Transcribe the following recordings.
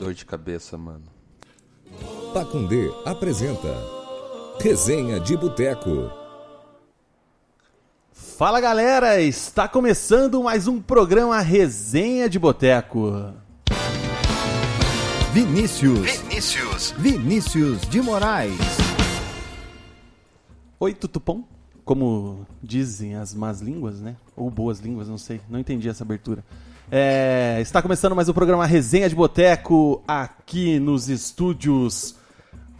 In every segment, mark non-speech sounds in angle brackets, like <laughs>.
Dor de cabeça, mano. Pacundê apresenta Resenha de Boteco. Fala galera, está começando mais um programa Resenha de Boteco. Vinícius. Vinícius. Vinícius de Moraes. Oi, Tutupom, como dizem as más línguas, né? Ou boas línguas, não sei, não entendi essa abertura. É, está começando mais um programa Resenha de Boteco aqui nos estúdios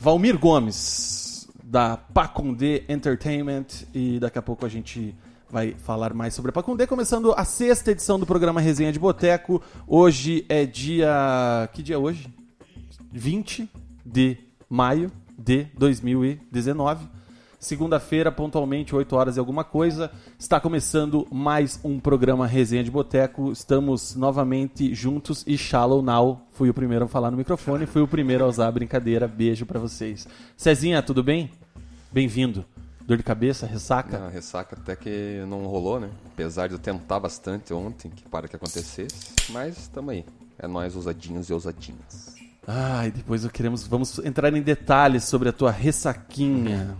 Valmir Gomes, da Pacundê Entertainment, e daqui a pouco a gente vai falar mais sobre a Pacundê, começando a sexta edição do programa Resenha de Boteco. Hoje é dia. Que dia é hoje? 20 de maio de 2019. Segunda-feira, pontualmente, 8 horas e alguma coisa. Está começando mais um programa Resenha de Boteco. Estamos novamente juntos e Shallow Now. Fui o primeiro a falar no microfone, fui o primeiro a usar a brincadeira. Beijo pra vocês. Cezinha, tudo bem? Bem-vindo. Dor de cabeça, ressaca? A ressaca até que não rolou, né? Apesar de eu tentar bastante ontem que para que acontecesse. Mas estamos aí. É nós ousadinhos e ousadinhas. Ai, depois eu queremos, vamos entrar em detalhes sobre a tua ressaquinha.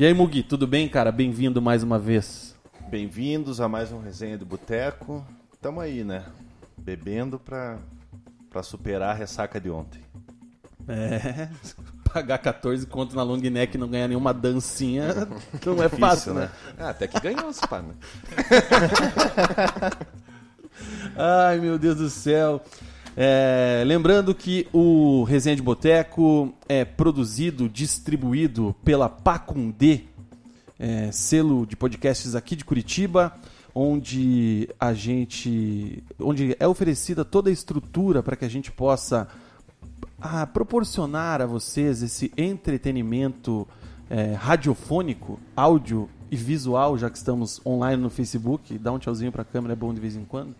E aí, Mugi, tudo bem, cara? Bem-vindo mais uma vez. Bem-vindos a mais um Resenha do Boteco. Tamo aí, né? Bebendo pra, pra superar a ressaca de ontem. É, <laughs> pagar 14 conto na long neck e não ganhar nenhuma dancinha <laughs> não é fácil, né? Ah, até que ganhou, pá, né? <laughs> Ai, meu Deus do céu. É, lembrando que o Resenha de Boteco é produzido, distribuído pela Pacundê, é, selo de podcasts aqui de Curitiba, onde a gente, onde é oferecida toda a estrutura para que a gente possa ah, proporcionar a vocês esse entretenimento é, radiofônico, áudio e visual, já que estamos online no Facebook. Dá um tchauzinho para a câmera, é bom de vez em quando.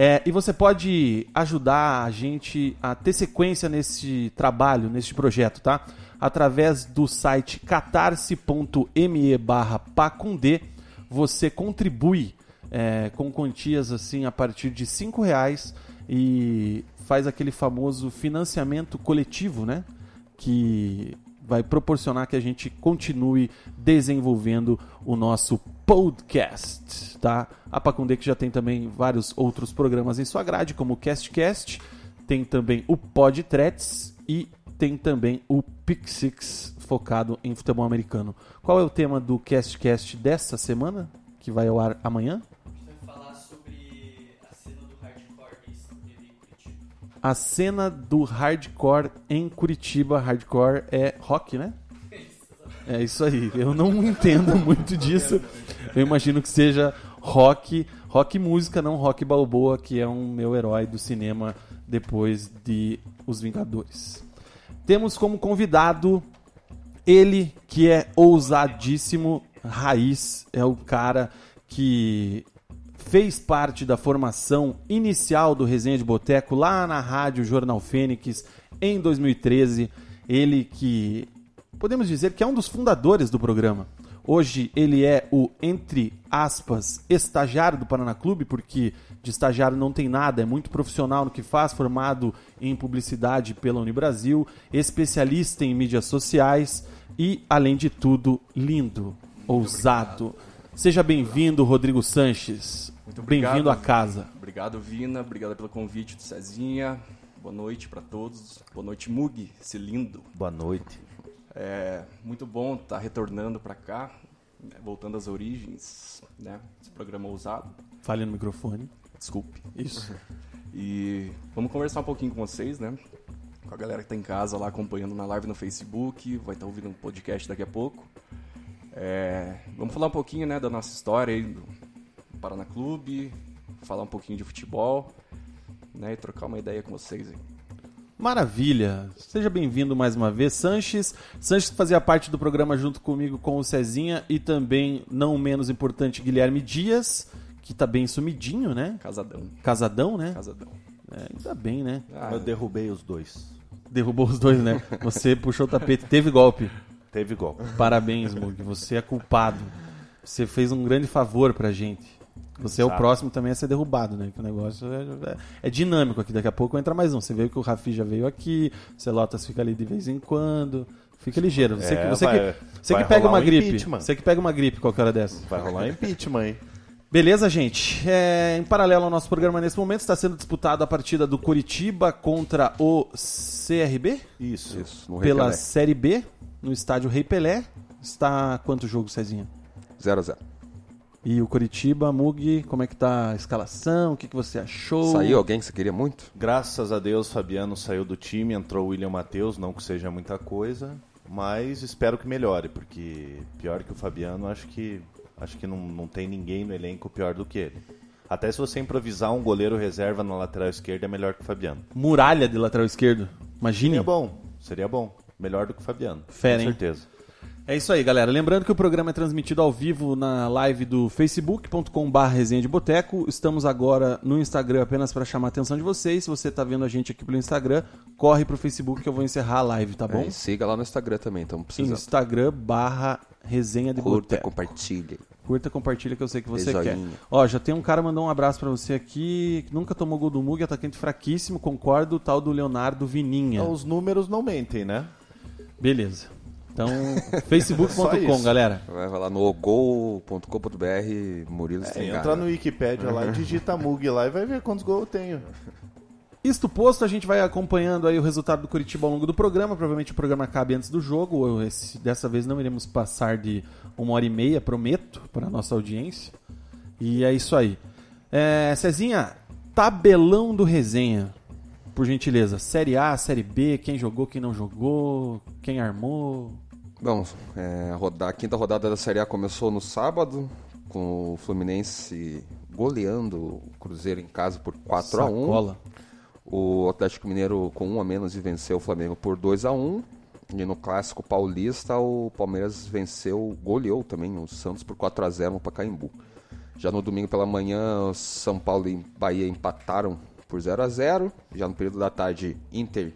É, e você pode ajudar a gente a ter sequência nesse trabalho, nesse projeto, tá? Através do site catarse.me barra pacundê, você contribui é, com quantias assim a partir de cinco reais e faz aquele famoso financiamento coletivo, né? Que vai proporcionar que a gente continue desenvolvendo o nosso podcast, tá? A Pacundê que já tem também vários outros programas em sua grade, como o CastCast, tem também o Podtrets e tem também o Pixix focado em futebol americano. Qual é o tema do CastCast dessa semana, que vai ao ar amanhã? A cena do hardcore em Curitiba. Hardcore é rock, né? É isso aí. Eu não <laughs> entendo muito disso. Eu imagino que seja rock, rock música, não rock balboa, que é um meu herói do cinema depois de Os Vingadores. Temos como convidado ele que é ousadíssimo, raiz, é o cara que fez parte da formação inicial do Resenha de Boteco lá na rádio Jornal Fênix em 2013. Ele que podemos dizer que é um dos fundadores do programa. Hoje ele é o, entre aspas, estagiário do Paraná Clube, porque de estagiário não tem nada, é muito profissional no que faz, formado em publicidade pela Unibrasil, especialista em mídias sociais e, além de tudo, lindo, ousado. Seja bem-vindo, Rodrigo Sanches. Muito obrigado. Bem-vindo à casa. Obrigado, Vina. Obrigado pelo convite do Cezinha. Boa noite para todos. Boa noite, Mug, esse lindo. Boa noite. É muito bom estar retornando para cá, né, voltando às origens, né? Esse programa ousado. Fale no microfone. Desculpe. Isso. E vamos conversar um pouquinho com vocês, né? Com a galera que tá em casa lá acompanhando na live no Facebook, vai estar ouvindo um podcast daqui a pouco. É, vamos falar um pouquinho, né, da nossa história aí do Paraná Clube, falar um pouquinho de futebol, né? E trocar uma ideia com vocês aí. Maravilha! Seja bem-vindo mais uma vez, Sanches. Sanches fazia parte do programa junto comigo com o Cezinha e também, não menos importante, Guilherme Dias, que tá bem sumidinho, né? Casadão. Casadão, né? Casadão. É, ainda bem, né? Ah, Eu derrubei os dois. Derrubou os dois, né? Você <laughs> puxou o tapete, teve golpe. Teve gol. Parabéns, Mug. Você é culpado. Você fez um grande favor pra gente. Você é o Exato. próximo também a ser derrubado, né? Que o negócio é, é- é dinâmico aqui. Daqui a pouco entra mais um. Você viu que o Rafi já veio aqui, o Celotas fica ali de vez em quando. Fica ligeiro. Você, É, que, você, vai- que, você que pega uma um gripe. Você que pega uma gripe qualquer hora dessa. Vai rolar impeachment aí. Beleza, gente? É, em paralelo ao nosso programa nesse momento, está sendo disputada a partida do Curitiba contra o CRB Isso. Isso, pela. Série B, no estádio Rei Pelé. Está quanto jogo, Cezinha? 0x0. E o Curitiba, Mug, como é que tá a escalação? O que, que você achou? Saiu alguém que você queria muito? Graças a Deus, Fabiano saiu do time, entrou o William Matheus, não que seja muita coisa, mas espero que melhore, porque pior que o Fabiano, acho que acho que não, não tem ninguém no elenco pior do que ele. Até se você improvisar um goleiro reserva na lateral esquerda é melhor que o Fabiano. Muralha de lateral esquerdo. Imagine. Seria bom, seria bom. Melhor do que o Fabiano. Fera, com hein? certeza. É isso aí, galera. Lembrando que o programa é transmitido ao vivo na live do facebook.com.br resenha de boteco. Estamos agora no Instagram apenas para chamar a atenção de vocês. Se você tá vendo a gente aqui pelo Instagram, corre pro Facebook que eu vou encerrar a live, tá bom? É, e siga lá no Instagram também, estamos precisando. Instagram barra resenha de Curta, boteco. compartilhe. Curta, compartilha que eu sei que você quer. Ó, já tem um cara mandou um abraço pra você aqui, que nunca tomou gol do Mug, atacante fraquíssimo, concordo, o tal do Leonardo Vininha. Então, os números não mentem, né? Beleza. Então, <laughs> facebook.com, galera. Vai lá no gol.com.br, Murilo É, entra no Wikipedia lá, digita Mug lá e vai ver quantos gols eu tenho. Isto posto, a gente vai acompanhando aí o resultado do Curitiba ao longo do programa. Provavelmente o programa cabe antes do jogo. Eu, esse- dessa vez não iremos passar de uma hora e meia, prometo, para a nossa audiência. E é isso aí. É, Cezinha, tabelão do resenha. Por gentileza. Série A, Série B, quem jogou, quem não jogou, quem armou. Bom, é, a, quinta rodada da Série A começou no sábado, com o Fluminense goleando o Cruzeiro em casa por 4 a 1 Sacola. O Atlético Mineiro com um a menos e venceu o Flamengo por 2 a 1 E no clássico paulista, o Palmeiras venceu, goleou também o Santos por 4 a 0 no Pacaembu. Já no domingo pela manhã, São Paulo e Bahia empataram por 0 a 0 Já no período da tarde, Inter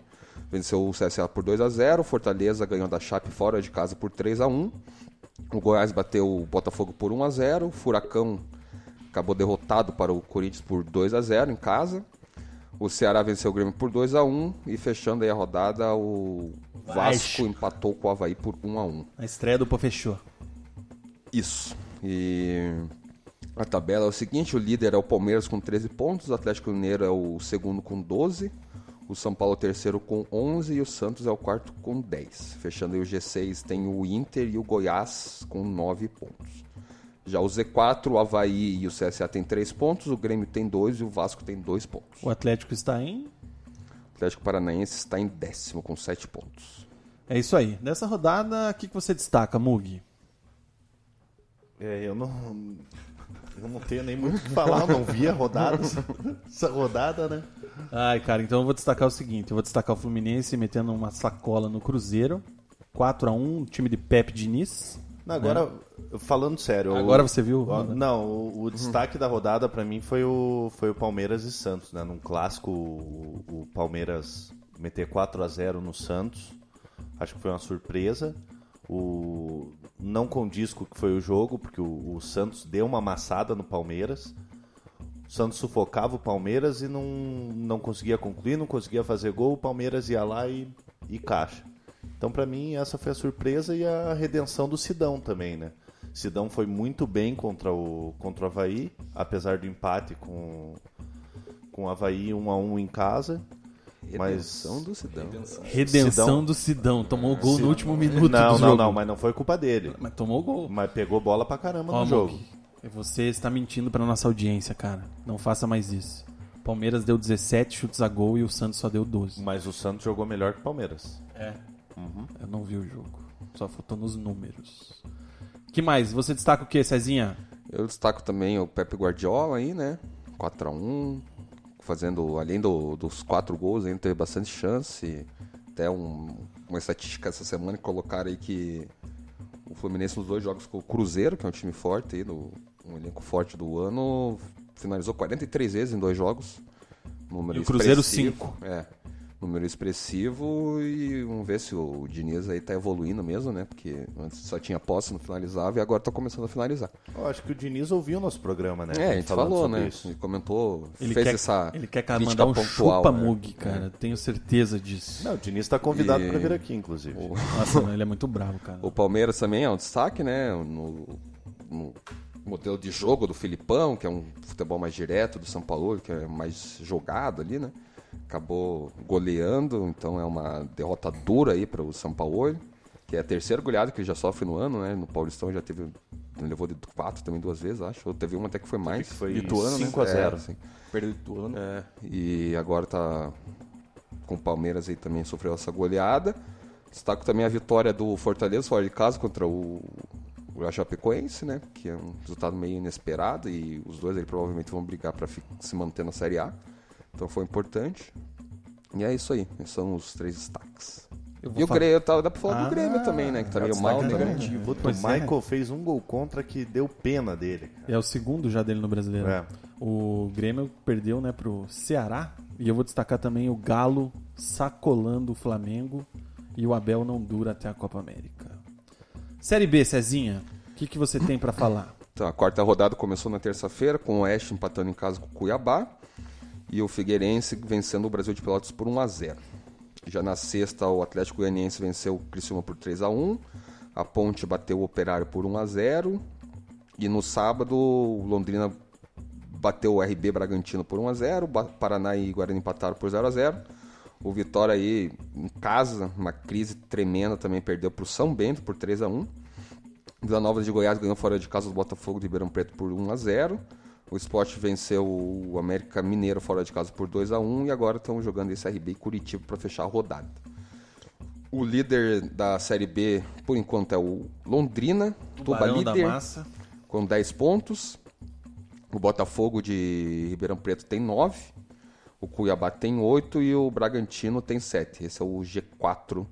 venceu o CSA por 2 a 0 Fortaleza ganhou da Chape fora de casa por 3 a 1 O Goiás bateu o Botafogo por 1 a 0 O Furacão acabou derrotado para o Corinthians por 2 a 0 em casa. O Ceará venceu o Grêmio por 2 a 1 e fechando aí a rodada, o Vasco Vasco. empatou com o Havaí por 1 a 1 A estreia do Pô fechou. Isso. E a tabela é o seguinte: o líder é o Palmeiras com 13 pontos, o Atlético Mineiro é o segundo com 12, o São Paulo é o terceiro com 11 e o Santos é o quarto com 10. Fechando aí o G6 tem o Inter e o Goiás com 9 pontos. Já o Z4, o Havaí e o CSA tem 3 pontos, o Grêmio tem 2 e o Vasco tem 2 pontos. O Atlético está em. O Atlético Paranaense está em décimo com 7 pontos. É isso aí. Dessa rodada, o que, que você destaca, Mug? É, eu não. Eu não tenho nem muito o que falar, eu não vi a rodada. Essa rodada, né? Ai, cara, então eu vou destacar o seguinte: eu vou destacar o Fluminense metendo uma sacola no Cruzeiro. 4x1, time de Pepe Diniz. Não, agora, falando sério. Agora o- você viu? o- Não, o, o destaque da rodada pra mim foi o, foi o Palmeiras e Santos, né? Num clássico, o, o Palmeiras meter 4 a 0 no Santos. Acho que foi uma surpresa. O, não condiz com o que foi o jogo, porque o, o Santos deu uma amassada no Palmeiras. O Santos sufocava o Palmeiras e não, não conseguia concluir, não conseguia fazer gol. O Palmeiras ia lá e, e caixa. Então, pra mim, essa foi a surpresa e a redenção do Sidão também, né? Sidão foi muito bem contra o, contra o Havaí, apesar do empate com, com o Havaí 1 a 1 em casa. Mas Redenção do Sidão. Redenção Sidão. do Sidão. Tomou o gol no último minuto não, do não, jogo. não, mas não foi culpa dele. Mas tomou o gol. Mas pegou bola pra caramba Ó, no jogo. Mug, você está mentindo pra nossa audiência, cara. Não faça mais isso. Palmeiras deu 17 chutes a gol e o Santos só deu 12. Mas o Santos jogou melhor que o Palmeiras. É. Eu não vi o jogo. Só faltou nos números. que mais? Você destaca o que, Cezinha? Eu destaco também o Pepe Guardiola aí, né? 4x1, fazendo, além do- dos quatro gols, ainda teve bastante chance. Até um- uma estatística essa semana que colocaram aí que o Fluminense nos dois jogos com o Cruzeiro, que é um time forte aí, do, um elenco forte do ano, finalizou 43 vezes em dois jogos. Número E o Cruzeiro, expressivo. cinco. É. Número expressivo e vamos ver se o Diniz aí tá evoluindo mesmo, né? Porque antes só tinha posse, não finalizava e agora tá começando a finalizar. Eu acho que o Diniz ouviu o nosso programa, né? É, a gente falou, né? isso. Ele comentou, Ele fez quer, essa ele quer cara, mandar um pontual, né? chupa-mug, cara. Tenho certeza disso. Não, o Diniz tá convidado E- pra vir aqui, inclusive. <laughs> Nossa, não, ele é muito bravo, cara. O Palmeiras também é um destaque, né? No, no modelo de jogo do Filipão, que é um futebol mais direto, do São Paulo, que é mais jogado ali, né? Acabou goleando, então é uma derrota dura aí para o São Paulo, que é a terceira goleada que ele já sofre no ano, né? No Paulistão já teve. Levou de quatro também duas vezes, acho. Ou teve uma até que foi mais. Que foi Ituano, né? 5 a 0 É, sim. Perdeu do ano. É, e agora tá com o Palmeiras aí também sofreu essa goleada. Destaco também a vitória do Fortaleza fora de casa contra o, o Chapecoense, né? Que é um resultado meio inesperado e os dois aí provavelmente vão brigar para se manter na Série A. Então foi importante. E é isso aí, esses são os três destaques. vou E o Grêmio, tá, dá pra falar Ah, do Grêmio também, né? Que tá meio mal destaque também. negativo. Puta, o Pois é. Michael fez um gol contra que deu pena dele. cara. É o segundo já dele no brasileiro. É. O Grêmio perdeu, né, pro Ceará. E eu vou destacar também o Galo sacolando o Flamengo. E o Abel não dura até a Copa América. Série B, Cezinha. O que, que você tem pra falar? Então, a quarta rodada começou na terça-feira, com o Oeste empatando em casa com o Cuiabá e o Figueirense vencendo o Brasil de Pelotas por 1 a 0. Já na sexta, o Atlético Goianiense venceu o Criciúma por 3 a 1. A Ponte bateu o Operário por 1 a 0. E no sábado, o Londrina bateu o RB Bragantino por 1 a 0. Ba- Paraná e Guarani empataram por 0 a 0. O Vitória aí em casa, uma crise tremenda também perdeu para o São Bento por 3 a 1. Vila Nova de Goiás ganhou fora de casa do Botafogo de Ribeirão Preto por 1 a 0. O Sport venceu o América Mineiro fora de casa por 2 a 1 e agora estão jogando esse RB e Curitiba para fechar a rodada. O líder da Série B, por enquanto, é o Londrina, Tuba líder, Massa. com 10 pontos. O Botafogo de Ribeirão Preto tem 9. O Cuiabá tem 8 e o Bragantino tem 7. Esse é o G4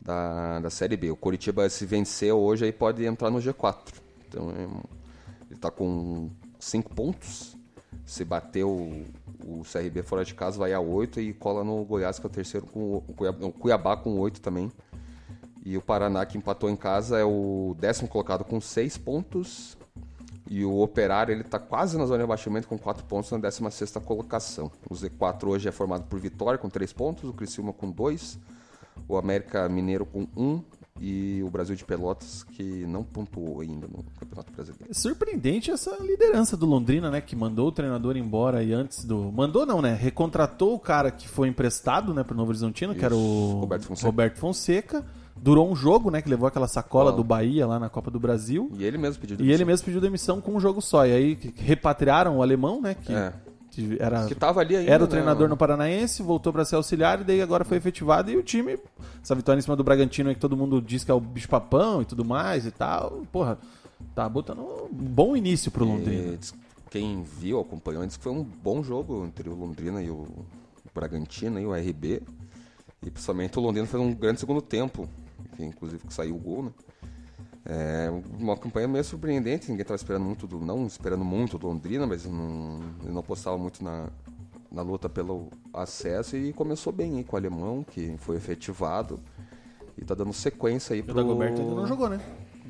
da, da Série B. O Curitiba, se vencer hoje, aí pode entrar no G4. Então, é ele está com 5 pontos. Se bater o, o CRB fora de casa, vai a 8 e cola no Goiás, que é o terceiro, com o Cuiabá, o Cuiabá com 8 também. E o Paraná, que empatou em casa, é o décimo colocado com 6 pontos. E o Operário, ele tá quase na zona de abaixamento com 4 pontos na 16ª colocação. O Z4 hoje é formado por Vitória com 3 pontos, o Criciúma com 2, o América Mineiro com 1 e o Brasil de Pelotas que não pontuou ainda no Campeonato Brasileiro. É surpreendente essa liderança do Londrina, né? Que mandou o treinador embora e antes do. Mandou não, né? Recontratou o cara que foi emprestado, né, pro Novo Horizontino, que era o Isso, Roberto Fonseca. Roberto Fonseca. Durou um jogo, né? Que levou aquela sacola Ó. do Bahia lá na Copa do Brasil. E ele mesmo pediu E ele mesmo pediu demissão com um jogo só. E aí repatriaram o alemão, né? Que, É. era, Que tava ali ainda, era o né, treinador no- no Paranaense, voltou pra ser auxiliar e daí agora foi efetivado. E o time, essa vitória em cima do Bragantino aí que todo mundo diz que é o bicho-papão e tudo mais e tal. Porra, tá botando um bom início pro Londrina. E quem viu, acompanhou, disse que foi um bom jogo entre o Londrina e o Bragantino e o RB. E principalmente o Londrina fez um grande segundo tempo, que inclusive que saiu o gol, né? É uma campanha meio surpreendente, ninguém estava esperando muito do, não esperando muito do Londrina, mas não, ele não apostava muito na, na luta pelo acesso e começou bem aí com o alemão, que foi efetivado e tá dando sequência aí O pro... Dagoberto ainda não jogou, né?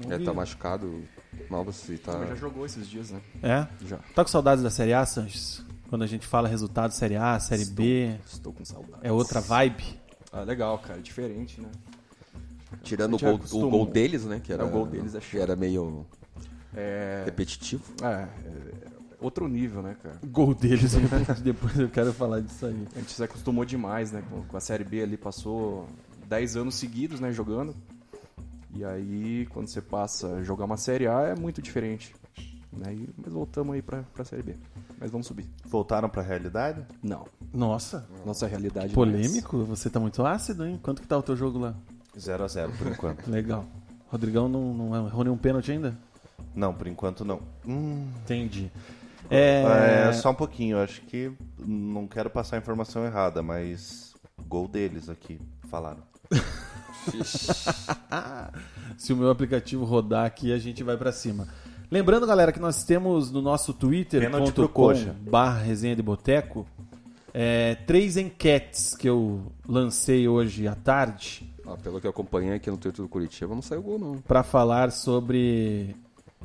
Não É, vi. tá machucado, Novas e tá... Mas já jogou esses dias, né? É? Já. Tá com saudades da Série A, Sanches? Quando a gente fala resultado Série A, Série B, Estou com saudade. é outra vibe. Ah, legal, cara. Diferente, né? Tirando o gol, o gol deles, né? Que era, É, o gol deles é que chato. era meio É, repetitivo. é, é outro nível, né, cara? O <laughs> gol deles, <laughs> depois eu quero falar disso aí. A gente se acostumou demais, né? Com, com a Série B ali, passou 10 anos seguidos, né, jogando. E aí, quando você passa a jogar uma Série A, é muito diferente. Né? E, mas voltamos aí pra, pra Série B. Mas vamos subir. Voltaram pra realidade? Não. Nossa, Nossa realidade é polêmico? Você tá muito ácido, hein? Quanto que tá o teu jogo lá? 0 a 0 por enquanto. <laughs> Legal. Rodrigão não, não errou nenhum pênalti ainda? não, por enquanto não. Hum, Entendi. É, só um pouquinho, acho que não quero passar a informação errada, mas gol deles aqui, falaram. <laughs> Se o meu aplicativo rodar aqui, a gente vai pra cima. Lembrando, galera, que nós temos no nosso twitter.com barra resenha de boteco é, três enquetes que eu lancei hoje à tarde Ah, pelo que eu acompanhei aqui no Twitter do Curitiba, não saiu gol, não. para falar sobre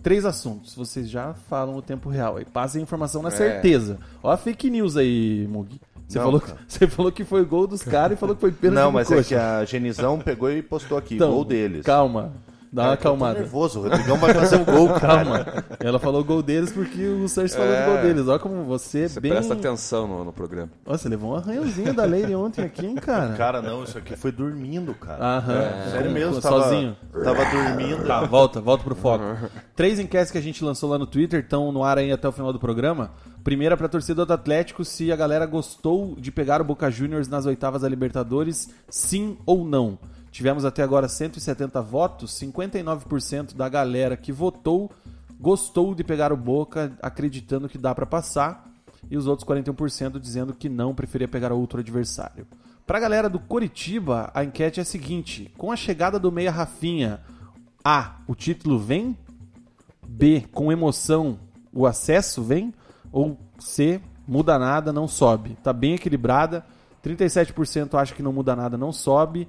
três assuntos. Vocês já falam o tempo real aí. Passem a informação na É. certeza. Ó a fake news aí, Mug. Você Não, falou, cara. <laughs> você falou que foi gol dos <laughs> caras e falou que foi pênalti Não, mas é Coxa. que a Genizão pegou e postou aqui, Então, gol deles. Calma. Dá uma eu tô acalmada. nervoso, o Rodrigão vai fazer o gol, <laughs> cara. Calma. Ela falou gol deles porque o Sanches falou É. do gol deles. Olha como você é Você bem. presta atenção no, no programa. Nossa, você levou um arranhãozinho da Leire ontem aqui, hein, cara? Cara, não, isso aqui foi dormindo, cara. Aham. Sério mesmo, tava, Sozinho. tava dormindo. Tá, volta, volta pro foco. Três enquetes que a gente lançou lá no Twitter estão no ar aí até o final do programa. Primeira pra torcida do Atlético, se a galera gostou de pegar o Boca Juniors nas oitavas da Libertadores, sim ou não. Tivemos até agora 170 votos, 59% da galera que votou gostou de pegar o Boca, acreditando que dá pra passar, e os outros 41% dizendo que não, preferia pegar outro adversário. Pra galera do Coritiba, a enquete é a seguinte: com a chegada do meia Rafinha, A, o título vem? B, com emoção, o acesso vem? Ou C, muda nada, não sobe? Tá bem equilibrada. 37% acha que não muda nada, não sobe.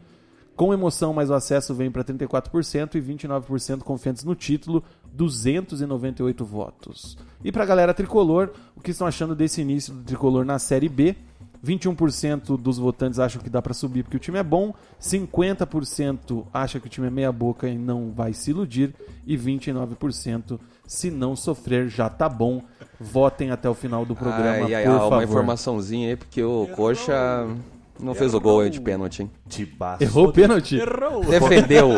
Com emoção, mas o acesso vem para 34% e 29% confiantes no título, 298 votos. E pra galera tricolor, o que estão achando desse início do tricolor na Série B? 21% dos votantes acham que dá pra subir porque o time é bom, 50% acha que o time é meia boca e não vai se iludir e 29% se não sofrer já tá bom. Votem até o final do programa, Ai, ai, por ai, favor. uma informaçãozinha aí, porque o Coxa não fez o gol aí de pênalti, hein? Tibaço. Errou o pênalti? Errou! Defendeu,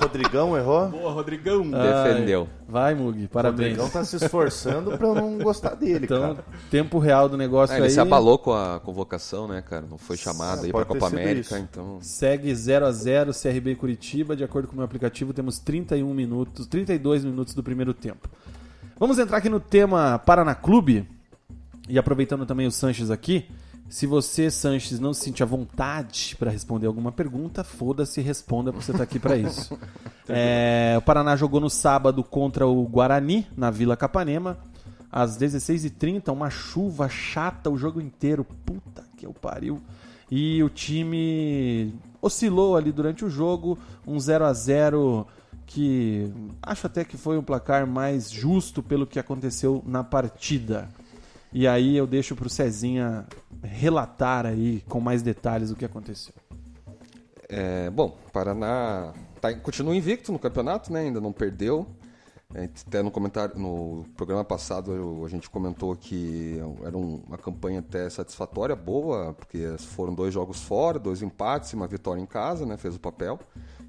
Rodrigão errou? Boa, Rodrigão! defendeu. Vai, Mug, parabéns. Rodrigão tá se esforçando pra eu não gostar dele, Então, cara. tempo real do negócio Ah, ele aí. se abalou com a convocação, né, cara? Não foi chamado aí pra pode ter Copa sido América, isso. então... Segue 0 a 0 CRB e Curitiba. De acordo com o meu aplicativo, temos 31 minutos, 32 minutos do primeiro tempo. Vamos entrar aqui no tema Paraná Clube. E aproveitando também o Sanches aqui, se você, Sanches, não se sentir à vontade para responder alguma pergunta, foda-se, responda, porque você tá aqui para isso. <laughs> É, o Paraná jogou no sábado contra o Guarani, na Vila Capanema. Às 16h30, uma chuva chata o jogo inteiro. Puta que eu pariu. E o time oscilou ali durante o jogo, um 0 a 0 que acho até que foi um placar mais justo pelo que aconteceu na partida. E aí eu deixo pro Cezinha relatar aí com mais detalhes o que aconteceu. É, bom, Paraná tá, continua invicto no campeonato, né? Ainda não perdeu. É, Até no comentário, no programa passado a gente comentou que era um- uma campanha até satisfatória, boa, porque foram dois jogos fora, dois empates e uma vitória em casa, né? Fez o papel.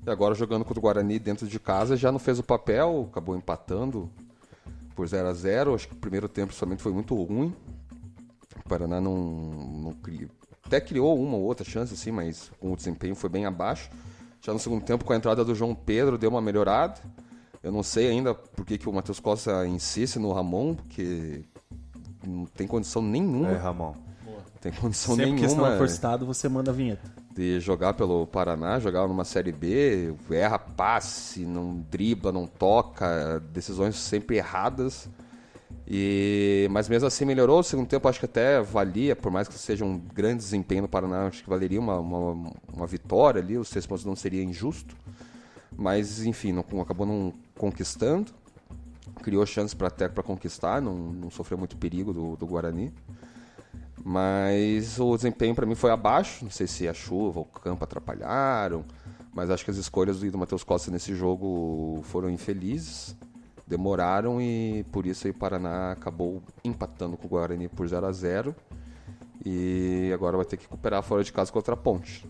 E agora jogando contra o Guarani dentro de casa já não fez o papel, acabou empatando por 0 a 0 Acho que o primeiro tempo somente foi muito ruim. O Paraná não, não criou. Até criou uma ou outra chance, assim, mas o desempenho foi bem abaixo. Já no segundo tempo, com a entrada do João Pedro, deu uma melhorada. Eu não sei ainda por que, que o Matheus Costa insiste no Ramon, porque não tem condição nenhuma. É, Ramon. Tem condição Sempre que esse nenhuma não for citado, você manda a vinheta. de jogar pelo Paraná, jogar numa Série B, erra passe, não dribla, não toca, decisões sempre erradas. E, mas mesmo assim melhorou. O segundo tempo acho que até valia, por mais que seja um grande desempenho no Paraná, acho que valeria uma, uma, uma vitória ali, os três pontos não seria injusto. Mas enfim, não, acabou não conquistando. Criou chances para até para conquistar, não, não sofreu muito perigo do, do Guarani. Mas o desempenho para mim foi abaixo. Não sei se a chuva, o campo atrapalharam. Mas acho que as escolhas do Matheus Costa nesse jogo foram infelizes. Demoraram e por isso o Paraná acabou empatando com o Guarani por 0 a 0 E agora vai ter que recuperar fora de casa contra a Ponte.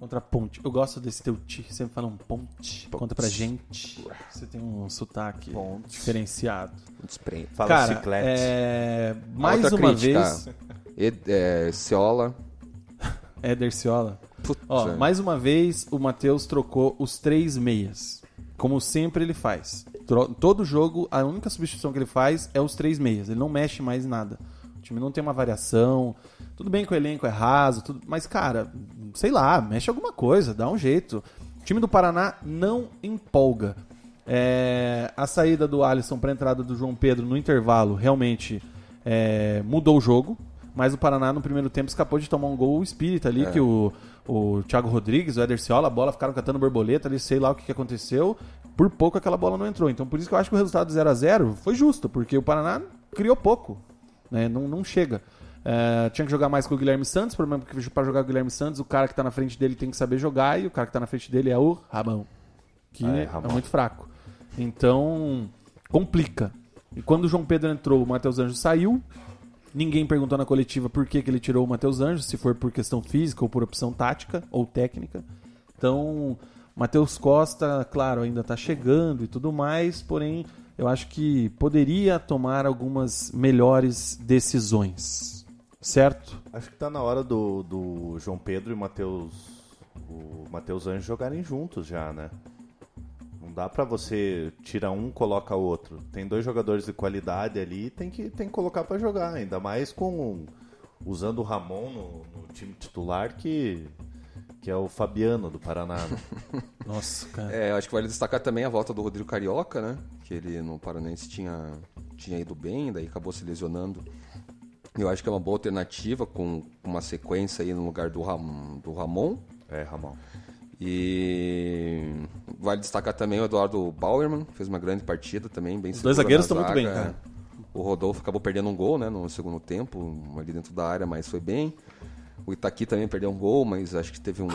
Contra ponte. Eu gosto desse teu ti, sempre fala um ponte. Conta pra gente. Você tem um sotaque diferenciado. Desprende. Fala Cara, é... mais Outra uma crítica. vez... Ed, é, Ciola. <laughs> Éder Ciola. Puta. Ó, mais uma vez o Matheus trocou os três meias. Como sempre ele faz. todo jogo, a única substituição que ele faz é os três meias. Ele não mexe mais em nada. O time não tem uma variação. Tudo bem que o elenco é raso, tudo, mas, cara, sei lá, mexe alguma coisa, dá um jeito. O time do Paraná não empolga. É, a saída do Alisson para a entrada do João Pedro no intervalo realmente é, mudou o jogo, mas o Paraná no primeiro tempo escapou de tomar um gol espírita ali, que o, o Thiago Rodrigues, o Eder Ciola, a bola ficaram cantando borboleta ali, sei lá o que, que aconteceu. Por pouco aquela bola não entrou. Então por isso que eu acho que o resultado 0 a 0 foi justo, porque o Paraná criou pouco, né? não, não chega. É, tinha que jogar mais com o Guilherme Santos, problema é que para jogar com o Guilherme Santos, o cara que tá na frente dele tem que saber jogar, e o cara que tá na frente dele é o Rabão, que Ah, é, é, muito fraco. Então, complica. E quando o João Pedro entrou, o Matheus Anjos saiu. Ninguém perguntou na coletiva por que, que ele tirou o Matheus Anjos, se for por questão física ou por opção tática ou técnica. Então, Matheus Costa, claro, ainda está chegando e tudo mais, porém, eu acho que poderia tomar algumas melhores decisões. Certo? Acho que tá na hora do, do João Pedro e o Matheus o Matheus Anjos jogarem juntos já, né? Não dá pra você tirar um, coloca outro. Tem dois jogadores de qualidade ali, tem que tem que colocar pra jogar, ainda mais com usando o Ramon no, no time titular que que é o Fabiano do Paraná. né? <laughs> Nossa, cara. É, acho que vale destacar também a volta do Rodrigo Carioca, né? Que ele no Paranense tinha, tinha ido bem, daí acabou se lesionando. Eu acho que é uma boa alternativa com uma sequência aí no lugar do, Ram, do Ramon. É, Ramon. E vale destacar também o Eduardo Bauerman, que fez uma grande partida também, bem Os dois zagueiros estão muito bem, cara. O Rodolfo acabou perdendo um gol, né, no segundo tempo, ali dentro da área, mas foi bem. O Itaqui também perdeu um gol, mas acho que teve um,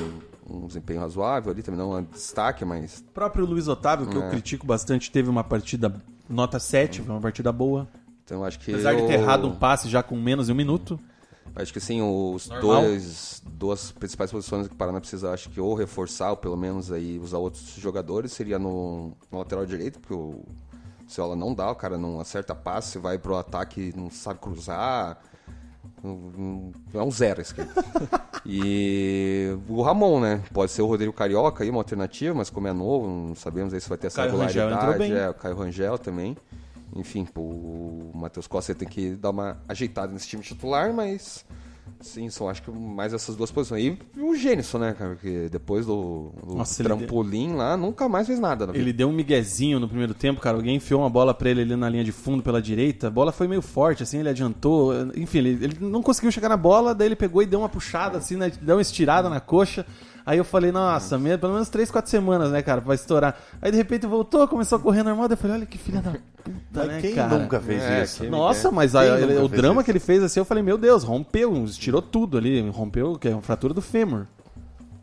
um desempenho razoável ali, também não é um destaque, mas O próprio Luiz Otávio, que eu É. critico bastante, teve uma partida nota 7, foi uma partida boa. então acho que Apesar de ter eu- errado um passe já com menos de um minuto. Acho que sim, os Normal. dois duas principais posições que o Paraná precisa, acho que ou reforçar ou pelo menos aí usar outros jogadores seria no, no lateral direito, porque o Ciola não dá, o cara não acerta passe, vai pro ataque, não sabe cruzar. É um zero esse aqui. e o Ramon, né? Pode ser o Rodrigo Carioca aí, uma alternativa, mas como é novo, não sabemos aí se vai ter essa Caio regularidade. É, o Caio Rangel também. Enfim, pô, o Matheus Costa tem que dar uma ajeitada nesse time titular, mas sim, são acho que mais essas duas posições. E o Gênison, né, cara? Porque depois do, do Nossa, trampolim lá, nunca mais fez nada. na vida. Ele deu um miguezinho no primeiro tempo, cara. Alguém enfiou uma bola pra ele ali na linha de fundo pela direita. A bola foi meio forte, assim, ele adiantou. Enfim, ele, ele não conseguiu chegar na bola, daí ele pegou e deu uma puxada, assim, né, deu uma estirada na coxa. Aí eu falei, nossa, me- pelo menos 3, 4 semanas, né, cara, pra estourar. Aí de repente voltou, começou a correr normal. Daí eu falei, olha que filha da puta, Mas né, quem cara? nunca fez É, isso? Nossa, mas Quem a- nunca o drama isso? que ele fez assim, eu falei, meu Deus, rompeu, tirou tudo ali, rompeu, que é uma fratura do fêmur.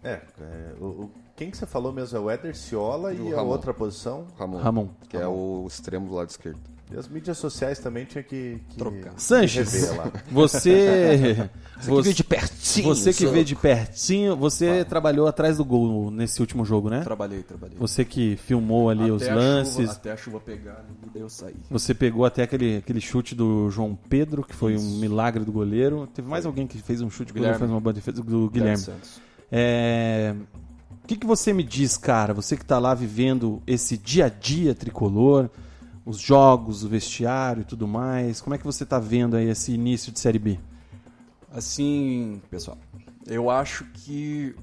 É, é, o, o- quem que você falou mesmo? É o Éder Ciola e, o a Ramon. outra posição? Ramon, Ramon. que é o extremo do lado esquerdo. E as mídias sociais também tinha que, que Trocar. Sanches, lá. você. <laughs> Você, de pertinho. Você que vê de pertinho, você trabalhou atrás do gol nesse último jogo, né? Trabalhei, trabalhei. Você que filmou ali os a lances. Chuva, até a chuva pegar e daí eu saí. Você pegou até aquele, aquele chute do João Pedro, que foi um milagre do goleiro. Teve mais alguém que fez um chute que goleiro Guilherme. fez uma boa defesa do Guilherme. Santos. É, O que, que você me diz, cara? Você que tá lá vivendo esse dia a dia tricolor, os jogos, o vestiário e tudo mais. Como é que você tá vendo aí esse início de Série B? Assim, pessoal, eu acho que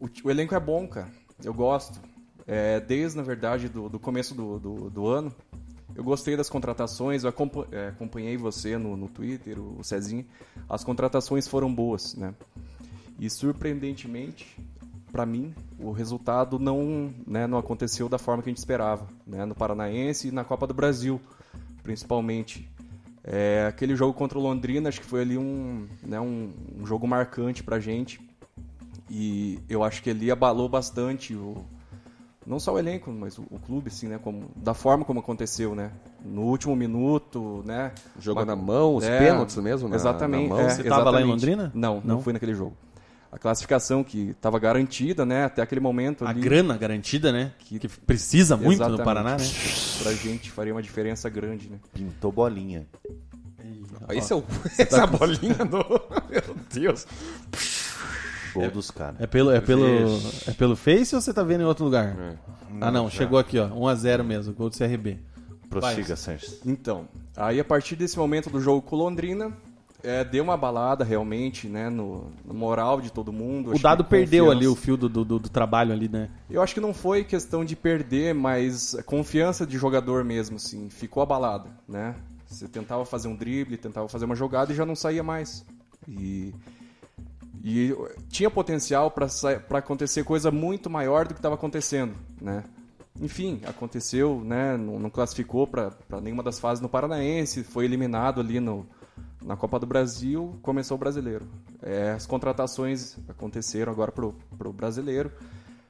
o, o elenco é bom, cara. Eu gosto. É, desde, na verdade, do, do começo do, do, do ano, eu gostei das contratações. Eu é, acompanhei você no, no Twitter, o Cezinho. As contratações foram boas, né? E surpreendentemente, para mim, o resultado não, né, não aconteceu da forma que a gente esperava, né? No Paranaense e na Copa do Brasil, principalmente. É, aquele jogo contra o Londrina, acho que foi ali um, né, um, um jogo marcante pra gente. E eu acho que ele abalou bastante o, não só o elenco, mas o, o clube, assim, né? Como, da forma como aconteceu, né? No último minuto, né? Jogou Uma- na mão, os É, pênaltis mesmo, na- Exatamente. na mão. é, Você tava lá em. Londrina? Não, não, Não? fui naquele jogo. A classificação que estava garantida, né? Até aquele momento A ali. grana garantida, né? Que- Que, precisa muito no Paraná, né? Pra gente faria uma diferença grande, né? Pintou bolinha. Aí esse é o, <laughs> essa bolinha do. Meu Deus. Gol dos caras. É pelo, é, pelo, é pelo Face ou você tá vendo em outro lugar? É. ah, não, chegou aqui, ó. 1x0 mesmo, gol do CRB. Prossiga, Sanches. Então, aí a partir desse momento do jogo com Londrina, é, deu uma balada realmente, né, no, no moral de todo mundo. O Dado perdeu confiança- ali o fio do, do, do- do trabalho ali, né? Eu acho que não foi questão de perder, mas a confiança de jogador mesmo, assim, ficou abalada, né? Você tentava fazer um drible, tentava fazer uma jogada e já não saía mais. E, e tinha potencial para acontecer coisa muito maior do que estava acontecendo, né? Enfim, aconteceu, né? Não, não classificou para nenhuma das fases no Paranaense, foi eliminado ali no, na Copa do Brasil, começou o brasileiro. É, as contratações aconteceram agora pro, pro brasileiro.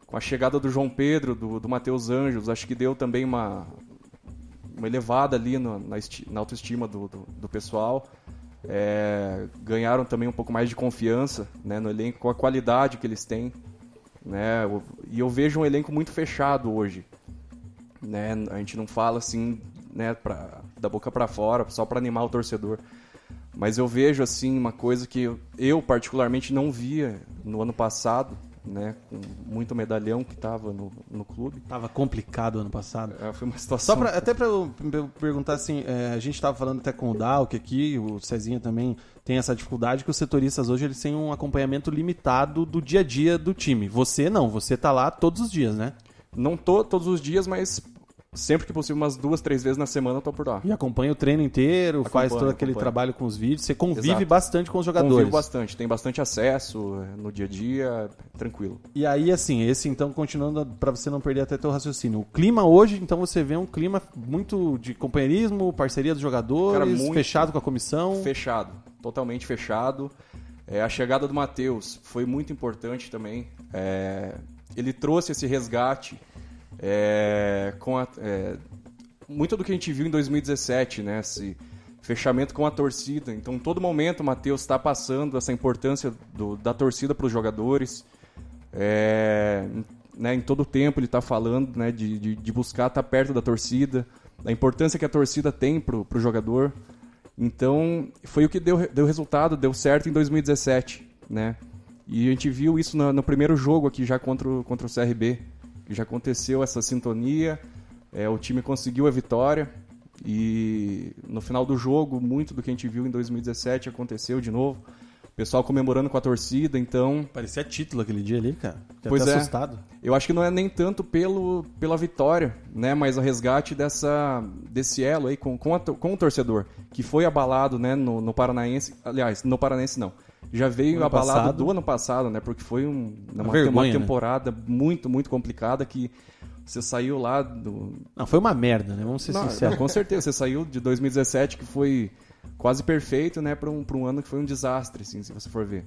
Com a chegada do João Pedro, do, do Matheus Anjos, acho que deu também uma, uma elevada ali no- na, na autoestima do, do, do pessoal. É, ganharam também um pouco mais de confiança né, no elenco, com a qualidade que eles têm. Né, e eu vejo um elenco muito fechado hoje. Né, a gente não fala assim né, pra, da boca para fora, só para animar o torcedor. Mas eu vejo assim uma coisa que eu, particularmente não via no ano passado, né, com muito medalhão que estava no, no clube. Tava complicado ano passado. É, foi uma situação. Só pra, até pra eu, perguntar assim, é, a gente tava falando até com o Dalk aqui, o Cezinha também tem essa dificuldade que os setoristas hoje eles têm um acompanhamento limitado do dia a dia do time. Você não, você tá lá todos os dias, né? Não tô todos os dias, mas sempre que possível, umas duas, três vezes na semana eu tô por lá. E acompanha o treino inteiro, faz todo aquele trabalho com os vídeos, você convive Exato. bastante com os jogadores. Convivo bastante, tem bastante acesso é, no dia a dia, tranquilo. E aí, assim, esse então, continuando pra você não perder até teu raciocínio. O clima hoje, então, você vê um clima muito de companheirismo, parceria dos jogadores, Cara, muito. fechado com a comissão. Fechado, totalmente fechado. É, a chegada do Matheus foi muito importante também. É, ele trouxe esse resgate é, com a, é, muito do que a gente viu em 2017, né? Esse fechamento com a torcida. Então, todo momento o Matheus está passando essa importância do- da torcida para os jogadores. É, né, em todo tempo ele está falando né, de, de, de buscar estar perto da torcida, da importância que a torcida tem para o jogador. Então, foi o que deu, deu resultado, deu certo em 2017, né? E a gente viu isso no, no primeiro jogo aqui já contra o, contra o CRB. Já aconteceu essa sintonia, é, o time conseguiu a vitória e no final do jogo, muito do que a gente viu em 2017 aconteceu de novo. O pessoal comemorando com a torcida, então Parecia título aquele dia ali, cara. Fiquei Pois é. assustado. eu acho que não é nem tanto pelo, pela vitória, né, mas o resgate dessa, desse elo aí com, com, a com o torcedor, que foi abalado né, no, no Paranaense. Aliás, no Paranaense não. Já veio Ano abalado passado. do ano passado, né? Porque foi um, uma, vergonha, uma né? temporada muito, muito complicada que você saiu lá do. Não, foi uma merda, né? Vamos ser Não, sinceros. com certeza, você saiu de 2017, que foi quase perfeito, né, para um, pra um ano que foi um desastre, assim, se você for ver.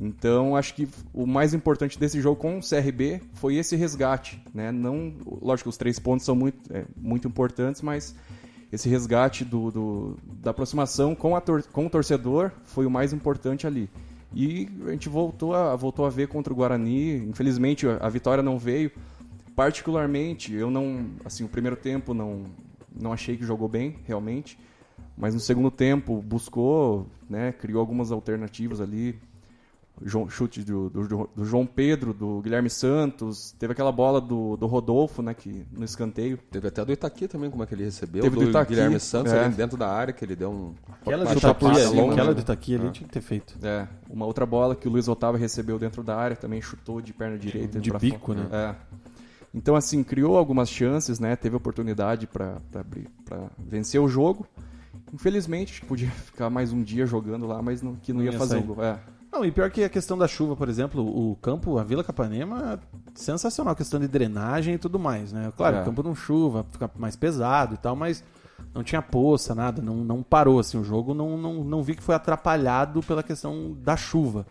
Então, acho que o mais importante desse jogo com o CRB foi esse resgate, né? Não, lógico, os três pontos são muito, é, muito importantes, mas esse resgate do, do- da aproximação com, a tor- com o torcedor foi o mais importante ali. E a gente voltou a, voltou a ver contra o Guarani. Infelizmente, a, vitória não veio. Particularmente, eu não. Assim, o primeiro tempo não, não achei que jogou bem, realmente. Mas no segundo tempo buscou, né, criou algumas alternativas ali. Chute do, do- do João Pedro, do Guilherme Santos, teve aquela bola do, do Rodolfo, né, que no escanteio. Teve até do Itaqui também, como é que ele recebeu. Teve do Itaqui, Guilherme Santos é. ali dentro da área, que ele deu um... Aquela uma do Itaqui ali, longa, aquela né? do Itaqui ali tinha que ter feito. É, uma outra bola que o Luiz Otávio recebeu dentro da área, também chutou de perna direita. De bico, fora. né? É. Então, assim, criou algumas chances, né? Teve oportunidade pra vencer o jogo. Infelizmente, podia <laughs> ficar mais um dia jogando lá, mas não, que não, Não ia, ia fazer sair. o gol. É. Não, e pior que a questão da chuva, por exemplo, o campo, a Vila Capanema, sensacional, questão de drenagem e tudo mais, né? Claro, É. o campo não chuva, fica mais pesado e tal, mas não tinha poça, nada, não, não parou assim o jogo, não, não, não vi que foi atrapalhado pela questão da chuva.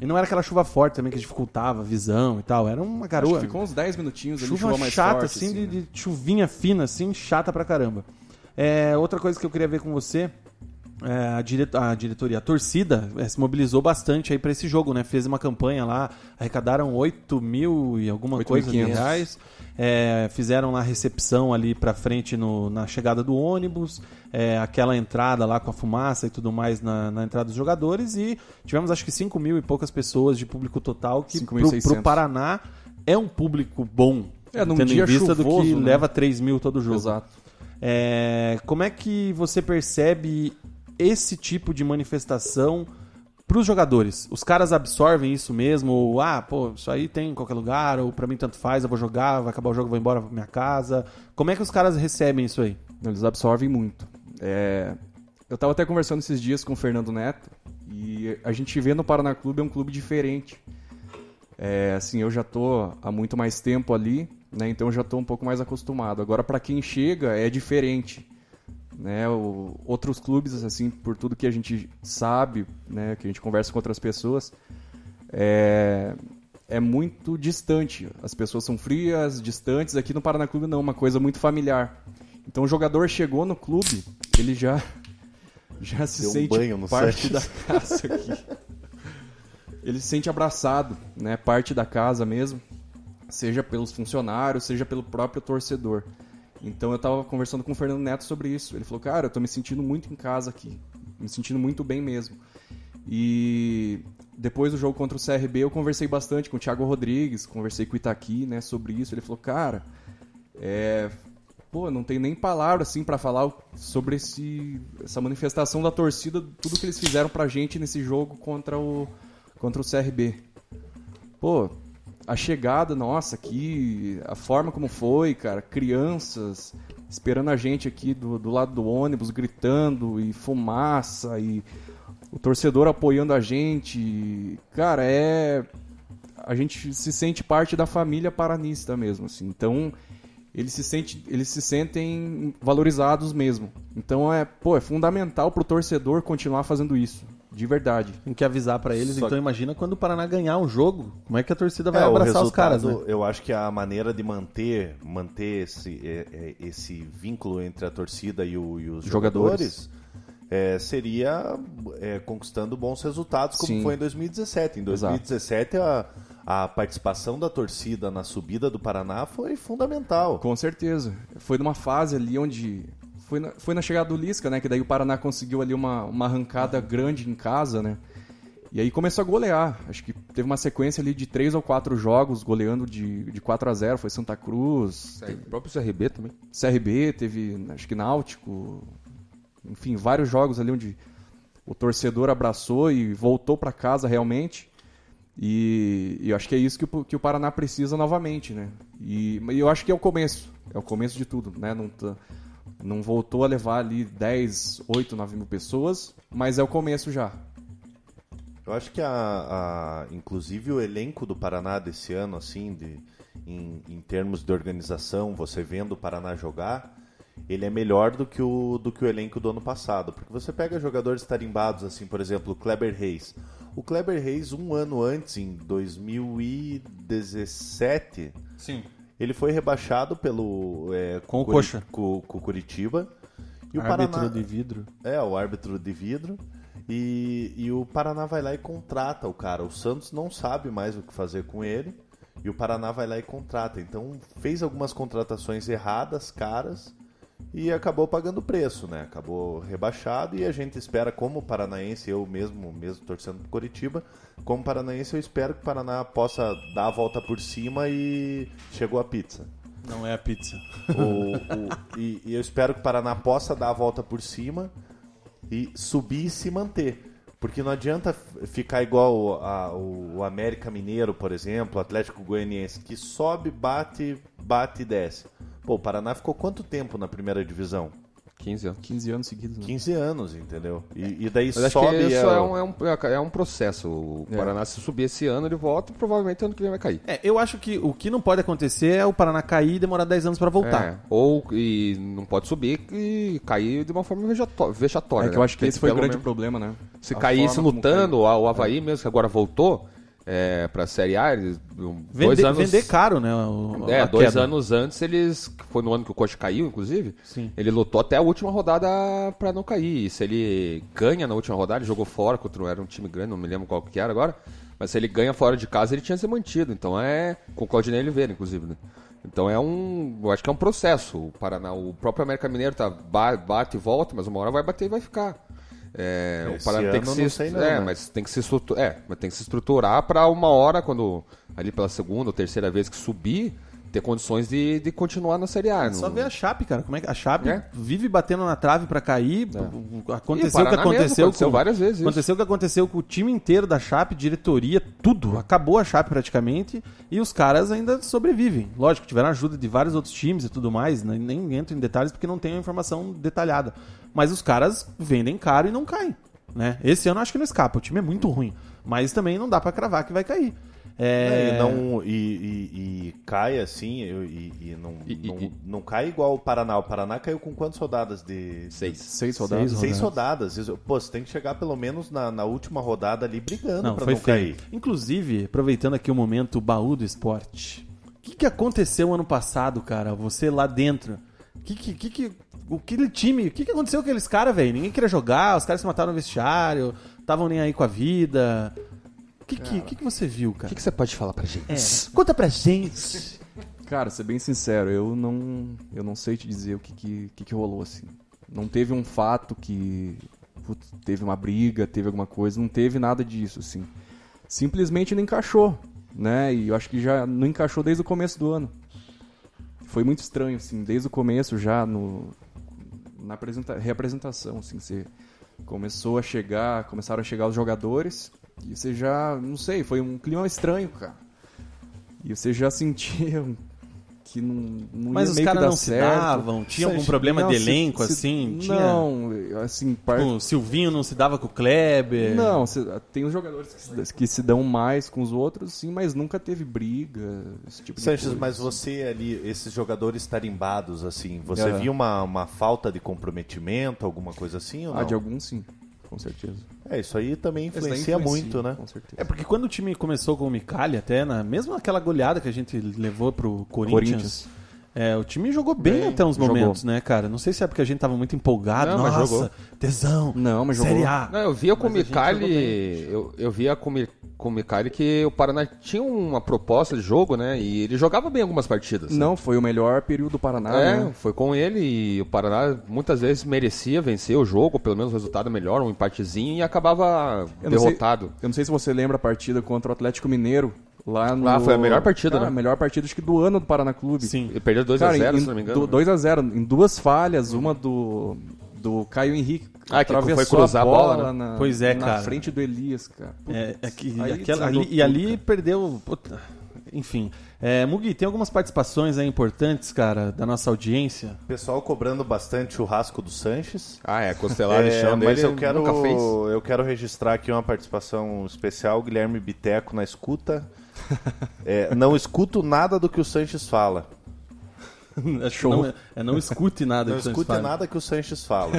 E não era aquela chuva forte também que dificultava a visão e tal, era uma garoa. ficou uns 10 minutinhos ali, chuva chuva mais chata, forte, assim, de, né? de chuvinha fina, assim, chata pra caramba. É, outra coisa que eu queria ver com você, é, a, dire- a diretoria, a torcida é, se mobilizou bastante aí pra esse jogo, né? Fez uma campanha lá, arrecadaram 8 mil e alguma 8.500. coisa de reais. É, fizeram lá a recepção ali pra frente no- na chegada do ônibus, é, aquela entrada lá com a fumaça e tudo mais na, na entrada dos jogadores e tivemos acho que 5 mil e poucas pessoas de público total que pro, 5.600. pro Paraná é um público bom. É, num tendo dia em vista do que chuvoso, né? leva 3 mil todo jogo. Exato. É, como é que você percebe esse tipo de manifestação para os jogadores? Os caras absorvem isso mesmo? Ou, ah, pô, isso aí tem em qualquer lugar, ou para mim tanto faz, eu vou jogar, vai acabar o jogo, vou embora pra minha casa. Como é que os caras recebem isso aí? Eles absorvem muito. É, eu estava até conversando esses dias com o Fernando Neto e a gente vê no Paraná Clube é um clube diferente. É, assim, eu já tô há muito mais tempo ali, né? Então eu já tô um pouco mais acostumado. Agora para quem chega é diferente, né? O, outros clubes assim, por tudo que a gente sabe, né, que a gente conversa com outras pessoas, é, é muito distante. As pessoas são frias, distantes. Aqui no Paraná Clube não, uma coisa muito familiar. Então o jogador chegou no clube, ele já <laughs> já se Deu um sente no parte Sanches. da casa aqui. Ele se sente abraçado, né? Parte da casa mesmo, seja pelos funcionários, seja pelo próprio torcedor. Então eu tava conversando com o Fernando Neto sobre isso. Ele falou: "Cara, eu tô me sentindo muito em casa aqui, me sentindo muito bem mesmo". E depois do jogo contra o CRB, eu conversei bastante com o Thiago Rodrigues, conversei com o Itaqui, né, sobre isso. Ele falou: "Cara, é, pô, não tem nem palavra assim pra falar sobre esse, essa manifestação da torcida, tudo que eles fizeram pra gente nesse jogo contra o contra o CRB. Pô, a chegada nossa aqui, a forma como foi, cara, crianças esperando a gente aqui do, do lado do ônibus, gritando e fumaça e o torcedor apoiando a gente. Cara, é a gente se sente parte da família paranista mesmo, assim. Então, eles se, sente, eles se sentem valorizados mesmo. Então, é, pô, é fundamental pro torcedor continuar fazendo isso, de verdade. Tem que avisar pra eles. Só Então imagina quando o Paraná ganhar um jogo, como é que a torcida vai É, abraçar os caras, né? Eu acho que a maneira de manter, manter esse, é, é, esse vínculo entre a torcida e, o- e os Jogadores. jogadores, é, seria é, conquistando bons resultados, como Sim. foi em 2017. Em 2017, a, a participação da torcida na subida do Paraná foi fundamental. Com certeza. Foi numa fase ali onde. Foi na, foi na chegada do Lisca, né? Que daí o Paraná conseguiu ali uma, uma arrancada grande em casa, né? E aí começou a golear. Acho que teve uma sequência ali de três ou quatro jogos goleando de, de 4 a 0 Foi Santa Cruz, É, o próprio CRB também. CRB, teve acho que Náutico. Enfim, vários jogos ali onde o torcedor abraçou e voltou para casa realmente. E, e eu acho que é isso que o, que o Paraná precisa novamente, né? E, e eu acho que é o começo. É o começo de tudo, né? Não, tá- não voltou a levar ali 10, 8, 9 mil pessoas, mas é o começo já. Eu acho que a, a- inclusive o elenco do Paraná desse ano, assim, de, em, em termos de organização, você vendo o Paraná jogar, ele é melhor do que, o, do que o elenco do ano passado. Porque você pega jogadores tarimbados, assim, por exemplo, o Kleber Reis. O Kleber Reis, um ano antes, em 2017, Sim. Ele foi rebaixado pelo é, Com o Curi- Coxa. Com, com o Curitiba. E o Árbitro Paraná, de vidro. é, o árbitro de vidro. E, e o Paraná vai lá e contrata o cara. O Santos não sabe mais o que fazer com ele. E o Paraná vai lá e contrata. Então fez algumas contratações erradas, caras, e acabou pagando preço, né? Acabou rebaixado e a gente espera, como paranaense, eu mesmo, mesmo torcendo pro Curitiba, como paranaense eu espero que o Paraná possa dar a volta por cima e chegou a pizza. Não é a pizza. O- o- e, e eu espero que o Paraná possa dar a volta por cima e subir e se manter. Porque não adianta ficar igual a- o, o América Mineiro, por exemplo, o Atlético Goianiense, que sobe, bate, bate e desce. Pô, o Paraná ficou quanto tempo na primeira divisão? 15 anos. 15 anos seguidos, né? 15 anos, entendeu? E, e daí Mas acho sobe que isso é, é, o- um, é, um, é um processo. O É. Paraná, se subir esse ano, ele volta e provavelmente ano que vem vai cair. É, eu acho que o que não pode acontecer é o Paraná cair e demorar 10 anos pra voltar. É, ou e não pode subir e cair de uma forma vexató- vexatória. É que eu né? acho que Tem esse foi o grande menos- problema, né? Se A caísse lutando, o Havaí mesmo, que agora voltou é, pra Série A, eles, um, dois Vender, anos... vender caro, né? o- É, a dois queda. anos antes, eles. Foi no ano que o Coxa caiu, inclusive. Sim. Ele lutou até a última rodada pra não cair. E se ele ganha na última rodada, ele jogou fora contra era um time grande, não me lembro qual que era agora. Mas se ele ganha fora de casa, ele tinha se mantido. Então é. Com o Claudinei Oliveira, inclusive, né? Então é um. Eu acho que é um processo. O Paraná, o próprio América Mineiro tá, ba- bate e volta, mas uma hora vai bater e vai ficar. É, o Paraná tem que se, não sei não, é, né? mas tem que se estruturar, é, mas tem que se estruturar para uma hora quando ali pela segunda ou terceira vez que subir, ter condições de, de continuar na Série A. Só não- ver a Chape, cara. Como é que a Chape É. vive batendo na trave pra cair. E Aconteceu o que aconteceu, mesmo, aconteceu com, várias vezes isso. Aconteceu o que aconteceu com o time inteiro da Chape, diretoria, tudo. Acabou a Chape praticamente e os caras ainda sobrevivem. Lógico, tiveram ajuda de vários outros times e tudo mais, né? nem entro em detalhes porque não tenho informação detalhada. Mas os caras vendem caro e não caem. Né? Esse ano eu acho que não escapa, o time é muito ruim. Mas também não dá pra cravar que vai cair. É... E, não, e, e- e cai assim, e, e não, E- e- não, não cai igual o Paraná. O Paraná caiu com quantas rodadas de. Seis. Seis rodadas. Seis rodadas. Isso- Pô, você tem que chegar pelo menos na, na última rodada ali brigando Não, pra foi não feio. cair. Inclusive, aproveitando aqui o momento baú do esporte. O que, que aconteceu ano passado, cara? Você lá dentro. Que, que, que, que, o que time. O que, que aconteceu com aqueles caras, velho? Ninguém queria jogar, os caras se mataram no vestiário, estavam nem aí com a vida. O que, que, que, que você viu, O cara? que, que você pode falar pra gente? É, conta pra gente. <laughs> Cara, ser bem sincero, eu não, eu não sei te dizer o que, que, que, que rolou, assim. Não teve um fato que putz, teve uma briga, teve alguma coisa, não teve nada disso, assim. Simplesmente não encaixou, né? E eu acho que já não encaixou desde o começo do ano. Foi muito estranho, assim, desde o começo já no na apresenta reapresentação, assim, você começou a chegar, começaram a chegar os jogadores e você já, não sei, foi um clima estranho, cara. E você já <laughs> sentia que não, não Mas ia os meio que caras dar não se certo. davam? Tinha algum problema de se- elenco, se- assim? Tinha- Não, assim, par... O Silvinho não se dava com o Kleber? Não, tem os jogadores que se, que se dão mais com os outros, sim, mas nunca teve briga, esse tipo de Sanches, coisa. mas você ali, esses jogadores tarimbados, assim, você É. viu uma, uma falta de comprometimento, alguma coisa assim ou não? Ah, de alguns sim, com certeza. É, isso aí também daí influencia muito, né? Com certeza. É porque quando o time começou com o Micali, até, na, mesmo aquela goleada que a gente levou pro Corinthians, Corinthians. É, o time jogou bem, Bem, até uns jogou. momentos, né, cara? Não sei se é porque a gente tava muito empolgado. Não, mas Nossa, jogou. tesão. Não, mas Série jogou. A. Não, eu via com o Mas Micali, jogou bem. eu, eu via com, com o Micali que o Paraná tinha uma proposta de jogo, né? E ele jogava bem algumas partidas. né? Não, foi o melhor período do Paraná, É, né? foi com ele e o Paraná muitas vezes merecia vencer o jogo, pelo menos o resultado melhor, um empatezinho e acabava Eu não sei- derrotado. Eu não sei se você lembra a partida contra o Atlético Mineiro. Lá no... Ah, foi a melhor partida, Cara, né? A melhor partida acho que do ano do Paraná Clube. Sim. Ele perdeu 2x0, Cara, em- se não me engano. né? do- 2x0, em duas falhas, uma do, do Caio Henrique. Ah, que foi cruzar a bola, né? na, Pois é, na cara. frente do Elias, cara. É, é que Aí aquela- ali- e tudo, ali cara. perdeu. puta, enfim. É, Mugi, tem algumas participações aí importantes, cara, da nossa audiência. Pessoal cobrando bastante churrasco do Sanches. Ah, é, costelar de É, chão mas dele eu quero, nunca fez. eu quero registrar aqui uma participação especial, Guilherme Biteco na escuta. É, não escuto nada do que o Sanches fala. <laughs> Acho que Não, é, não escute nada Não que o escute fala. nada que o Sanches fala.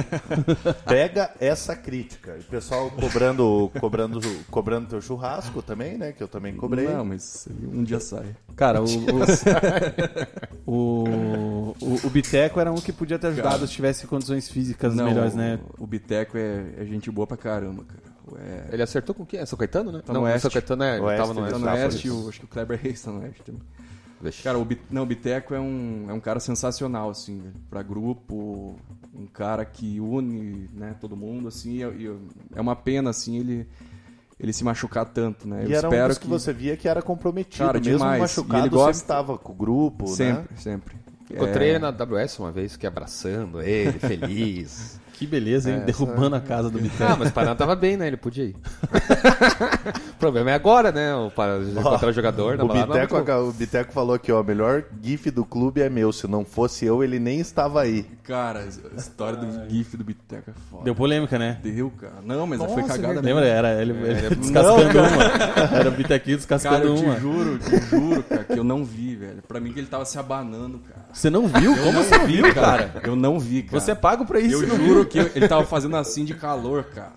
<laughs> Pega essa crítica. O pessoal cobrando, cobrando, cobrando teu churrasco também, né? Que eu também cobrei. Não, mas um dia sai. Cara, o, o, <laughs> o, o, o Biteco era um que podia ter ajudado se tivesse condições físicas Não, melhores, né? O Biteco é, é gente boa pra caramba, cara. É, Ele acertou com quem? É São Caetano, né? Tá não, Oeste. São Caetano é, ele Oeste, tava no ele tá Oeste. no Oeste, o- acho que o Kleber Reis tá no Oeste também. Vixe. Cara, o, não, o Biteco é um, é um cara sensacional, assim, pra grupo, um cara que une, né, todo mundo, assim, e, e é uma pena, assim, ele, ele se machucar tanto, né? E Eu era um espero dos que, você via que era comprometido. Cara, mesmo demais. machucado, E ele gosta- sempre estava com o grupo, né? Sempre, sempre. Encontrei É, ele na WS uma vez, que abraçando ele, feliz. <laughs> Que beleza, hein? Derrubando a casa do Biteco. ah, mas o Paraná tava bem, né? Ele podia ir. <laughs> o problema é agora, né? O Paraná encontrar o jogador. O não, não é Biteco, muito- o Biteco falou aqui, ó, o melhor gif do clube é meu. Se não fosse eu, ele nem estava aí. Cara, a história do GIF do Biteco é foda. Deu polêmica, né? Deu, cara. Não, mas foi cagada Lembra? mesmo. Era ele, ele <laughs> descascando uma. Era o Bitequinho Cara, descascando eu te uma. juro, te juro, cara, que eu não vi, velho. Pra mim que ele tava se abanando, cara. Você não viu? Como você não viu, cara? Eu não vi, cara. Você é pago pra isso, Eu não juro viu? que ele tava fazendo assim de calor, cara.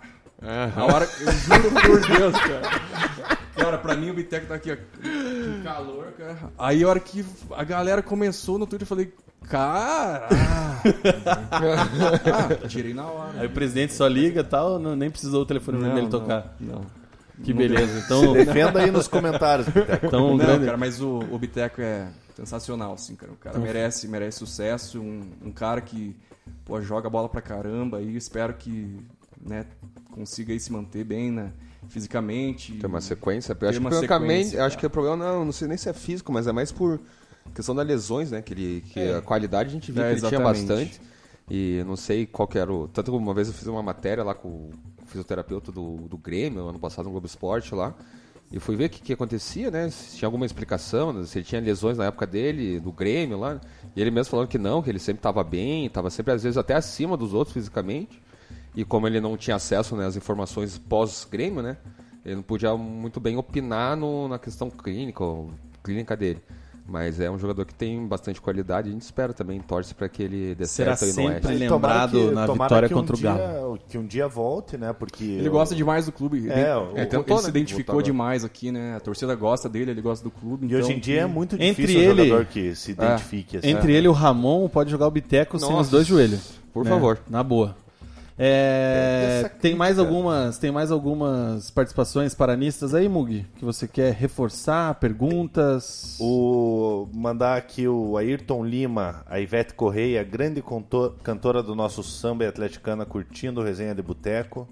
Na hora, eu juro por Deus, cara. Cara, pra mim o Biteco tá aqui, ó, com calor, cara. Aí a hora que a galera começou no Twitter, eu falei, cara. <laughs> ah, tirei na hora. Aí o presidente só liga e tal, não- nem precisou o telefone vermelho tocar. Não. Que beleza. Então, Defenda aí nos comentários, Biteco. então Não, grande- cara, mas o, o Biteco é sensacional, assim, cara. O cara merece, merece sucesso. Um, um cara que, pô, joga bola pra caramba e espero que, né, consiga aí se manter bem, né, fisicamente. Tem uma sequência. Tem acho que, uma francamente, sequência, acho que o problema não, não sei nem se é físico, mas é mais por questão das lesões, né? Que, ele, que a qualidade a gente viu É, que ele tinha exatamente. bastante. E não sei qual que era o. Tanto que uma vez eu fiz uma matéria lá com o fisioterapeuta do, do Grêmio, ano passado no Globo Esporte lá. E fui ver o que, que acontecia, né? Se tinha alguma explicação, né, se ele tinha lesões na época dele, do Grêmio lá. E ele mesmo falando que não, que ele sempre estava bem, estava sempre às vezes até acima dos outros fisicamente. E como ele não tinha acesso né, às informações pós-Grêmio, né? Ele não podia muito bem opinar no- na questão clínica, clínica dele. Mas é um jogador que tem bastante qualidade. A gente espera também, torce para que ele dê Será certo aí no sempre Oeste. ele- lembrado na tomara vitória que um contra o dia- Galo. Que um dia volte, né? Porque Ele eu- gosta demais do clube. Ele, É, o- ele tentou, se né? identificou Voltar demais aqui, né? A torcida gosta dele, ele gosta do clube. E então, hoje em dia é muito Entre difícil um ele- jogador que se identifique assim. Entre ele e o Ramon, pode jogar o Biteco sem os Nossa, dois joelhos. por né? favor. Na boa. É, tem mais algumas tem mais algumas participações paranistas aí, Mugi? Que você quer reforçar? Perguntas? O mandar aqui o Ayrton Lima, a Ivete Correia, grande conto- cantora do nosso samba e atleticana, curtindo resenha de boteco.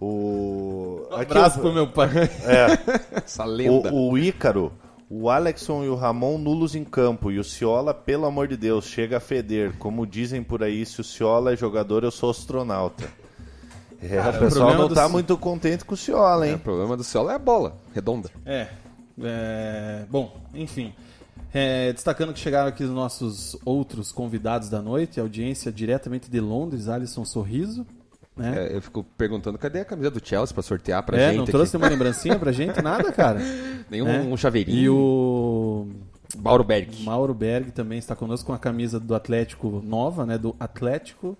O aqui Abraço o- pro meu pai. <laughs> Essa lenda. O, o Ícaro, o Alexson e o Ramon nulos em campo. E o Ciola, pelo amor de Deus, chega a feder. Como dizem por aí, se o Ciola é jogador, eu sou astronauta. É, o pessoal problema não do tá Ci- muito contente com o Ciola, É, hein? o problema do Ciolo é a bola, redonda. É, é, Bom, enfim. É, destacando que chegaram aqui os nossos outros convidados da noite, audiência diretamente de Londres, Alisson Sorriso. Né? É, eu fico perguntando, cadê a camisa do Chelsea pra sortear pra É, gente não aqui? trouxe uma lembrancinha pra gente? Nada, cara. <laughs> Nenhum É. um chaveirinho. E o Mauro Berg. Mauro Berg também está conosco com a camisa do Atlético nova, né? Do Atlético.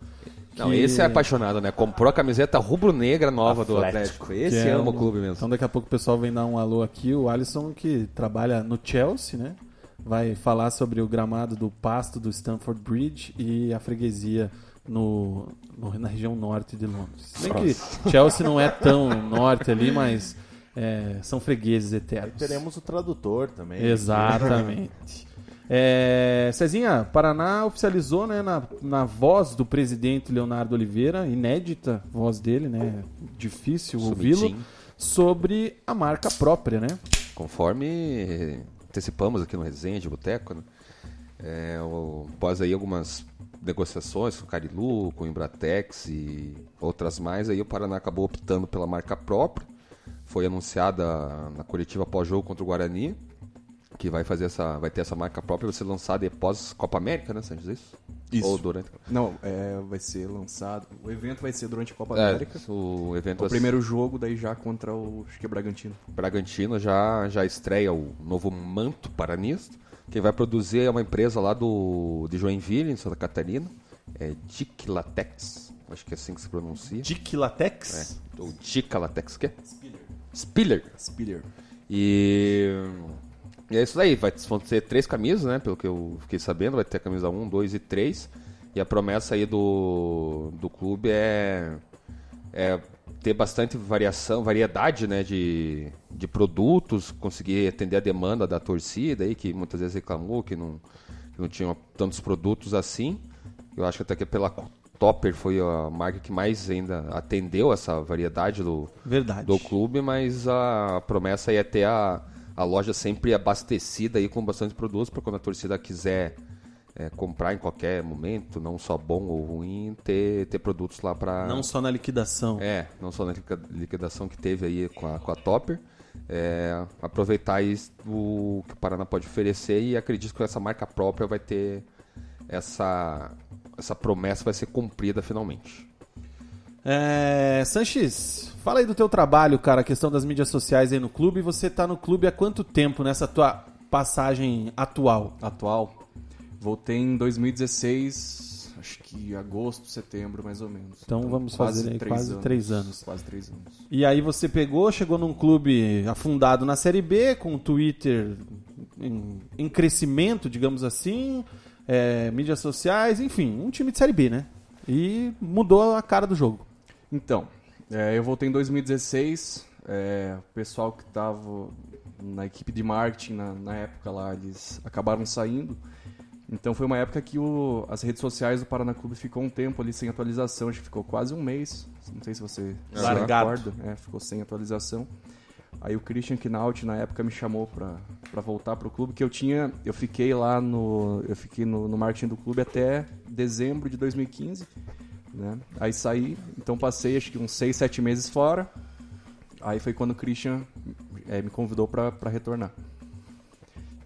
Não, que- esse é apaixonado, né? Comprou a camiseta rubro-negra nova do Atlético. Atlético. Esse é ama o um- clube mesmo. Então daqui a pouco o pessoal vem dar um alô aqui. O Alisson, que trabalha no Chelsea, né? Vai falar sobre o gramado do pasto do Stamford Bridge e a freguesia no, no- na região norte de Londres. Bem que <laughs> Chelsea não é tão norte ali, mas é, são fregueses eternos. Teremos o tradutor também. Exatamente. <laughs> É, Cezinha, Paraná oficializou né, na, na voz do presidente Leonardo Oliveira, inédita voz dele, né? Difícil ouvi-lo, sobre a marca própria, né? Conforme antecipamos aqui no Resenha de Boteco, né? É, após aí algumas negociações com o Carilu, com o Embratex e outras mais, aí o Paraná acabou optando pela marca própria. Foi anunciada na coletiva pós-jogo contra o Guarani, que vai fazer essa, vai ter essa marca própria, vai ser lançada após Copa América, né, Santos? Isso? Isso. Ou durante. Não, é, vai ser lançado. O evento vai ser durante a Copa É, América. o evento O vai primeiro jogo, daí já contra o acho que é Bragantino. Bragantino já, já estreia o novo manto paranista. Quem vai produzir é uma empresa lá do, de Joinville, em Santa Catarina. É Dic Latex. Acho que é assim que se pronuncia. Dick Latex? É, o Dica Latex, o quê? Spiller. Spiller. E, e é isso aí. Vai, vão ser três camisas, né? Pelo que eu fiquei sabendo. Vai ter a camisa 1, 2 e 3. E a promessa aí do, do clube é, é ter bastante variação, variedade né, de, de produtos, conseguir atender a demanda da torcida aí, que muitas vezes reclamou que não, que não tinha tantos produtos assim. Eu acho que até que pela Topper foi a marca que mais ainda atendeu essa variedade do, Verdade. do clube, mas a promessa é ter a, a loja sempre abastecida aí com bastante produtos para quando a torcida quiser é, comprar em qualquer momento, não só bom ou ruim, ter, ter produtos lá para Não só na liquidação. é, não só na liqui- liquidação que teve aí com a, com a Topper. É, aproveitar aí o que o Paraná pode oferecer e acredito que essa marca própria vai ter essa, essa promessa vai ser cumprida finalmente. É, Sanches, fala aí do teu trabalho, cara, a questão das mídias sociais aí no clube. Você tá no clube há quanto tempo nessa tua passagem atual? Atual. Voltei em 2016, acho que agosto, setembro, mais ou menos. Então vamos fazer aí quase três anos. Quase três anos. E aí você pegou, chegou num clube afundado na Série B, com o Twitter em, em crescimento, digamos assim, é, mídias sociais, enfim, um time de Série B, né? E mudou a cara do jogo. Então, é, eu voltei em 2016. é, o pessoal que estava na equipe de marketing na, na época lá, eles acabaram saindo. Então foi uma época que o- as redes sociais do Paraná Clube ficou um tempo ali sem atualização, acho que ficou quase um mês. Não sei se você se Largado. recorda, é, ficou sem atualização. Aí o Christian Knaut na época me chamou pra, pra voltar pro clube, que eu tinha. Eu fiquei lá no. Eu fiquei no, no marketing do clube até dezembro de 2015. Né? Aí saí, então passei acho que uns 6, 7 meses fora. Aí foi quando o Christian eh, me convidou pra retornar.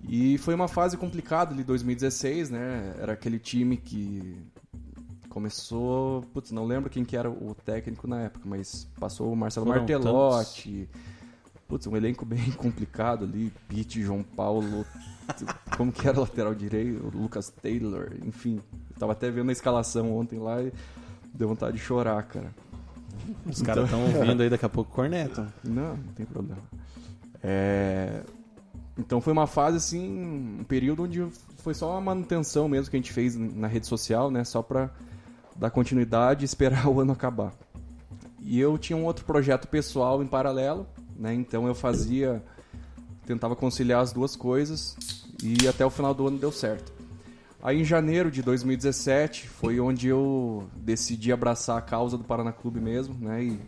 E foi uma fase complicada ali, 2016, né? Era aquele time que começou. Putz, não lembro quem que era o técnico na época, mas passou o Marcelo Foram Martelotti. Putz, um elenco <laughs> bem complicado ali. Pete, João Paulo. <laughs> Como que era o lateral direito? O Lucas Taylor, enfim. Eu tava até vendo a escalação ontem lá e deu vontade de chorar, cara. Os caras estão ouvindo <laughs> aí daqui a pouco cornetam. Não, não tem problema. É, Então foi uma fase assim, um período onde foi só uma manutenção mesmo que a gente fez na rede social, né? Só pra dar continuidade e esperar <laughs> o ano acabar. E eu tinha um outro projeto pessoal em paralelo, né? Então eu fazia, tentava conciliar as duas coisas e até o final do ano deu certo. Aí em janeiro de 2017 foi onde eu decidi abraçar a causa do Paraná Clube mesmo, né? E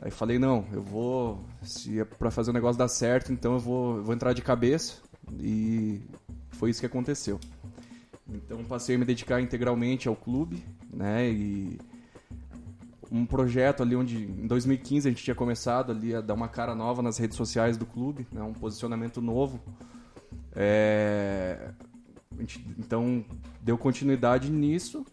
aí falei, não, eu vou, se é pra fazer o negócio dar certo, então eu vou, eu vou entrar de cabeça e foi isso que aconteceu. Então passei a me dedicar integralmente ao clube, né? E um projeto ali onde em 2015 a gente tinha começado ali a dar uma cara nova nas redes sociais do clube, né? Um posicionamento novo. É, gente, então deu continuidade nisso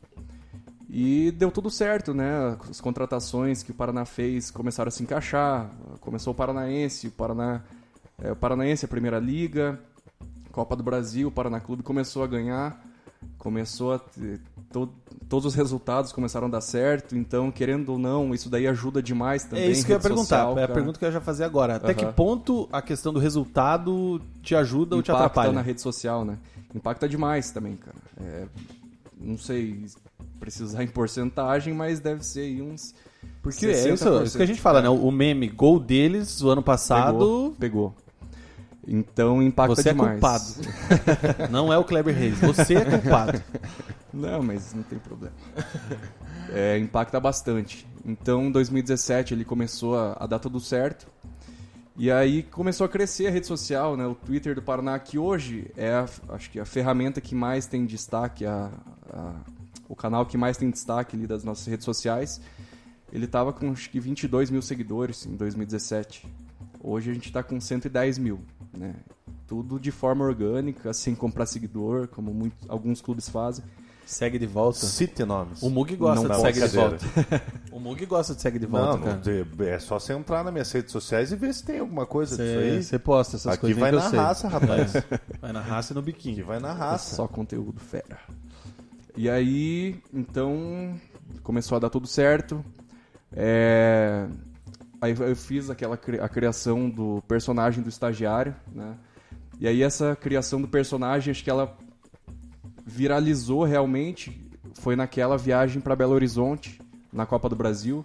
e deu tudo certo, né? As contratações que o Paraná fez começaram a se encaixar. Começou o Paranaense, o Paraná, é, o Paranaense a Primeira Liga, Copa do Brasil, o Paraná Clube começou a ganhar, começou a ter, to- todos os resultados começaram a dar certo. Então, querendo ou não, isso daí ajuda demais também. É isso que eu ia perguntar. social, é a pergunta que eu ia já fazer agora. Até que Aham. ponto a questão do resultado te ajuda ou te impacta atrapalha? na rede social, né? Impacta demais também, cara. É, não sei precisar em porcentagem, mas deve ser aí uns. Porque é isso, 60%. isso que a gente fala, né? O meme gol deles o ano passado. Pegou. pegou. Então impacta Você é demais. culpado. <laughs> Não é o Kleber Reis. Você é culpado. Não, mas não tem problema. É, impacta bastante. Então, em 2017 ele começou a, a dar tudo certo. E aí começou a crescer a rede social, né? O Twitter do Paraná, que hoje é, a- acho que a ferramenta que mais tem destaque, a, a- o canal que mais tem destaque ali das nossas redes sociais. Ele tava com acho que 22 mil seguidores em 2017. Hoje a gente tá com 110 mil, né? Tudo de forma orgânica, sem comprar seguidor, como muito, alguns clubes fazem. Segue de volta. Cite nomes. O Mug gosta Não de segue de volta. <laughs> O Mug gosta de segue de volta, Não, cara. não é só você entrar nas minhas redes sociais e ver se tem alguma coisa disso aí. Você posta essas Aqui coisas vai que eu na sei. raça, rapaz. É. Vai na raça e no Aqui biquinho. vai na raça. Só conteúdo fera. E aí, então, começou a dar tudo certo. É, Aí eu fiz aquela a criação do personagem do estagiário, né? E aí essa criação do personagem, acho que ela viralizou realmente. Foi naquela viagem para Belo Horizonte, na Copa do Brasil,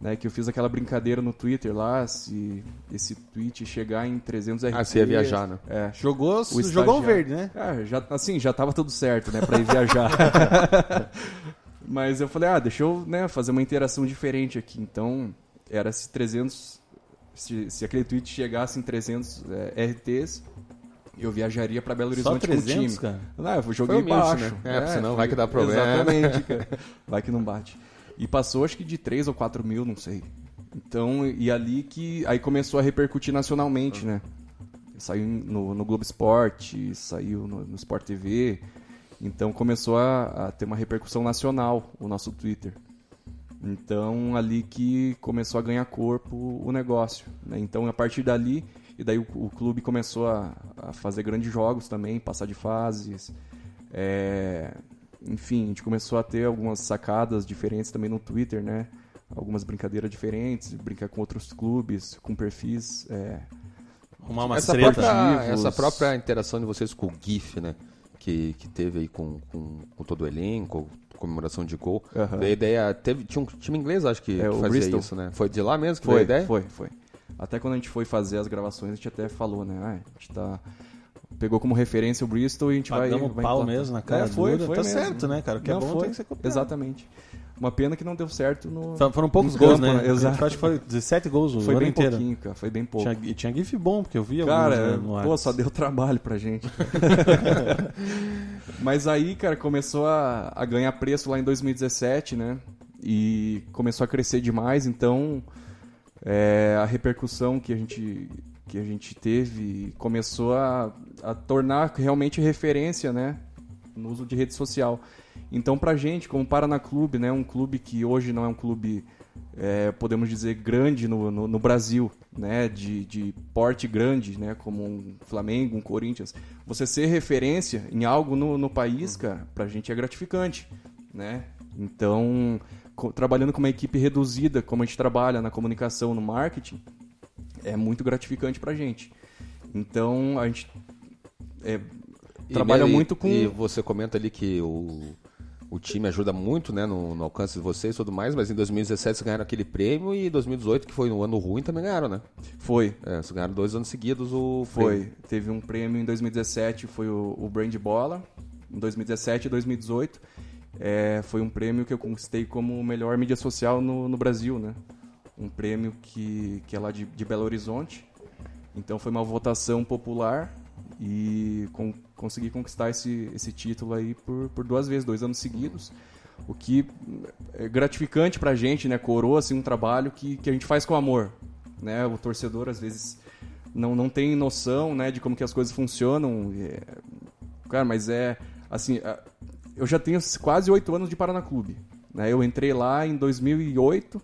né? Que eu fiz aquela brincadeira no Twitter lá, se esse tweet chegar em 300 RT. Ah, você ia viajar, né? É, Jogou, O jogou um verde, né? é, já, assim, já tava tudo certo, né, pra ir viajar. <laughs> Mas eu falei, ah, deixa eu né, fazer uma interação diferente aqui. Então, era se 300, se, se aquele tweet chegasse em 300 é, RTs, eu viajaria pra Belo Só Horizonte com o 300, time. cara? Não, eu joguei humilde, baixo. né? É, senão vai que dá foi- problema. Exatamente, <laughs> cara. Vai que não bate. E passou acho que de 3 ou 4 mil, não sei. Então, e ali que. Aí começou a repercutir nacionalmente, né? Saiu no, no Globo Esporte, saiu no, no Sport TV. Então começou a, a ter uma repercussão nacional o nosso Twitter. Então ali que começou a ganhar corpo o negócio. né? Então a partir dali, e daí o, o clube começou a, a fazer grandes jogos também, passar de fases. É, enfim, a gente começou a ter algumas sacadas diferentes também no Twitter, né? Algumas brincadeiras diferentes, brincar com outros clubes, com perfis. é, Arrumar uma Essa treta. própria, essa própria interação de vocês com o GIF, né? Que, que teve aí com, com, com todo o elenco, comemoração de gol. Veio a ideia. Teve, tinha um time inglês, acho que, É, que fazia Bristol. isso, né? Foi de lá mesmo que veio a Foi, ideia? foi, foi. Até quando a gente foi fazer as gravações, a gente até falou, né? Ah, a gente tá. Pegou como referência o Bristol e a gente vai. Pagamos vai pau implantar. mesmo na cara É, foi, foi tá mesmo. certo, né, cara? O que é Não, bom foi. tem que ser copiado. Exatamente. Uma pena que não deu certo no. Foram- poucos no gols, campo, né? Exato. Acho que foi 17 gols o Foi ano bem inteiro. pouquinho, cara. Foi bem pouco. Tinha, e tinha GIF bom, porque eu vi Cara, alguns né, no pô, só deu trabalho pra gente. <laughs> Mas aí, cara, começou a, a ganhar preço lá em 2017, né? E começou a crescer demais, então é, a repercussão que a gente, que a gente teve começou a, a tornar realmente referência, né? No uso de rede social. Então, pra gente, como Paraná Clube, né? Um clube que hoje não é um clube, é, podemos dizer, grande no, no, no Brasil, né? De, de porte grande, né? Como um Flamengo, um Corinthians. Você ser referência em algo no, no país, cara, pra gente é gratificante, né? Então, co- trabalhando com uma equipe reduzida, como a gente trabalha na comunicação, no marketing, é muito gratificante pra gente. Então, a gente é, trabalha mesmo- muito com... E você comenta ali que o, o time ajuda muito né, no, no alcance de vocês e tudo mais, mas em 2017 vocês ganharam aquele prêmio e em 2018, que foi um ano ruim, também ganharam, né? Foi, É, vocês ganharam dois anos seguidos o Foi. prêmio. Teve um prêmio em 2017, foi o, o Brand Bola. Em 2017 e 2018. É, foi um prêmio que eu conquistei como melhor mídia social no, no Brasil, né? Um prêmio que, que é lá de, de Belo Horizonte. Então foi uma votação popular e con- consegui conquistar esse, esse título aí por, por duas vezes, dois anos seguidos. O que é gratificante pra gente, né? Coroa assim, um trabalho que, que a gente faz com amor. Né? O torcedor às vezes não, não tem noção né, de como que as coisas funcionam. É- Cara, mas é assim, eu já tenho quase oito anos de Paraná Clube. Né? Eu entrei lá em 2008,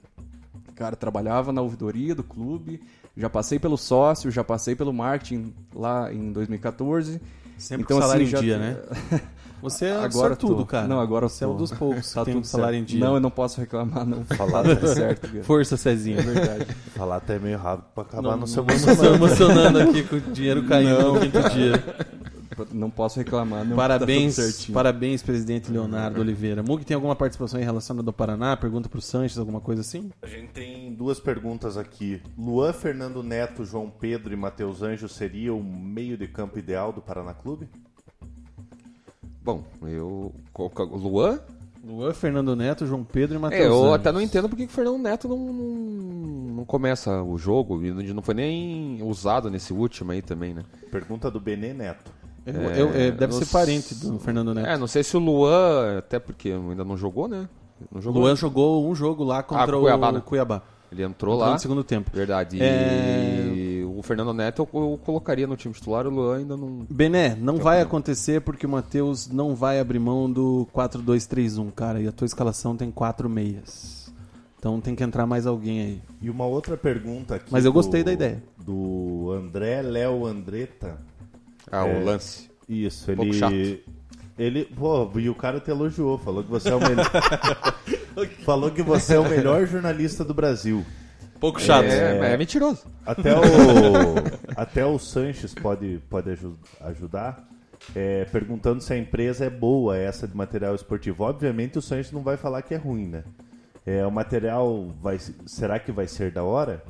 cara, trabalhava na ouvidoria do clube, já passei pelo sócio, já passei pelo marketing lá em 2014. Sempre Então, com salário assim, em já dia, né? <laughs> Você é Agora tudo, tô. cara. Não, agora Você é um dos poucos Tá que tem um tudo salário em dia. Não, eu não posso reclamar, não. Falar tá <laughs> certo. cara. Força, Cezinha. É verdade. Falar até meio rápido pra acabar Não, no seu não estou emocionando aqui com o dinheiro caindo no quinto dia. <laughs> Não posso reclamar, não. Parabéns, Tá tudo certinho. parabéns, presidente Leonardo Oliveira. Mug, tem alguma participação em relação ao Paraná? Pergunta pro Sanches, alguma coisa assim? A gente tem duas perguntas aqui. Luan, Fernando Neto, João Pedro e Matheus Anjos seria o meio de campo ideal do Paraná Clube? Bom, eu. O Luan? Luan, Fernando Neto, João Pedro e Matheus É, eu Anjos. até não entendo porque que o Fernando Neto não, não, não começa o jogo e não foi nem usado nesse último aí também, né? Pergunta do Benê Neto. Eu- eu- é, deve ser parente do Fernando Neto. É, não sei se o Luan, até porque ainda não jogou, né? Não O jogou. Luan jogou um jogo lá contra Ah, Cuiabá, o né? Cuiabá. Ele entrou Entrou lá. no segundo tempo. Verdade. É. E o Fernando Neto eu, eu colocaria no time titular, o Luan ainda não. Bené, não vai acontecer porque o Matheus não vai abrir mão do 4-2-3-1, cara. E a tua escalação tem quatro meias. Então tem que entrar mais alguém aí. E uma outra pergunta aqui. Mas eu do- gostei da ideia. Do André Léo Andretta. Ah, É. o lance. Isso, pouco ele. chato. Ele. Pô, e o cara te elogiou, falou que você é o melhor. <laughs> falou que você é o melhor jornalista do Brasil. Pouco chato. É, mas é mentiroso. Até o, até o Sanches pode, pode aju- ajudar, é, perguntando se a empresa é boa, essa de material esportivo. Obviamente o Sanches não vai falar que é ruim, né? É, o material vai, será que vai ser da hora?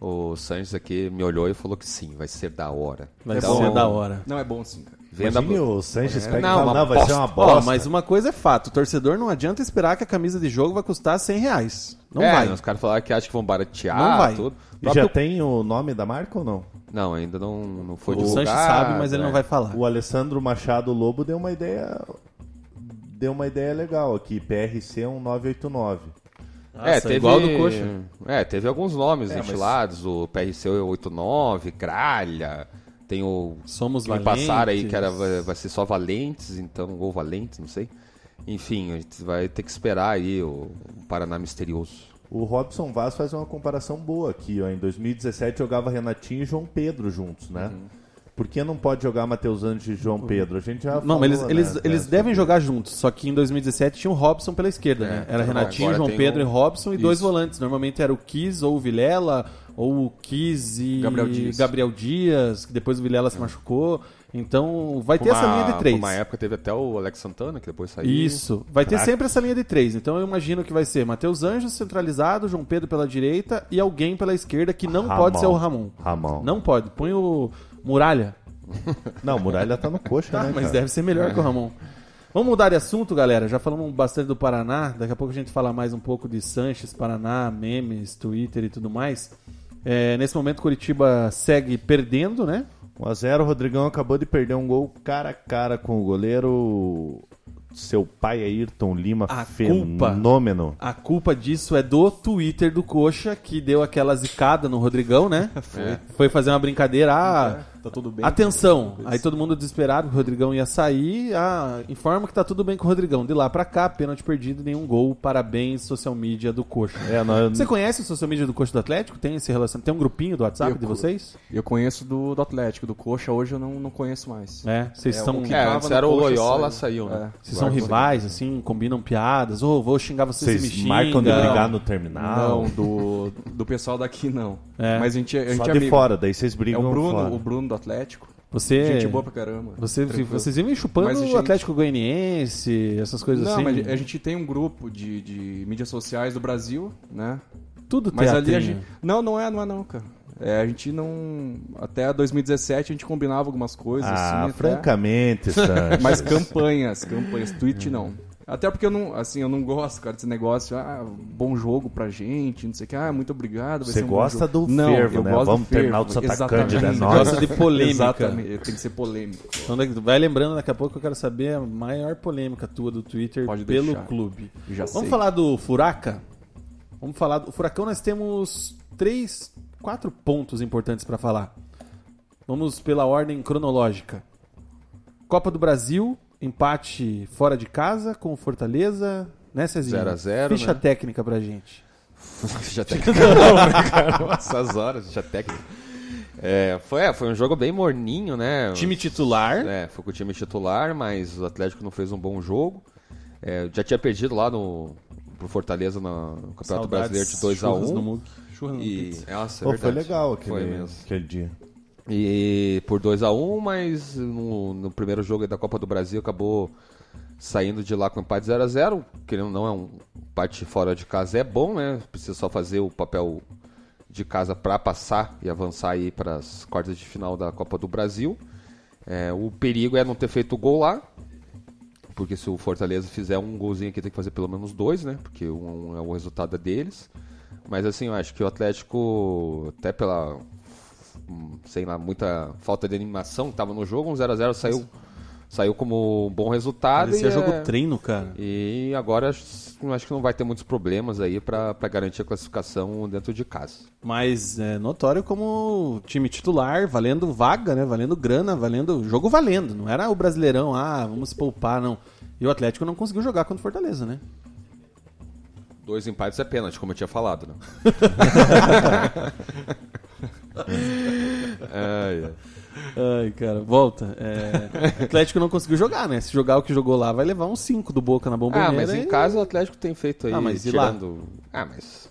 O Sanches aqui me olhou e falou que sim, vai ser da hora. Vai então, ser da hora. Não, é bom sim, cara. Venda Imagine o Sanches é. pega não, e fala, não, vai bosta. ser uma bosta. Mas uma coisa é fato, o torcedor não adianta esperar que a camisa de jogo vai custar 100 reais. Não é, vai. Os caras falaram que acham que vão baratear. Não vai. Tudo. E Já tem o nome da marca ou não? Não, ainda não, não foi divulgado. O Sanches sabe, mas ele né? não vai falar. O Alessandro Machado Lobo deu uma ideia deu uma ideia legal aqui. PRC 1989. Nossa, é, teve, igual do Coxa. É, teve alguns nomes é, ventilados, mas... o PRC 89, Gralha, tem o Somos que Valentes. passaram aí que era vai ser só Valentes, então ou Valentes, não sei. Enfim, a gente vai ter que esperar aí o Paraná misterioso. O Robson Vaz faz uma comparação boa aqui, ó. Em 2017 jogava Renatinho e João Pedro juntos, né? Uhum. Por que não pode jogar Matheus Anjos e João Pedro? A gente já Não, falou, mas eles, né, eles, eles sobre devem isso. jogar juntos, só que em 2017 tinha o Robson pela esquerda, né? Era agora Renatinho, João Pedro um- e Robson e dois Isso. volantes. Normalmente era o Kiss ou o Vilela, ou o Kiss e Gabriel Dias. Gabriel Dias, que depois o Vilela se machucou. Então vai ter essa linha de três. uma época teve até o Alex Santana, que depois saiu. Isso. Vai ter Craque. sempre essa linha de três. Então eu imagino que vai ser Matheus Anjos centralizado, João Pedro pela direita e alguém pela esquerda que não Ramon. pode ser o Ramon. Ramon. Não pode. Põe o Muralha. <laughs> Não, Muralha tá no coxa, Tá, né? mas cara? deve ser melhor que o Ramon. Vamos mudar de assunto, galera. Já falamos bastante do Paraná. Daqui a pouco a gente fala mais um pouco de Sanches, Paraná, memes, Twitter e tudo mais. É, nesse momento, Curitiba segue perdendo, né? 1x0, o Rodrigão acabou de perder um gol cara a cara com o goleiro. Seu pai Ayrton Lima, A culpa- fenômeno. A culpa disso é do Twitter do Coxa, que deu aquela zicada no Rodrigão, né? <laughs> Foi. Foi fazer uma brincadeira. Ah, Tá tudo bem. Atenção! Aí todo mundo desesperado, que o Rodrigão ia sair. Ah, informa que tá tudo bem com o Rodrigão. De lá pra cá, pênalti perdido, nenhum gol. Parabéns, social media do Coxa. É, nós, Você conhece o social media do Coxa do Atlético? Tem esse relacionamento? Tem um grupinho do WhatsApp Eu de vocês? Eu conheço do, do Atlético, do Coxa, hoje eu não, não conheço mais. É, vocês É, são, que É, antes era o Loyola, saiu. saiu, né? vocês são rivais, assim, combinam piadas. Ô, vou xingar vocês, vocês se me marcam de brigar no terminal. Não, do, do pessoal daqui não. É. Mas a gente, a gente Só é de amigo. fora, daí vocês É brigam o Bruno, fora. o Bruno do Atlético. Você, Gente boa pra caramba. você, vocês vivem chupando Mas, o gente- Atlético Goianiense, essas coisas Não, assim. mas a gente tem um grupo de, de mídias sociais do Brasil, né? Tudo Mas ali a gente. Não, não é, não é não, cara. É, a gente não. Até 2017 a gente combinava algumas coisas, Ah, assim. até- francamente, <laughs> Sanches. Mas campanhas, campanhas, tweet não. Até porque eu não, assim, eu não gosto, cara, desse negócio, ah, bom jogo pra gente, não sei o que, ah, muito obrigado. vai Você ser um bom gosta jogo. do não, fervo, né? Gosto Vamos terminar o é Você nóis. gosta de polêmica. Exatamente, tem que ser polêmico. Então vai lembrando daqui a pouco eu quero saber a maior polêmica tua do Twitter Pode pelo deixar. clube. Já Vamos sei. falar do Furaca? Vamos falar do Furacão, nós temos três, quatro pontos importantes pra falar. Vamos pela ordem cronológica. Copa do Brasil, empate fora de casa com o Fortaleza, né, Cezinho? 0 a 0, Ficha né? técnica pra gente. <laughs> já <laughs> técnica. Não, né, cara? Essas horas, já técnica. É, foi, é, foi um jogo bem morninho, né? Time titular. É, foi com o time titular, mas o Atlético não fez um bom jogo. É, já tinha perdido lá no pro Fortaleza no Campeonato Saudades, Brasileiro de 2 a churras 1 no Mug. Churras no E, nossa, é Pô, foi legal Foi aquele, mesmo. aquele dia. E por 2 a 1 mas no, no primeiro jogo da Copa do Brasil acabou saindo de lá com empate 0 a 0 Querendo ou não, é um empate fora de casa é bom, né? Precisa só fazer o papel de casa para passar e avançar aí para as quartas de final da Copa do Brasil. É, o perigo é não ter feito gol lá, porque se o Fortaleza fizer um golzinho aqui tem que fazer pelo menos dois, né? Porque um é o resultado deles. Mas assim, eu acho que o Atlético, até pela sei lá, muita falta de animação que tava no jogo, um 0x0 saiu, saiu como um bom resultado. Parecia e, jogo é- treino, cara. e agora acho que não vai ter muitos problemas aí pra pra garantir a classificação dentro de casa. Mas é notório como time titular, valendo vaga, né? Valendo grana, valendo. Jogo valendo. Não era o brasileirão, ah, vamos poupar, não. E o Atlético não conseguiu jogar contra o Fortaleza, né? Dois empates é pênalti, como eu tinha falado, né? <laughs> Ai, ai. Cara, volta. É, o Atlético não conseguiu jogar, né? Se jogar o que jogou lá, vai levar uns 5 do Boca na bomboneira. Ah, mas em e- casa o Atlético tem feito aí, Ah, mas lá? tirando... Ah, mas...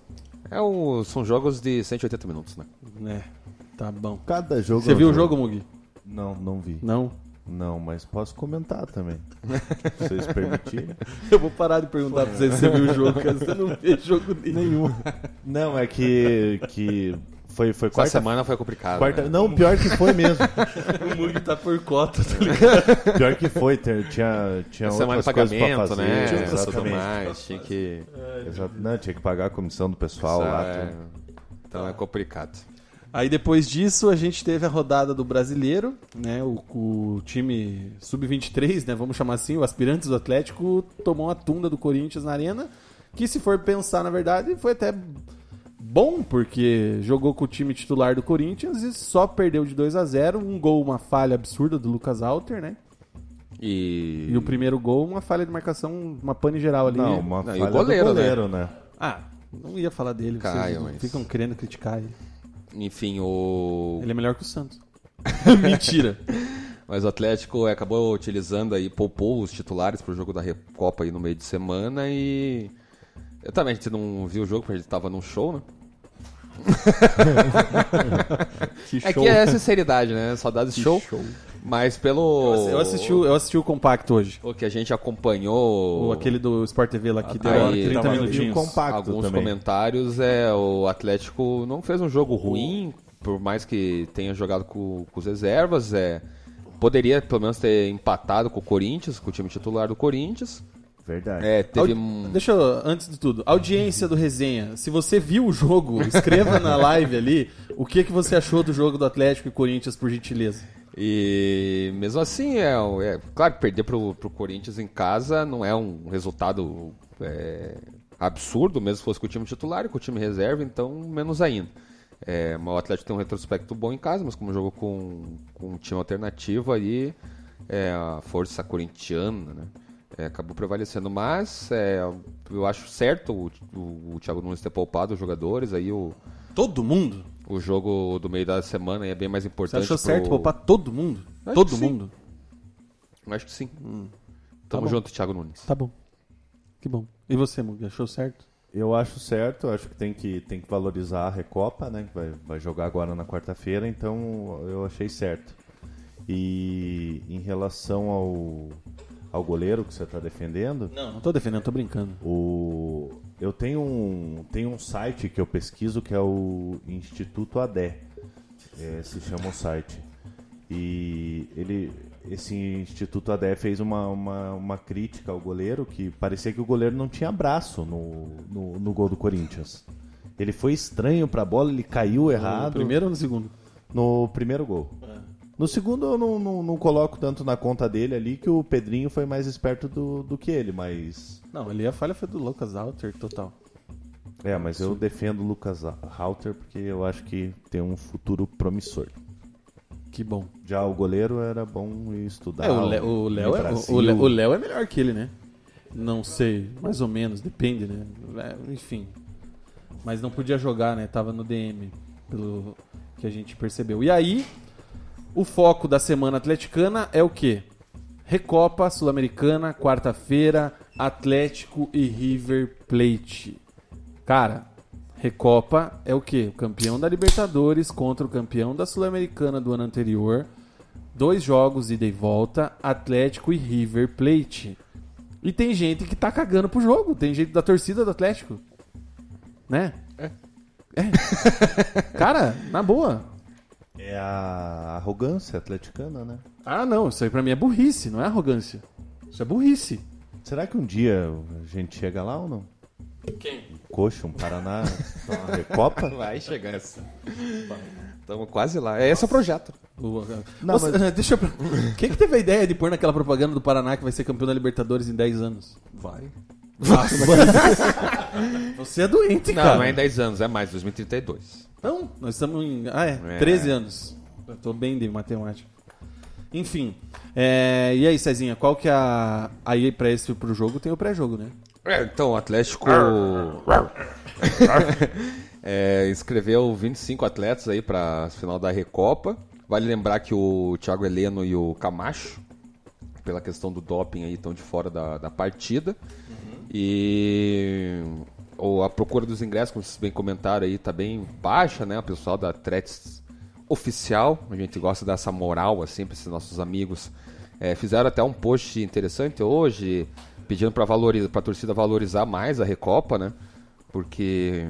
É o... São jogos de 180 minutos, né? É, tá bom. Cada jogo. Você é viu o jogo, Mugi? Não, não vi. Não. Não, mas posso comentar também. Se vocês permitirem. <laughs> Eu vou parar de perguntar pra você se você viu o jogo, cara. Você não vê jogo nenhum. Não, é que. que foi, foi Essa quarta. semana foi complicado. quarta né? não, pior que foi mesmo. <laughs> O Mugi tá por cota, tá ligado? <laughs> Pior que foi. ter- Tinha, tinha Semana de outras coisas pra fazer. né? Tinha Tudo exatamente. mais, tinha que... Exato. Não, tinha que pagar a comissão do pessoal lá. É. Então é complicado. Aí depois disso a gente teve a rodada do brasileiro, né? O, o time sub-23, né? Vamos chamar assim, o aspirantes do Atlético tomou a tunda do Corinthians na arena. Que se for pensar, na verdade, foi até bom, porque jogou com o time titular do Corinthians e só perdeu de 2 a 0 Um gol, uma falha absurda do Lucas Alter, né? E... E o primeiro gol, uma falha de marcação, uma pane geral ali. Não, uma Não, e o falha goleiro, do goleiro, né? Ah, não ia falar dele, Caio, vocês mas- ficam querendo criticar ele. Enfim, o... Ele é melhor que o Santos. <laughs> Mentira. Mas o Atlético acabou utilizando aí, poupou os titulares pro jogo da Recopa aí no meio de semana e... Eu também, a gente não viu o jogo porque a gente tava num show, né? <laughs> é que é sinceridade, né? Saudades show. Mas pelo... Eu assisti, o- eu assisti o compacto hoje. O que a gente acompanhou... O, aquele do Sport TV lá que deu Aí, 30 tava- minutinhos. o compacto alguns também. comentários é o Atlético não fez um jogo ruim, por mais que tenha jogado com, com os reservas, é poderia pelo menos ter empatado com o Corinthians, com o time titular do Corinthians. Verdade. É, teve Audi- um... Deixa eu, antes de tudo, audiência do Resenha. Se você viu o jogo, escreva na live ali o que, que você achou do jogo do Atlético e Corinthians, por gentileza. E mesmo assim, é, é claro que perder pro, pro Corinthians em casa não é um resultado é, absurdo, mesmo se fosse com o time titular e com o time reserva, então menos ainda. É, o Atlético tem um retrospecto bom em casa, mas como jogou com, com um time alternativo aí, é, a força corintiana, né? É, acabou prevalecendo. Mas é, eu acho certo o, o, o Thiago Nunes ter poupado os jogadores, aí o, Todo mundo? o jogo do meio da semana é bem mais Você importante. achou pro- certo poupar todo mundo? Acho todo que sim. mundo? Acho que sim. Tá Tamo bom. junto, Thiago Nunes. Tá bom. Que bom. E você, Mugi, achou certo? Eu acho certo, acho que tem que, tem que valorizar a Recopa, né? Que vai, vai jogar agora na quarta-feira, então eu achei certo. E em relação ao, ao goleiro que você está defendendo, Não, não tô defendendo, tô brincando. o, eu tenho um, tenho um site que eu pesquiso que é o Instituto ADE. É, se chama o site. E ele, esse Instituto ADE fez uma, uma, uma crítica ao goleiro que parecia que o goleiro não tinha braço no, no, no gol do Corinthians. Ele foi estranho pra bola, ele caiu No errado. primeiro ou no segundo? No primeiro gol. No segundo eu não, não, não coloco tanto na conta dele ali que o Pedrinho foi mais esperto do, do que ele, mas. Não, ali a falha foi do Lucas Alter total. É, mas eu defendo o Lucas Halter porque eu acho que tem um futuro promissor. Que bom. Já o goleiro era bom estudar. É, o Léo o Léo é, o. Léo- o Léo é melhor que ele, né? Não sei, mais ou menos, depende, né? É, enfim. Mas não podia jogar, né? Tava no DM, pelo que a gente percebeu. E aí, o foco da semana atleticana é o quê? Recopa Sul-Americana, quarta-feira, Atlético e River Plate. Cara, Recopa é o quê? O campeão da Libertadores contra o campeão da Sul-Americana do ano anterior. Dois jogos, ida e volta, Atlético e River Plate. E tem gente que tá cagando pro jogo. Tem gente da torcida do Atlético. Né? É. Cara, na boa. É a arrogância atleticana, né? Ah, não. Isso aí pra mim é burrice, não é arrogância. Isso é burrice. Será que um dia a gente chega lá ou não? Quem? Coxa, um Paraná, <laughs> uma Recopa? Vai chegar essa. Estamos quase lá. É esse é o projeto. Não, <laughs> Deixa eu... <laughs> Quem que teve a ideia de pôr naquela propaganda do Paraná que vai ser campeão da Libertadores em 10 anos? Vai. <laughs> Você é doente, Não, cara. não é em 10 anos, é mais, 2032. Não, nós estamos em. Ah, é, É. 13 anos. Eu tô bem de matemática. Enfim. é, E aí, Cezinha, qual que é a. Aí pra esse pro jogo tem o pré-jogo, né? É, então, o Atlético <laughs> é, inscreveu 25 atletas aí para final da Recopa. Vale lembrar que o Thiago Heleno e o Camacho, pela questão do doping aí, estão de fora da, da partida. E o- a procura dos ingressos, como vocês bem comentaram aí, tá bem baixa, né? O pessoal da Atletis oficial, a gente gosta dessa moral assim para esses nossos amigos. É, fizeram até um post interessante hoje, pedindo para valoriza, a torcida valorizar mais a Recopa, né? Porque